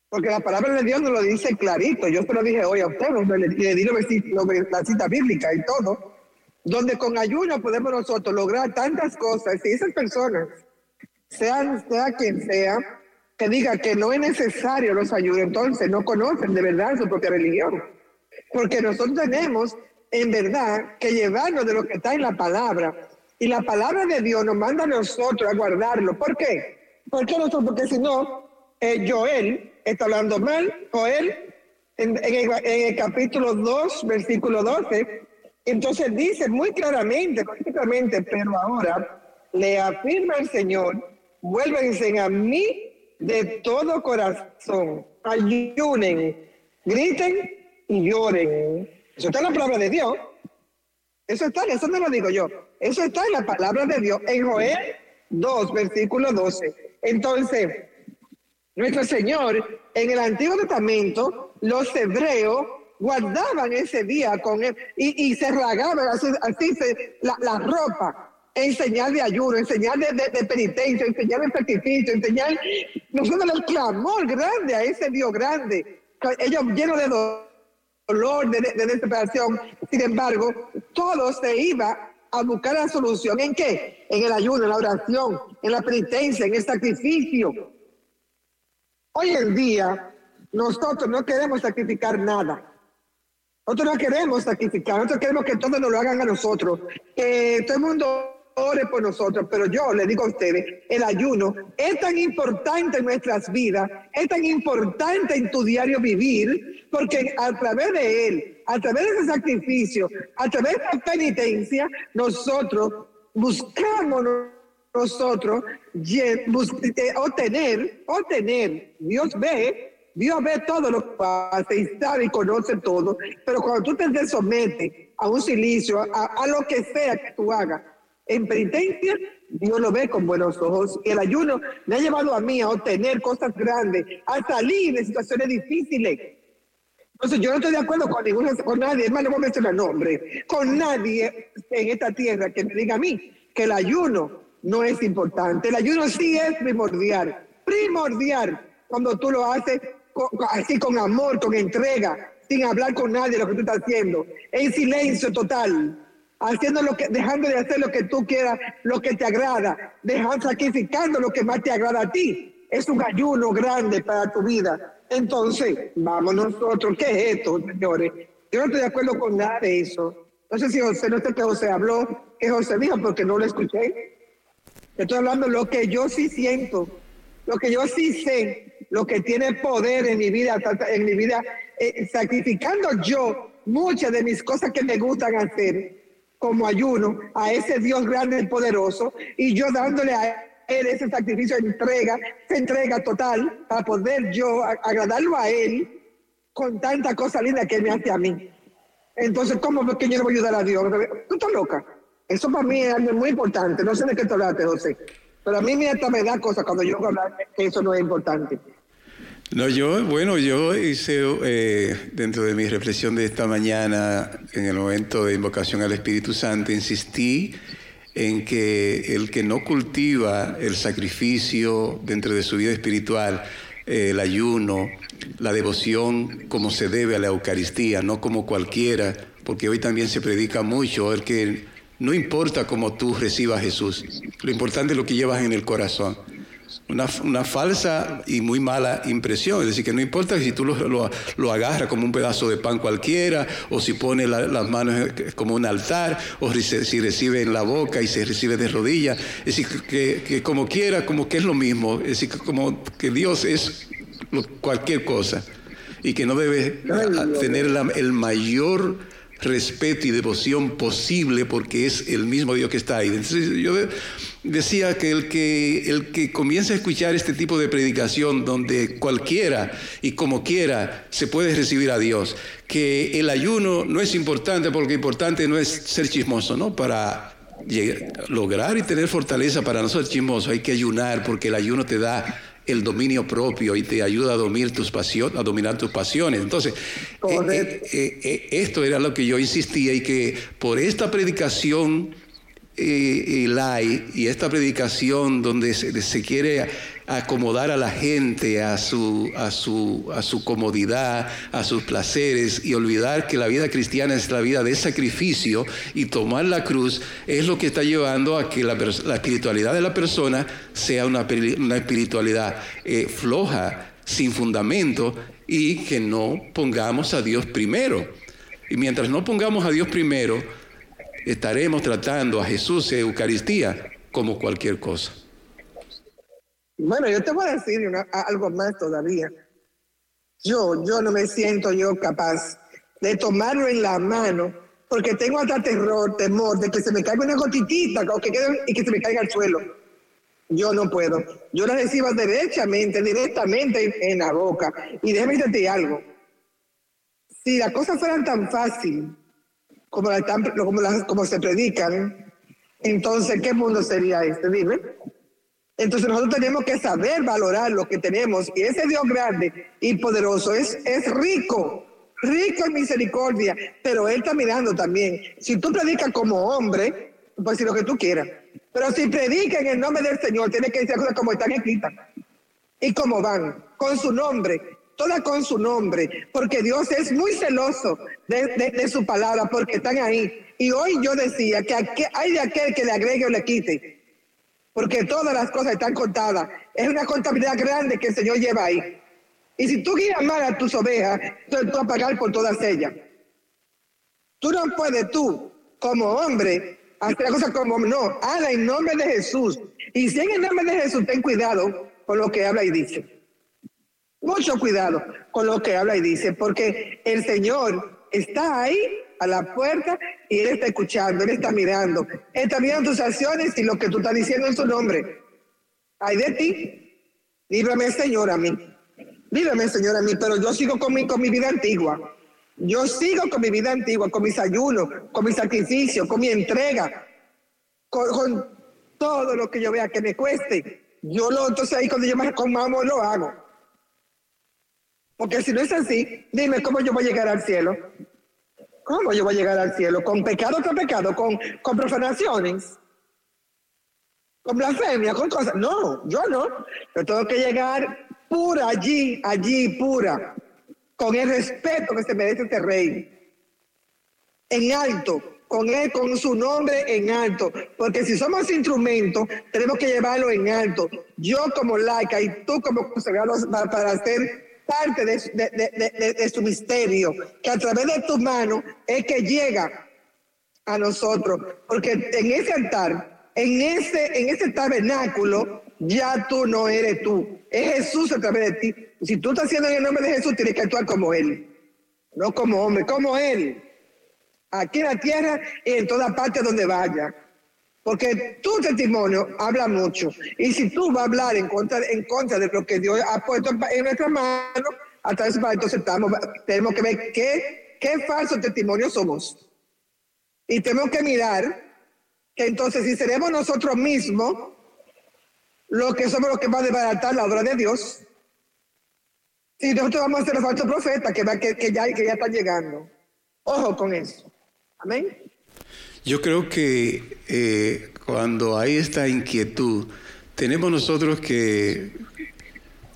porque la palabra de Dios nos lo dice clarito. Yo se lo dije hoy a usted, le, le di la cita bíblica y todo, donde con ayuno podemos nosotros lograr tantas cosas. Y esas personas, sean, sea quien sea, que diga que no es necesario los ayunos, entonces no conocen de verdad su propia religión. Porque nosotros tenemos, en verdad, que llevarnos de lo que está en la palabra. Y la palabra de Dios nos manda a nosotros a guardarlo. ¿Por qué? ¿Por qué nosotros? Porque si no, eh, Joel está hablando mal. Joel, en, en el, en el capítulo 2, versículo 12, entonces dice muy claramente, muy claramente, pero ahora le afirma el Señor, vuélvense a mí de todo corazón, ayunen, griten y lloren. Eso está en la palabra de Dios. Eso está, eso no lo digo yo. Eso está en la palabra de Dios, en Joel 2, versículo 12. Entonces, nuestro Señor, en el Antiguo Testamento, los hebreos guardaban ese día con él y, y se ragaban así, así se, la, la, ropa en señal de ayuno, en señal de, de, de, penitencia, en señal de sacrificio, en señal, nosotros el clamor grande a ese Dios grande, ellos llenos de dolor, de, de desesperación, sin embargo, todo se iba a buscar la solución en qué? En el ayuno, en la oración, en la penitencia, en el sacrificio. Hoy en día, nosotros no queremos sacrificar nada. Nosotros no queremos sacrificar, nosotros queremos que todos nos lo hagan a nosotros, que todo el mundo ore por nosotros, pero yo le digo a ustedes, el ayuno es tan importante en nuestras vidas, es tan importante en tu diario vivir, porque a través de él, a través de ese sacrificio, a través de esa penitencia, nosotros buscamos nosotros obtener, obtener, Dios ve, Dios ve todo lo que hace y sabe y conoce todo, pero cuando tú te sometes a un silicio, a, a lo que sea que tú hagas, en penitencia, Dios lo ve con buenos ojos. Y el ayuno me ha llevado a mí a obtener cosas grandes, a salir de situaciones difíciles. Entonces, yo no estoy de acuerdo con, ninguna, con nadie, hermano, no voy a mencionar nombre, con nadie en esta tierra que me diga a mí que el ayuno no es importante. El ayuno sí es primordial, primordial, cuando tú lo haces con, así con amor, con entrega, sin hablar con nadie lo que tú estás haciendo, en silencio total, haciendo lo que, dejando de hacer lo que tú quieras, lo que te agrada, dejando, sacrificando lo que más te agrada a ti. Es un ayuno grande para tu vida. Entonces, vamos nosotros, ¿qué es esto, señores? Yo no estoy de acuerdo con nada de eso. No sé si José, no sé qué José habló, que José dijo, porque no lo escuché. Estoy hablando de lo que yo sí siento, lo que yo sí sé, lo que tiene poder en mi vida, en mi vida, eh, sacrificando yo muchas de mis cosas que me gustan hacer, como ayuno, a ese Dios grande y poderoso, y yo dándole a él ese sacrificio de entrega, esa entrega total, para poder yo agradarlo a Él con tanta cosa linda que Él me hace a mí. Entonces, ¿cómo que yo no voy a ayudar a Dios? Tú estás loca. Eso para mí es algo muy importante. No sé de qué te hablaste, José. Pero a mí me da cosa cuando yo hablar que eso no es importante.
No, yo, bueno, yo hice eh, dentro de mi reflexión de esta mañana, en el momento de invocación al Espíritu Santo, insistí en que el que no cultiva el sacrificio dentro de su vida espiritual, eh, el ayuno, la devoción como se debe a la Eucaristía, no como cualquiera, porque hoy también se predica mucho el que no importa cómo tú recibas a Jesús, lo importante es lo que llevas en el corazón una, una, falsa y muy mala impresión. Es decir, que no importa si tú lo, lo, agarras como un pedazo de pan cualquiera, o si pones las manos como un altar, o si recibe en la boca y se recibe de rodillas. Es decir, que, que como quiera, como que es lo mismo. Es decir, como que Dios es cualquier cosa y que no debe tener el mayor respeto y devoción posible porque es el mismo Dios que está ahí. Entonces yo decía que el que, el que comienza a escuchar este tipo de predicación donde cualquiera y como quiera se puede recibir a Dios, que el ayuno no es importante porque importante no es ser chismoso, ¿no? Para lograr y tener fortaleza para no ser chismoso hay que ayunar porque el ayuno te da el dominio propio y te ayuda a dominar tus pasiones, a dominar tus pasiones. Entonces, eh, eh, eh, esto era lo que yo insistía y que por esta predicación y esta predicación donde se, quiere acomodar a la gente a su, a, su, a su comodidad, a sus placeres y olvidar que la vida cristiana es la vida de sacrificio y tomar la cruz es lo que está llevando a que la, espiritualidad de la persona sea una, una espiritualidad eh, floja, sin fundamento y que no pongamos a Dios primero. Y mientras no pongamos a Dios primero, estaremos tratando a Jesús en Eucaristía como cualquier cosa.
Bueno, yo te voy a decir algo más todavía. Yo, yo no me siento yo capaz de tomarlo en la mano porque tengo hasta terror, temor de que se me caiga una gotitita o que quede, y que se me caiga al suelo. Yo no puedo. Yo la recibo derechamente, directamente en, la boca. Y déjame decirte algo. Si las cosas fueran tan fácil como, como, como se predican, entonces, ¿qué mundo sería este? Dime. Entonces nosotros tenemos que saber valorar lo que tenemos. Y ese Dios grande y poderoso es, es rico, rico en misericordia, pero Él está mirando también. Si tú predicas como hombre, pues si lo que tú quieras. Pero si predica en el nombre del Señor, tiene que decir cosas como están escritas. Y como van, con su nombre, toda con su nombre, porque Dios es muy celoso de, su palabra, porque están ahí. Y hoy yo decía que hay de aquel que le agregue o le quite, porque todas las cosas están contadas. Es una contabilidad grande que el Señor lleva ahí. Y si tú guías mal a tus ovejas, tú vas a pagar por todas ellas. Tú no puedes tú, como hombre, hacer la cosa como no, habla en nombre de Jesús. Y si en el nombre de Jesús, ten cuidado con lo que habla y dice. Mucho cuidado con lo que habla y dice, porque el Señor está ahí a la puerta y Él está escuchando, Él está mirando. Él está mirando tus acciones y lo que tú estás diciendo en su nombre. Ay de ti, líbrame Señor a mí. Líbrame Señor a mí, pero yo sigo con mi, con mi vida antigua. Yo sigo con mi vida antigua, con mis ayunos, con mi sacrificio, con mi entrega, con, con todo lo que yo vea que me cueste. Yo lo, entonces ahí cuando yo más con amor lo hago. Porque si no es así, dime cómo yo voy a llegar al cielo. ¿Cómo yo voy a llegar al cielo? ¿Con pecado con pecado? ¿Con, con profanaciones? ¿Con blasfemia? ¿Con cosas? No, yo no. Yo tengo que llegar pura allí, allí, pura. con el respeto que se merece este rey. En alto, con él, con su nombre en alto. Porque si somos instrumentos, tenemos que llevarlo en alto. Yo como laica y tú como consagrado para ser parte de, su misterio, que a través de tu mano es que llega a nosotros. Porque en ese altar, en ese, en ese tabernáculo, ya tú no eres tú. Es Jesús a través de ti. Si tú estás haciendo en el nombre de Jesús, tienes que actuar como Él. No como hombre, como Él. Aquí en la tierra y en toda parte donde vaya. Porque tu testimonio habla mucho. Y si tú vas a hablar en contra, en contra de lo que Dios ha puesto en nuestras manos, hasta eso, entonces estamos, tenemos que ver qué, qué falso testimonio somos. Y tenemos que mirar que entonces si seremos nosotros mismos lo que somos los que van a desbaratar la obra de Dios. Si nosotros vamos a ser los falsos profetas que, que, que, ya, que ya están llegando. Ojo con eso. Amén.
Yo creo que eh, cuando hay esta inquietud, tenemos nosotros que,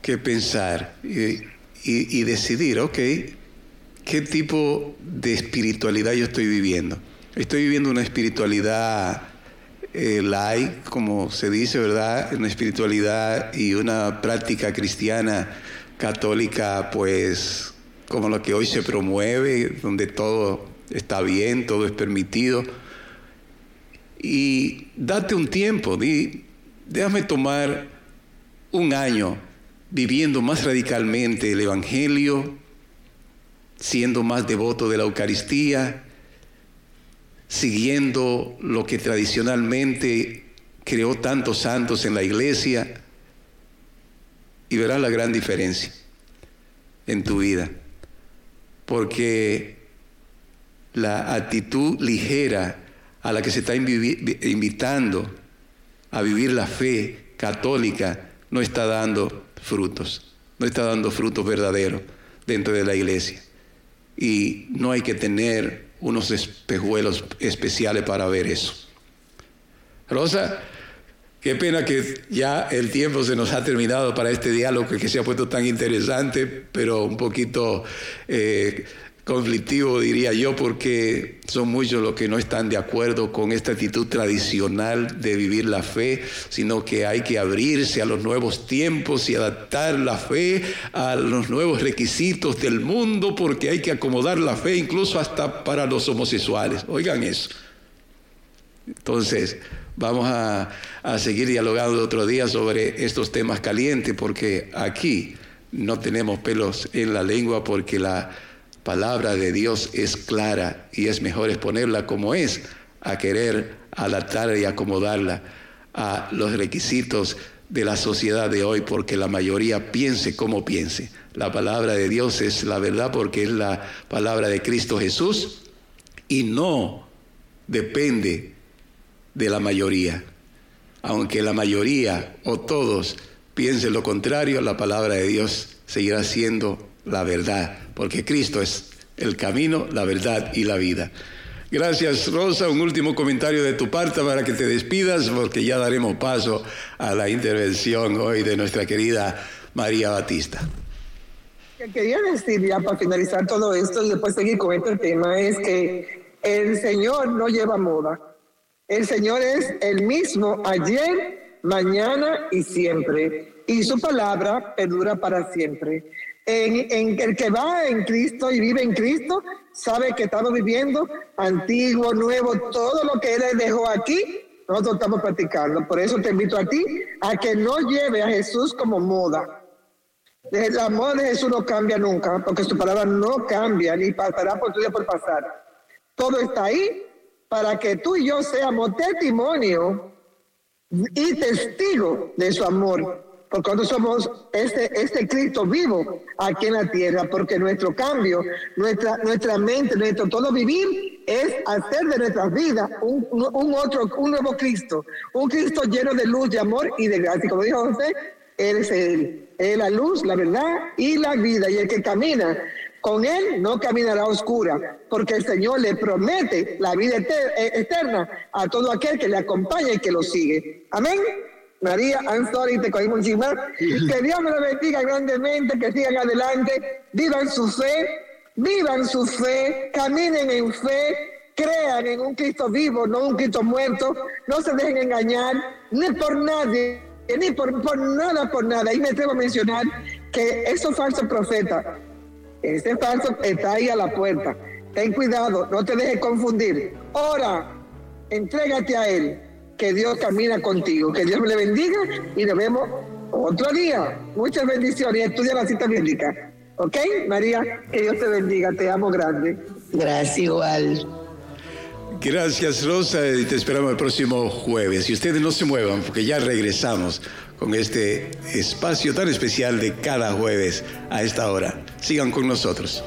que pensar y, y decidir, ok, ¿qué tipo de espiritualidad yo estoy viviendo? Estoy viviendo una espiritualidad eh, hay, como se dice, ¿verdad? Una espiritualidad y una práctica cristiana católica, pues como lo que hoy se promueve, donde todo está bien, todo es permitido. Y date un tiempo, di, déjame tomar un año viviendo más radicalmente el Evangelio, siendo más devoto de la Eucaristía, siguiendo lo que tradicionalmente creó tantos santos en la iglesia y verás la gran diferencia en tu vida. Porque la actitud ligera a la que se está invitando a vivir la fe católica no está dando frutos, no está dando frutos verdaderos dentro de la iglesia. Y no hay que tener unos espejuelos especiales para ver eso. Rosa, qué pena que ya el tiempo se nos ha terminado para este diálogo que se ha puesto tan interesante, pero un poquito eh, conflictivo, diría yo, porque son muchos los que no están de acuerdo con esta actitud tradicional de vivir la fe, sino que hay que abrirse a los nuevos tiempos y adaptar la fe a los nuevos requisitos del mundo, porque hay que acomodar la fe incluso hasta para los homosexuales. Oigan eso. Entonces, vamos a, a seguir dialogando otro día sobre estos temas calientes, porque aquí no tenemos pelos en la lengua, porque la palabra de Dios es clara y es mejor exponerla como es a querer adaptarla y acomodarla a los requisitos de la sociedad de hoy porque la mayoría piense como piense. La palabra de Dios es la verdad porque es la palabra de Cristo Jesús y no depende de la mayoría. Aunque la mayoría o todos piensen lo contrario, la palabra de Dios seguirá siendo la verdad, porque Cristo es el camino, la verdad y la vida. Gracias, Rosa. Un último comentario de tu parte para que te despidas, porque ya daremos paso a la intervención hoy de nuestra querida María Batista.
quería decir ya para finalizar todo esto y después seguir con este tema es que el Señor no lleva moda. El Señor es el mismo ayer, mañana y siempre. Y su palabra perdura para siempre en, el que va en Cristo y vive en Cristo, sabe que estamos viviendo antiguo, nuevo, todo lo que Él dejó aquí, nosotros estamos practicando. Por eso te invito a ti a que no lleve a Jesús como moda. El amor de Jesús no cambia nunca, porque su palabra no cambia, ni pasará por tu día por pasar. Todo está ahí para que tú y yo seamos testimonio y testigo de su amor porque nosotros somos este, este Cristo vivo aquí en la tierra, porque nuestro cambio, nuestra, nuestra mente, nuestro todo vivir es hacer de nuestras vidas un, un, otro, un nuevo Cristo, un Cristo lleno de luz, de amor y de gracia. Como dijo José, Él es Él, es la luz, la verdad y la vida, y el que camina con Él no caminará oscura, porque el Señor le promete la vida eterna a todo aquel que le acompaña y que lo sigue. Amén. María, I'm sorry, te cogimos encima. Que Dios me lo bendiga grandemente, que sigan adelante, vivan su fe, vivan su fe, caminen en fe, crean en un Cristo vivo, no un Cristo muerto, no se dejen engañar, ni por nadie, ni por, nada, por nada. Y me atrevo a mencionar que esos falsos profetas, ese falso está ahí a la puerta. Ten cuidado, no te dejes confundir. Ora, entrégate a Él, que Dios camina contigo. Que Dios me le bendiga y nos vemos otro día. Muchas bendiciones. Estudia la cita bíblica. ¿Ok, María? Que Dios te bendiga. Te amo grande.
Gracias, igual.
Gracias, Rosa. Y te esperamos el próximo jueves. Y ustedes no se muevan, porque ya regresamos con este espacio tan especial de cada jueves a esta hora. Sigan con nosotros.